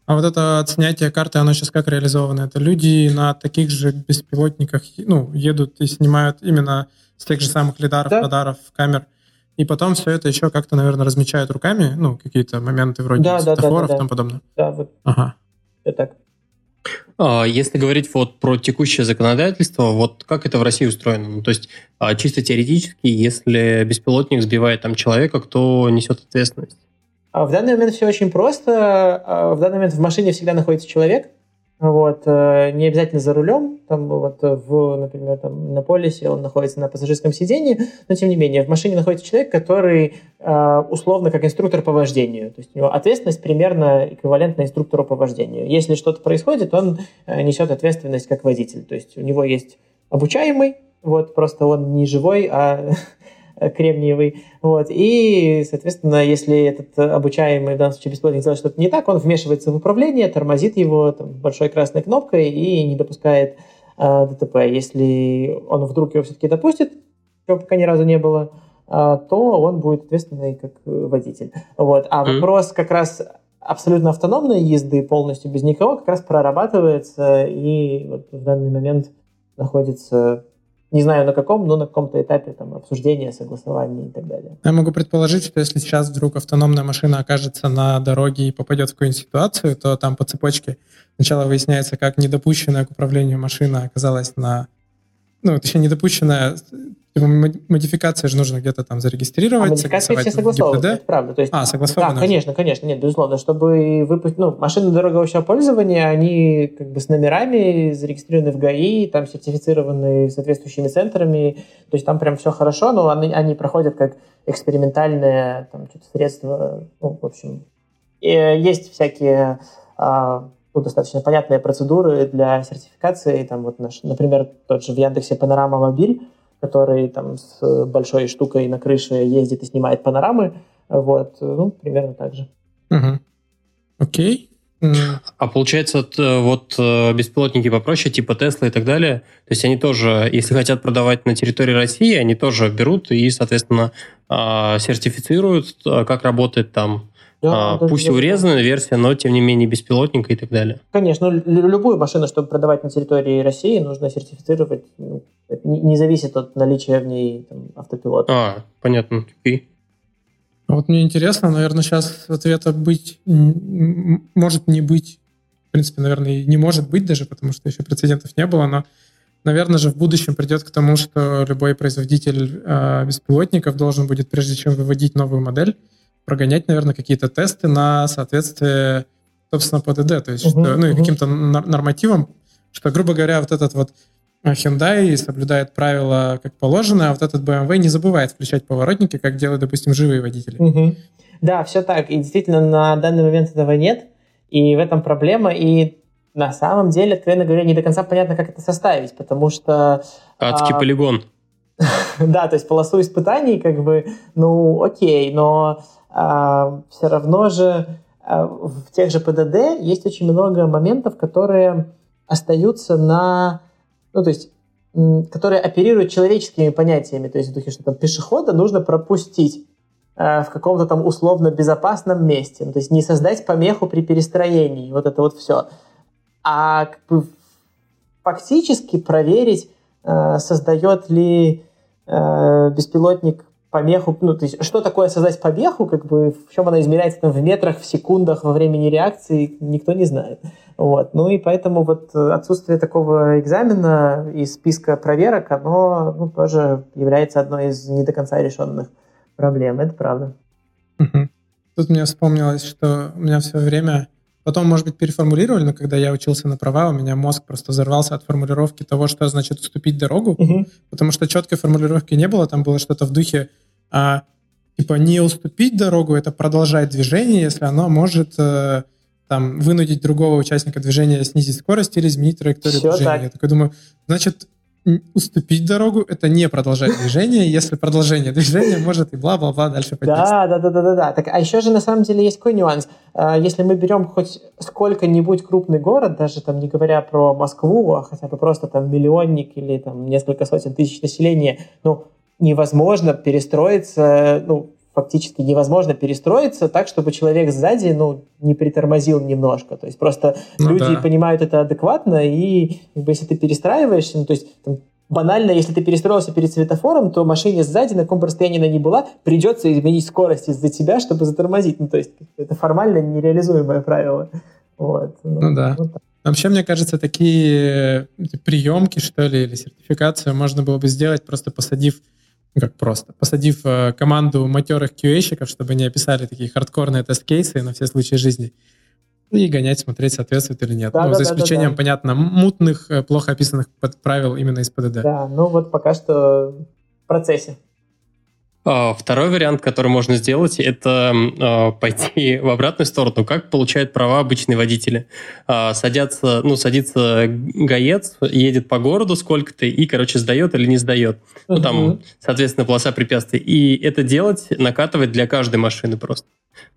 А вот это отснятие карты, оно сейчас как реализовано? Это люди на таких же беспилотниках ну, едут и снимают именно с тех же самых лидаров, да. радаров, камер? И потом все это еще как-то, наверное, размечают руками, ну, какие-то моменты вроде да, светофоров да, да, да, и тому подобное. Да, вот. Ага. Это так. А, если говорить вот про текущее законодательство, вот как это в России устроено? Ну, то есть а, чисто теоретически, если беспилотник сбивает там человека, кто несет ответственность? А в данный момент все очень просто. В данный момент в машине всегда находится человек, вот, э, не обязательно за рулем, там вот в, например, там на полисе он находится на пассажирском сидении, но тем не менее в машине находится человек, который э, условно как инструктор по вождению, то есть у него ответственность примерно эквивалентна инструктору по вождению. Если что-то происходит, он э, несет ответственность как водитель, то есть у него есть обучаемый, вот просто он не живой, а Э, кремниевый. Вот. И, соответственно, если этот обучаемый, в данном случае беспилотник, делает что-то не так, он вмешивается в управление, тормозит его там, большой красной кнопкой и не допускает э, ДТП. Если он вдруг его все-таки допустит, чего пока ни разу не было, э, то он будет ответственный как водитель. Вот. А вопрос как раз абсолютно автономной езды полностью без никого как раз прорабатывается и вот в данный момент находится не знаю на каком, но на каком-то этапе там, обсуждения, согласования и так далее. Я могу предположить, что если сейчас вдруг автономная машина окажется на дороге и попадет в какую-нибудь ситуацию, то там по цепочке сначала выясняется, как недопущенная к управлению машина оказалась на... Ну, точнее, недопущенная модификация же нужно где-то там зарегистрировать. А модификация все согласованы, правда. То есть, а, согласованы. Да, конечно, конечно, нет, безусловно. Чтобы выпустить, ну, машины дорогого общего пользования, они как бы с номерами зарегистрированы в ГАИ, там сертифицированы соответствующими центрами, то есть там прям все хорошо, но они, они проходят как экспериментальное там, что-то средство, ну, в общем. И есть всякие а, ну, достаточно понятные процедуры для сертификации, там вот наш, например, тот же в Яндексе Панорама Мобиль, который там с большой штукой на крыше ездит и снимает панорамы. Вот, ну, примерно так же. Угу. Окей. А получается, вот э, беспилотники попроще, типа Тесла и так далее, то есть они тоже, если хотят продавать на территории России, они тоже берут и, соответственно, а, сертифицируют, а, как работает там да, а, пусть урезанная версия, но тем не менее беспилотника и так далее. Конечно, любую машину, чтобы продавать на территории России, нужно сертифицировать. Ну, это не зависит от наличия в ней там, автопилота. А, понятно. Окей. Вот мне интересно, наверное, сейчас ответа быть может не быть. В принципе, наверное, не может быть даже, потому что еще прецедентов не было, но наверное же в будущем придет к тому, что любой производитель э, беспилотников должен будет, прежде чем выводить новую модель, прогонять, наверное, какие-то тесты на соответствие, собственно, ПДД, то есть uh-huh, что, ну, uh-huh. каким-то нормативам, что, грубо говоря, вот этот вот Hyundai соблюдает правила как положено, а вот этот BMW не забывает включать поворотники, как делают, допустим, живые водители. Угу. Да, все так. И действительно, на данный момент этого нет. И в этом проблема. И на самом деле, откровенно говоря, не до конца понятно, как это составить, потому что... Адский а, полигон. (laughs) да, то есть полосу испытаний, как бы, ну, окей, но а, все равно же а, в тех же ПДД есть очень много моментов, которые остаются на ну, то есть, которые оперируют человеческими понятиями, то есть в духе, что там пешехода нужно пропустить э, в каком-то там условно безопасном месте, ну, то есть не создать помеху при перестроении, вот это вот все. А как бы фактически проверить, создает ли беспилотник помеху, ну, то есть что такое создать помеху, как бы в чем она измеряется там, в метрах, в секундах во времени реакции, никто не знает. Вот. Ну и поэтому вот отсутствие такого экзамена из списка проверок, оно ну, тоже является одной из не до конца решенных проблем. Это правда. Тут мне вспомнилось, что у меня все время... Потом, может быть, переформулировали, но когда я учился на права, у меня мозг просто взорвался от формулировки того, что значит уступить дорогу, угу. потому что четкой формулировки не было, там было что-то в духе а, типа не уступить дорогу, это продолжать движение, если оно может э, там вынудить другого участника движения снизить скорость или изменить траекторию Все движения. Так. Я такой думаю, значит, уступить дорогу — это не продолжать движение, если продолжение движения может и бла-бла-бла дальше пойти. Да, да, да, да, да, да. Так, а еще же на самом деле есть какой нюанс. А, если мы берем хоть сколько-нибудь крупный город, даже там не говоря про Москву, а хотя бы просто там миллионник или там несколько сотен тысяч населения, ну, невозможно перестроиться, ну, фактически невозможно перестроиться так, чтобы человек сзади, ну, не притормозил немножко. То есть просто ну, люди да. понимают это адекватно, и как бы, если ты перестраиваешься, ну, то есть там, банально, если ты перестроился перед светофором, то машине сзади, на каком бы расстоянии она ни была, придется изменить скорость из-за тебя, чтобы затормозить. Ну, то есть это формально нереализуемое правило. Вот. Ну, ну да. Вот Вообще, мне кажется, такие приемки, что ли, или сертификацию можно было бы сделать, просто посадив ну, как просто, посадив э, команду матерых QA-щиков, чтобы они описали такие хардкорные тест-кейсы на все случаи жизни, и гонять, смотреть, соответствует или нет. Да, ну, да, за исключением, да, да. понятно, мутных, э, плохо описанных правил именно из ПДД. Да, ну вот пока что в процессе. А, второй вариант, который можно сделать, это а, пойти (laughs) в обратную сторону. Как получают права обычные водители? А, садятся, ну, садится гаец, едет по городу сколько-то и, короче, сдает или не сдает. Ну, там, соответственно, полоса препятствий. И это делать, накатывать для каждой машины просто.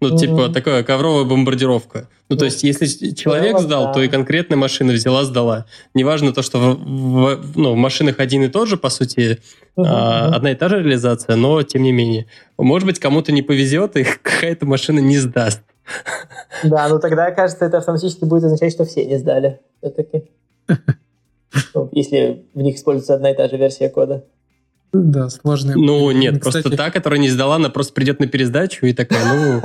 Ну, mm-hmm. типа, такая ковровая бомбардировка. Ну, то есть, если человек yeah, сдал, да. то и конкретная машина взяла, сдала. Неважно то, что в, в, ну, в машинах один и тот же, по сути, mm-hmm. а, одна и та же реализация, но тем не менее. Может быть, кому-то не повезет, и (laughs) какая-то машина не сдаст. Да, ну тогда, кажется, это автоматически будет означать, что все не сдали. Все-таки. (laughs) Ну, если в них используется одна и та же версия кода. Да, сложные. Ну, нет, Кстати... просто та, которая не сдала, она просто придет на пересдачу и такая, ну...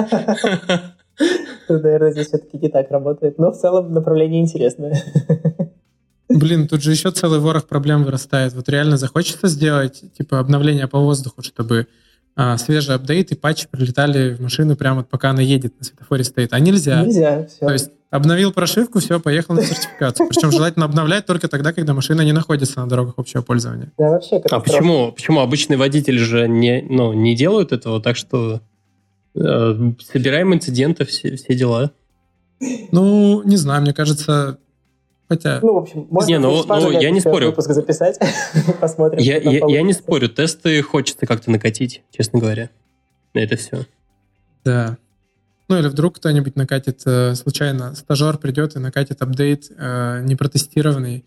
(laughs) Наверное, здесь все-таки не так работает. Но в целом направление интересное. (laughs) Блин, тут же еще целый ворох проблем вырастает. Вот реально захочется сделать, типа, обновление по воздуху, чтобы а, свежий апдейт и патчи прилетали в машину прямо вот пока она едет, на светофоре стоит. А нельзя. Нельзя, все. То есть обновил прошивку, все, поехал на сертификацию. Причем желательно обновлять только тогда, когда машина не находится на дорогах общего пользования. Да, вообще А почему? Почему обычные водители же не, ну, не делают этого, так что э, собираем инциденты, все, все дела. Ну, не знаю, мне кажется, Хотя... Ну, в общем, можно не, ну, ну, я не спорю. выпуск записать, (laughs) посмотрим. Я, я, я не спорю, тесты хочется как-то накатить, честно говоря, на это все. Да. Ну или вдруг кто-нибудь накатит, э, случайно стажер придет и накатит апдейт э, непротестированный,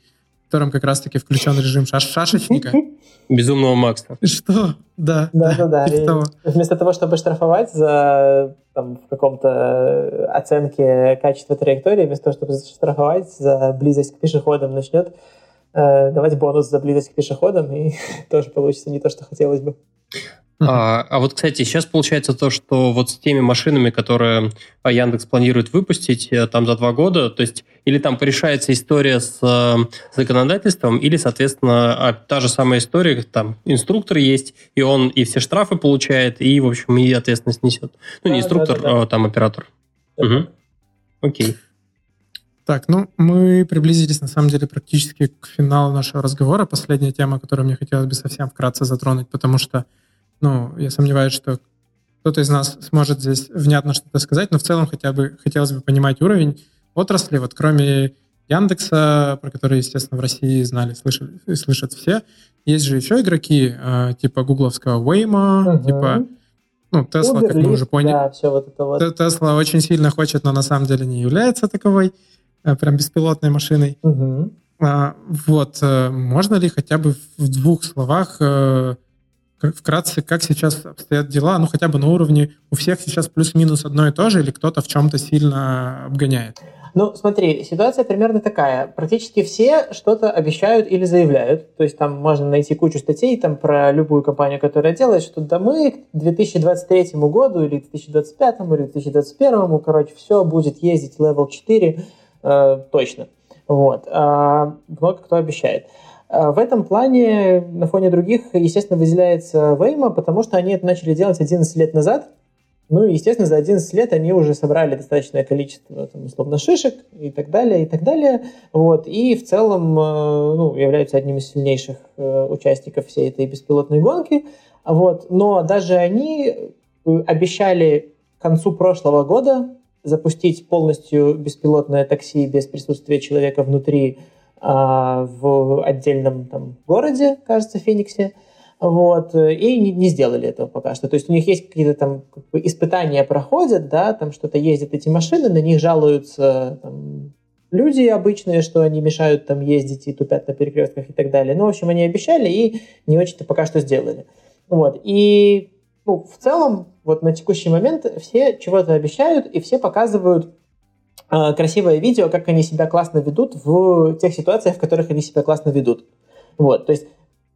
котором как раз-таки включен режим шаш шашечника. (laughs) Безумного Макса. Что? Да. Да, да, да. Типа вместо того, чтобы штрафовать за там, в каком-то э, оценке качества траектории, вместо того, чтобы штрафовать за близость к пешеходам, начнет э, давать бонус за близость к пешеходам, и (laughs) тоже получится не то, что хотелось бы. А, а вот, кстати, сейчас получается то, что вот с теми машинами, которые а, Яндекс планирует выпустить э, там за два года, то есть или там порешается история с э, законодательством, или, соответственно, а, та же самая история, там инструктор есть, и он и все штрафы получает, и, в общем, и ответственность несет. Ну, не инструктор, да, да, да. а там оператор. Угу. Окей. Так, ну, мы приблизились, на самом деле, практически к финалу нашего разговора. Последняя тема, которую мне хотелось бы совсем вкратце затронуть, потому что ну, я сомневаюсь, что кто-то из нас сможет здесь внятно что-то сказать, но в целом хотя бы хотелось бы понимать уровень отрасли, вот кроме Яндекса, про который, естественно, в России знали, слышали, слышат все. Есть же еще игроки, э, типа гугловского Waymo, угу. типа ну, Тесла, как мы уже поняли. Да, все вот это вот. Тесла очень сильно хочет, но на самом деле не является таковой э, прям беспилотной машиной. Угу. А, вот, э, можно ли хотя бы в двух словах э, вкратце, как сейчас обстоят дела, ну хотя бы на уровне у всех сейчас плюс-минус одно и то же, или кто-то в чем-то сильно обгоняет? Ну, смотри, ситуация примерно такая. Практически все что-то обещают или заявляют. То есть там можно найти кучу статей там про любую компанию, которая делает, что да мы к 2023 году или 2025 или 2021, короче, все будет ездить level 4 э, точно. Вот. А много кто обещает. В этом плане на фоне других, естественно, выделяется Waymo, потому что они это начали делать 11 лет назад. Ну и, естественно, за 11 лет они уже собрали достаточное количество, там, условно, шишек и так далее, и так далее. Вот. И в целом э, ну, являются одним из сильнейших э, участников всей этой беспилотной гонки. Вот. Но даже они э, обещали к концу прошлого года запустить полностью беспилотное такси без присутствия человека внутри а, в отдельном там, городе, кажется, Фениксе, вот, и не, не сделали этого пока что. То есть у них есть какие-то там как бы, испытания проходят, да, там что-то ездят эти машины, на них жалуются там, люди обычные, что они мешают там ездить и тупят на перекрестках и так далее. Ну, в общем, они обещали и не очень-то пока что сделали. Вот, и ну, в целом, вот на текущий момент все чего-то обещают, и все показывают а, красивое видео, как они себя классно ведут в тех ситуациях, в которых они себя классно ведут. Вот, то есть,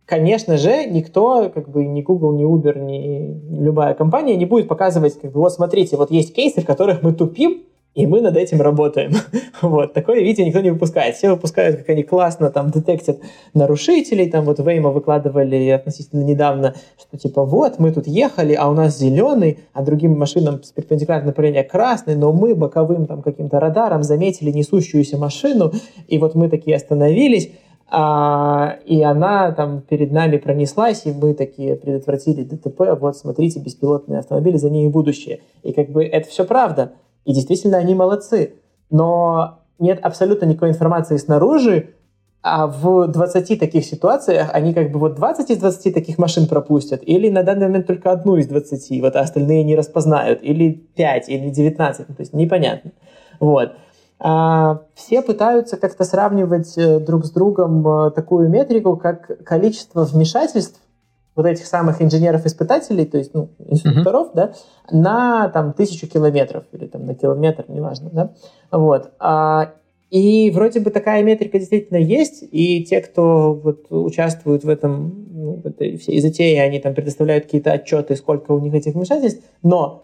конечно же, никто, как бы ни Google, ни Uber, ни любая компания не будет показывать, как бы, вот смотрите, вот есть кейсы, в которых мы тупим, и мы над этим работаем. (laughs) вот. Такое видео никто не выпускает. Все выпускают, как они классно там детектят нарушителей. Там вот Вейма выкладывали относительно недавно, что типа вот, мы тут ехали, а у нас зеленый, а другим машинам с перпендикулярным направлением красный, но мы боковым там каким-то радаром заметили несущуюся машину, и вот мы такие остановились, а, и она там перед нами пронеслась, и мы такие предотвратили ДТП, вот смотрите, беспилотные автомобили, за ними будущее. И как бы это все правда. И действительно, они молодцы. Но нет абсолютно никакой информации снаружи, а в 20 таких ситуациях они как бы вот 20 из 20 таких машин пропустят, или на данный момент только одну из 20, вот, а остальные не распознают, или 5, или 19, ну, то есть непонятно. Вот. А, все пытаются как-то сравнивать э, друг с другом э, такую метрику, как количество вмешательств вот этих самых инженеров-испытателей, то есть ну, инструкторов, uh-huh. да, на там тысячу километров или там на километр, неважно, да, вот. А, и вроде бы такая метрика действительно есть, и те, кто вот участвуют в этом, ну, в этой всей затее, они там предоставляют какие-то отчеты, сколько у них этих вмешательств, но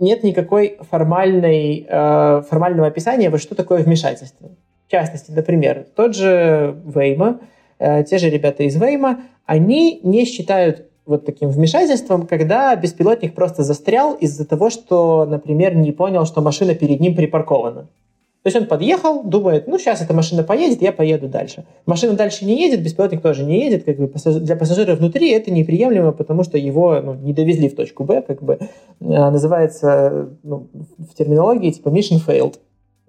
нет никакой формальной, э, формального описания, вот что такое вмешательство. В частности, например, тот же Вейма, те же ребята из Вейма, они не считают вот таким вмешательством, когда беспилотник просто застрял из-за того, что, например, не понял, что машина перед ним припаркована. То есть он подъехал, думает, ну сейчас эта машина поедет, я поеду дальше. Машина дальше не едет, беспилотник тоже не едет. Как бы для пассажира внутри это неприемлемо, потому что его ну, не довезли в точку Б, как бы а, называется ну, в терминологии типа mission failed.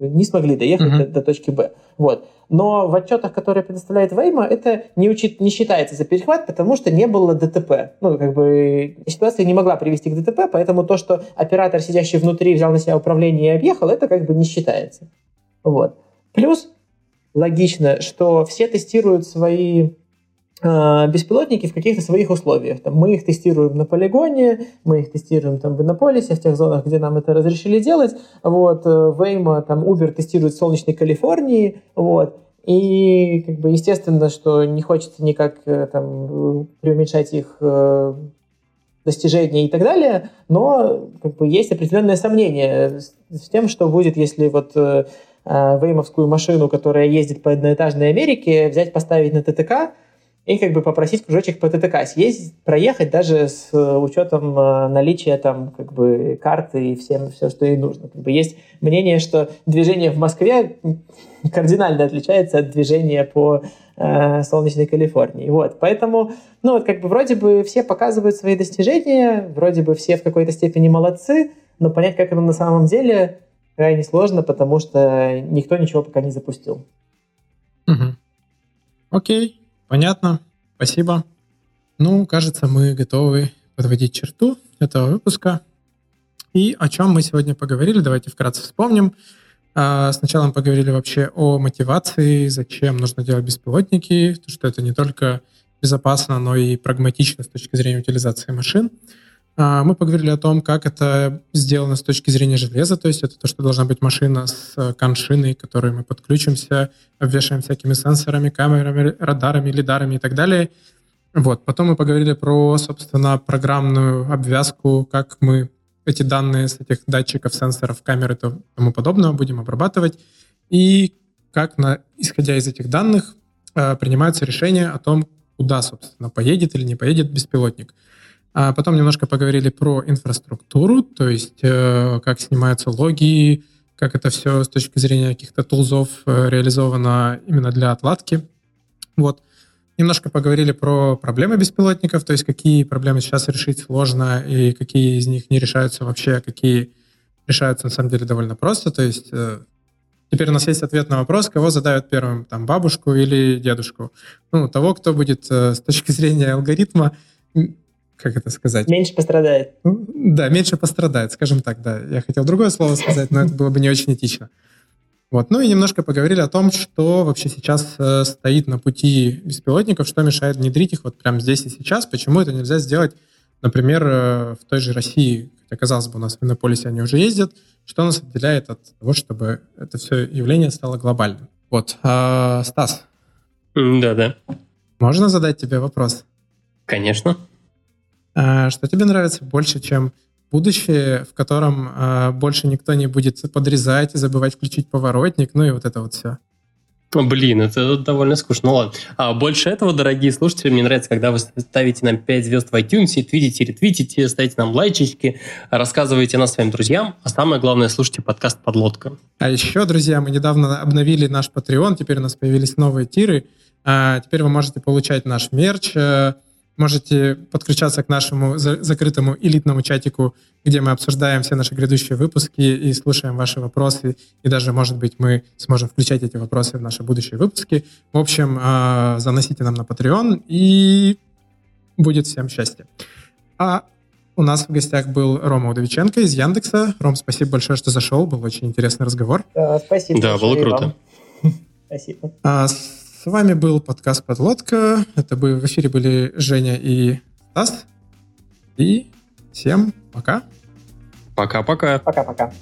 Не смогли доехать uh-huh. до, до точки Б. Вот. Но в отчетах, которые предоставляет Вейма, это не, учит, не считается за перехват, потому что не было ДТП. Ну, как бы ситуация не могла привести к ДТП, поэтому то, что оператор, сидящий внутри, взял на себя управление и объехал, это как бы не считается. Вот. Плюс логично, что все тестируют свои беспилотники в каких-то своих условиях. Там, мы их тестируем на полигоне, мы их тестируем там, в Иннополисе, в тех зонах, где нам это разрешили делать. Вот, Вейма, э, там, Uber тестирует в солнечной Калифорнии. Вот. И, как бы, естественно, что не хочется никак э, там, преуменьшать их э, достижения и так далее, но как бы есть определенное сомнение с, тем, что будет, если вот э, э, веймовскую машину, которая ездит по одноэтажной Америке, взять, поставить на ТТК, и как бы попросить кружочек по ТТК съездить, проехать даже с э, учетом э, наличия там как бы карты и всем все, что ей нужно. Как бы есть мнение, что движение в Москве кардинально отличается от движения по э, солнечной Калифорнии. Вот, поэтому, ну вот как бы вроде бы все показывают свои достижения, вроде бы все в какой-то степени молодцы, но понять, как это на самом деле, крайне сложно, потому что никто ничего пока не запустил. Угу. Окей. Понятно. Спасибо. Ну, кажется, мы готовы подводить черту этого выпуска. И о чем мы сегодня поговорили, давайте вкратце вспомним. А, сначала мы поговорили вообще о мотивации, зачем нужно делать беспилотники, что это не только безопасно, но и прагматично с точки зрения утилизации машин. А, мы поговорили о том, как это сделано с точки зрения железа, то есть это то, что должна быть машина с э, коншиной, к которой мы подключимся, обвешаем всякими сенсорами, камерами, радарами, лидарами и так далее. Вот. Потом мы поговорили про, собственно, программную обвязку, как мы эти данные с этих датчиков, сенсоров, камер и тому подобное будем обрабатывать, и как, на, исходя из этих данных, э, принимаются решения о том, куда, собственно, поедет или не поедет беспилотник. А потом немножко поговорили про инфраструктуру, то есть э, как снимаются логи, как это все с точки зрения каких-то тулзов э, реализовано именно для отладки. Вот. Немножко поговорили про проблемы беспилотников, то есть какие проблемы сейчас решить сложно и какие из них не решаются вообще, а какие решаются на самом деле довольно просто. То есть э, теперь у нас есть ответ на вопрос, кого задают первым, там, бабушку или дедушку. Ну, того, кто будет э, с точки зрения алгоритма как это сказать? Меньше пострадает. Да, меньше пострадает, скажем так, да. Я хотел другое слово сказать, но это было бы не очень этично. Вот. Ну и немножко поговорили о том, что вообще сейчас э, стоит на пути беспилотников, что мешает внедрить их вот прямо здесь и сейчас, почему это нельзя сделать, например, э, в той же России, хотя, казалось бы, у нас в Иннополисе они уже ездят, что нас отделяет от того, чтобы это все явление стало глобальным. Вот. А, Стас. Да-да. Можно задать тебе вопрос? Конечно. А, что тебе нравится больше, чем будущее, в котором а, больше никто не будет подрезать, забывать включить поворотник, ну и вот это вот все. Блин, это довольно скучно. Ну ладно. А больше этого, дорогие слушатели, мне нравится, когда вы ставите нам 5 звезд в iTunes, твитите, ретвитите, ставите нам лайчики, рассказываете нас своим друзьям, а самое главное, слушайте подкаст «Подлодка». А еще, друзья, мы недавно обновили наш Patreon, теперь у нас появились новые тиры. А теперь вы можете получать наш мерч, э, Можете подключаться к нашему закрытому элитному чатику, где мы обсуждаем все наши грядущие выпуски и слушаем ваши вопросы. И даже, может быть, мы сможем включать эти вопросы в наши будущие выпуски. В общем, а, заносите нам на Patreon, и будет всем счастье. А у нас в гостях был Рома Удовиченко из Яндекса. Ром, спасибо большое, что зашел. Был очень интересный разговор. Да, спасибо. Да, было круто. (laughs) Спасибо. А, с вами был подкаст «Подлодка». Это бы в эфире были Женя и Стас. И всем пока. Пока-пока. Пока-пока.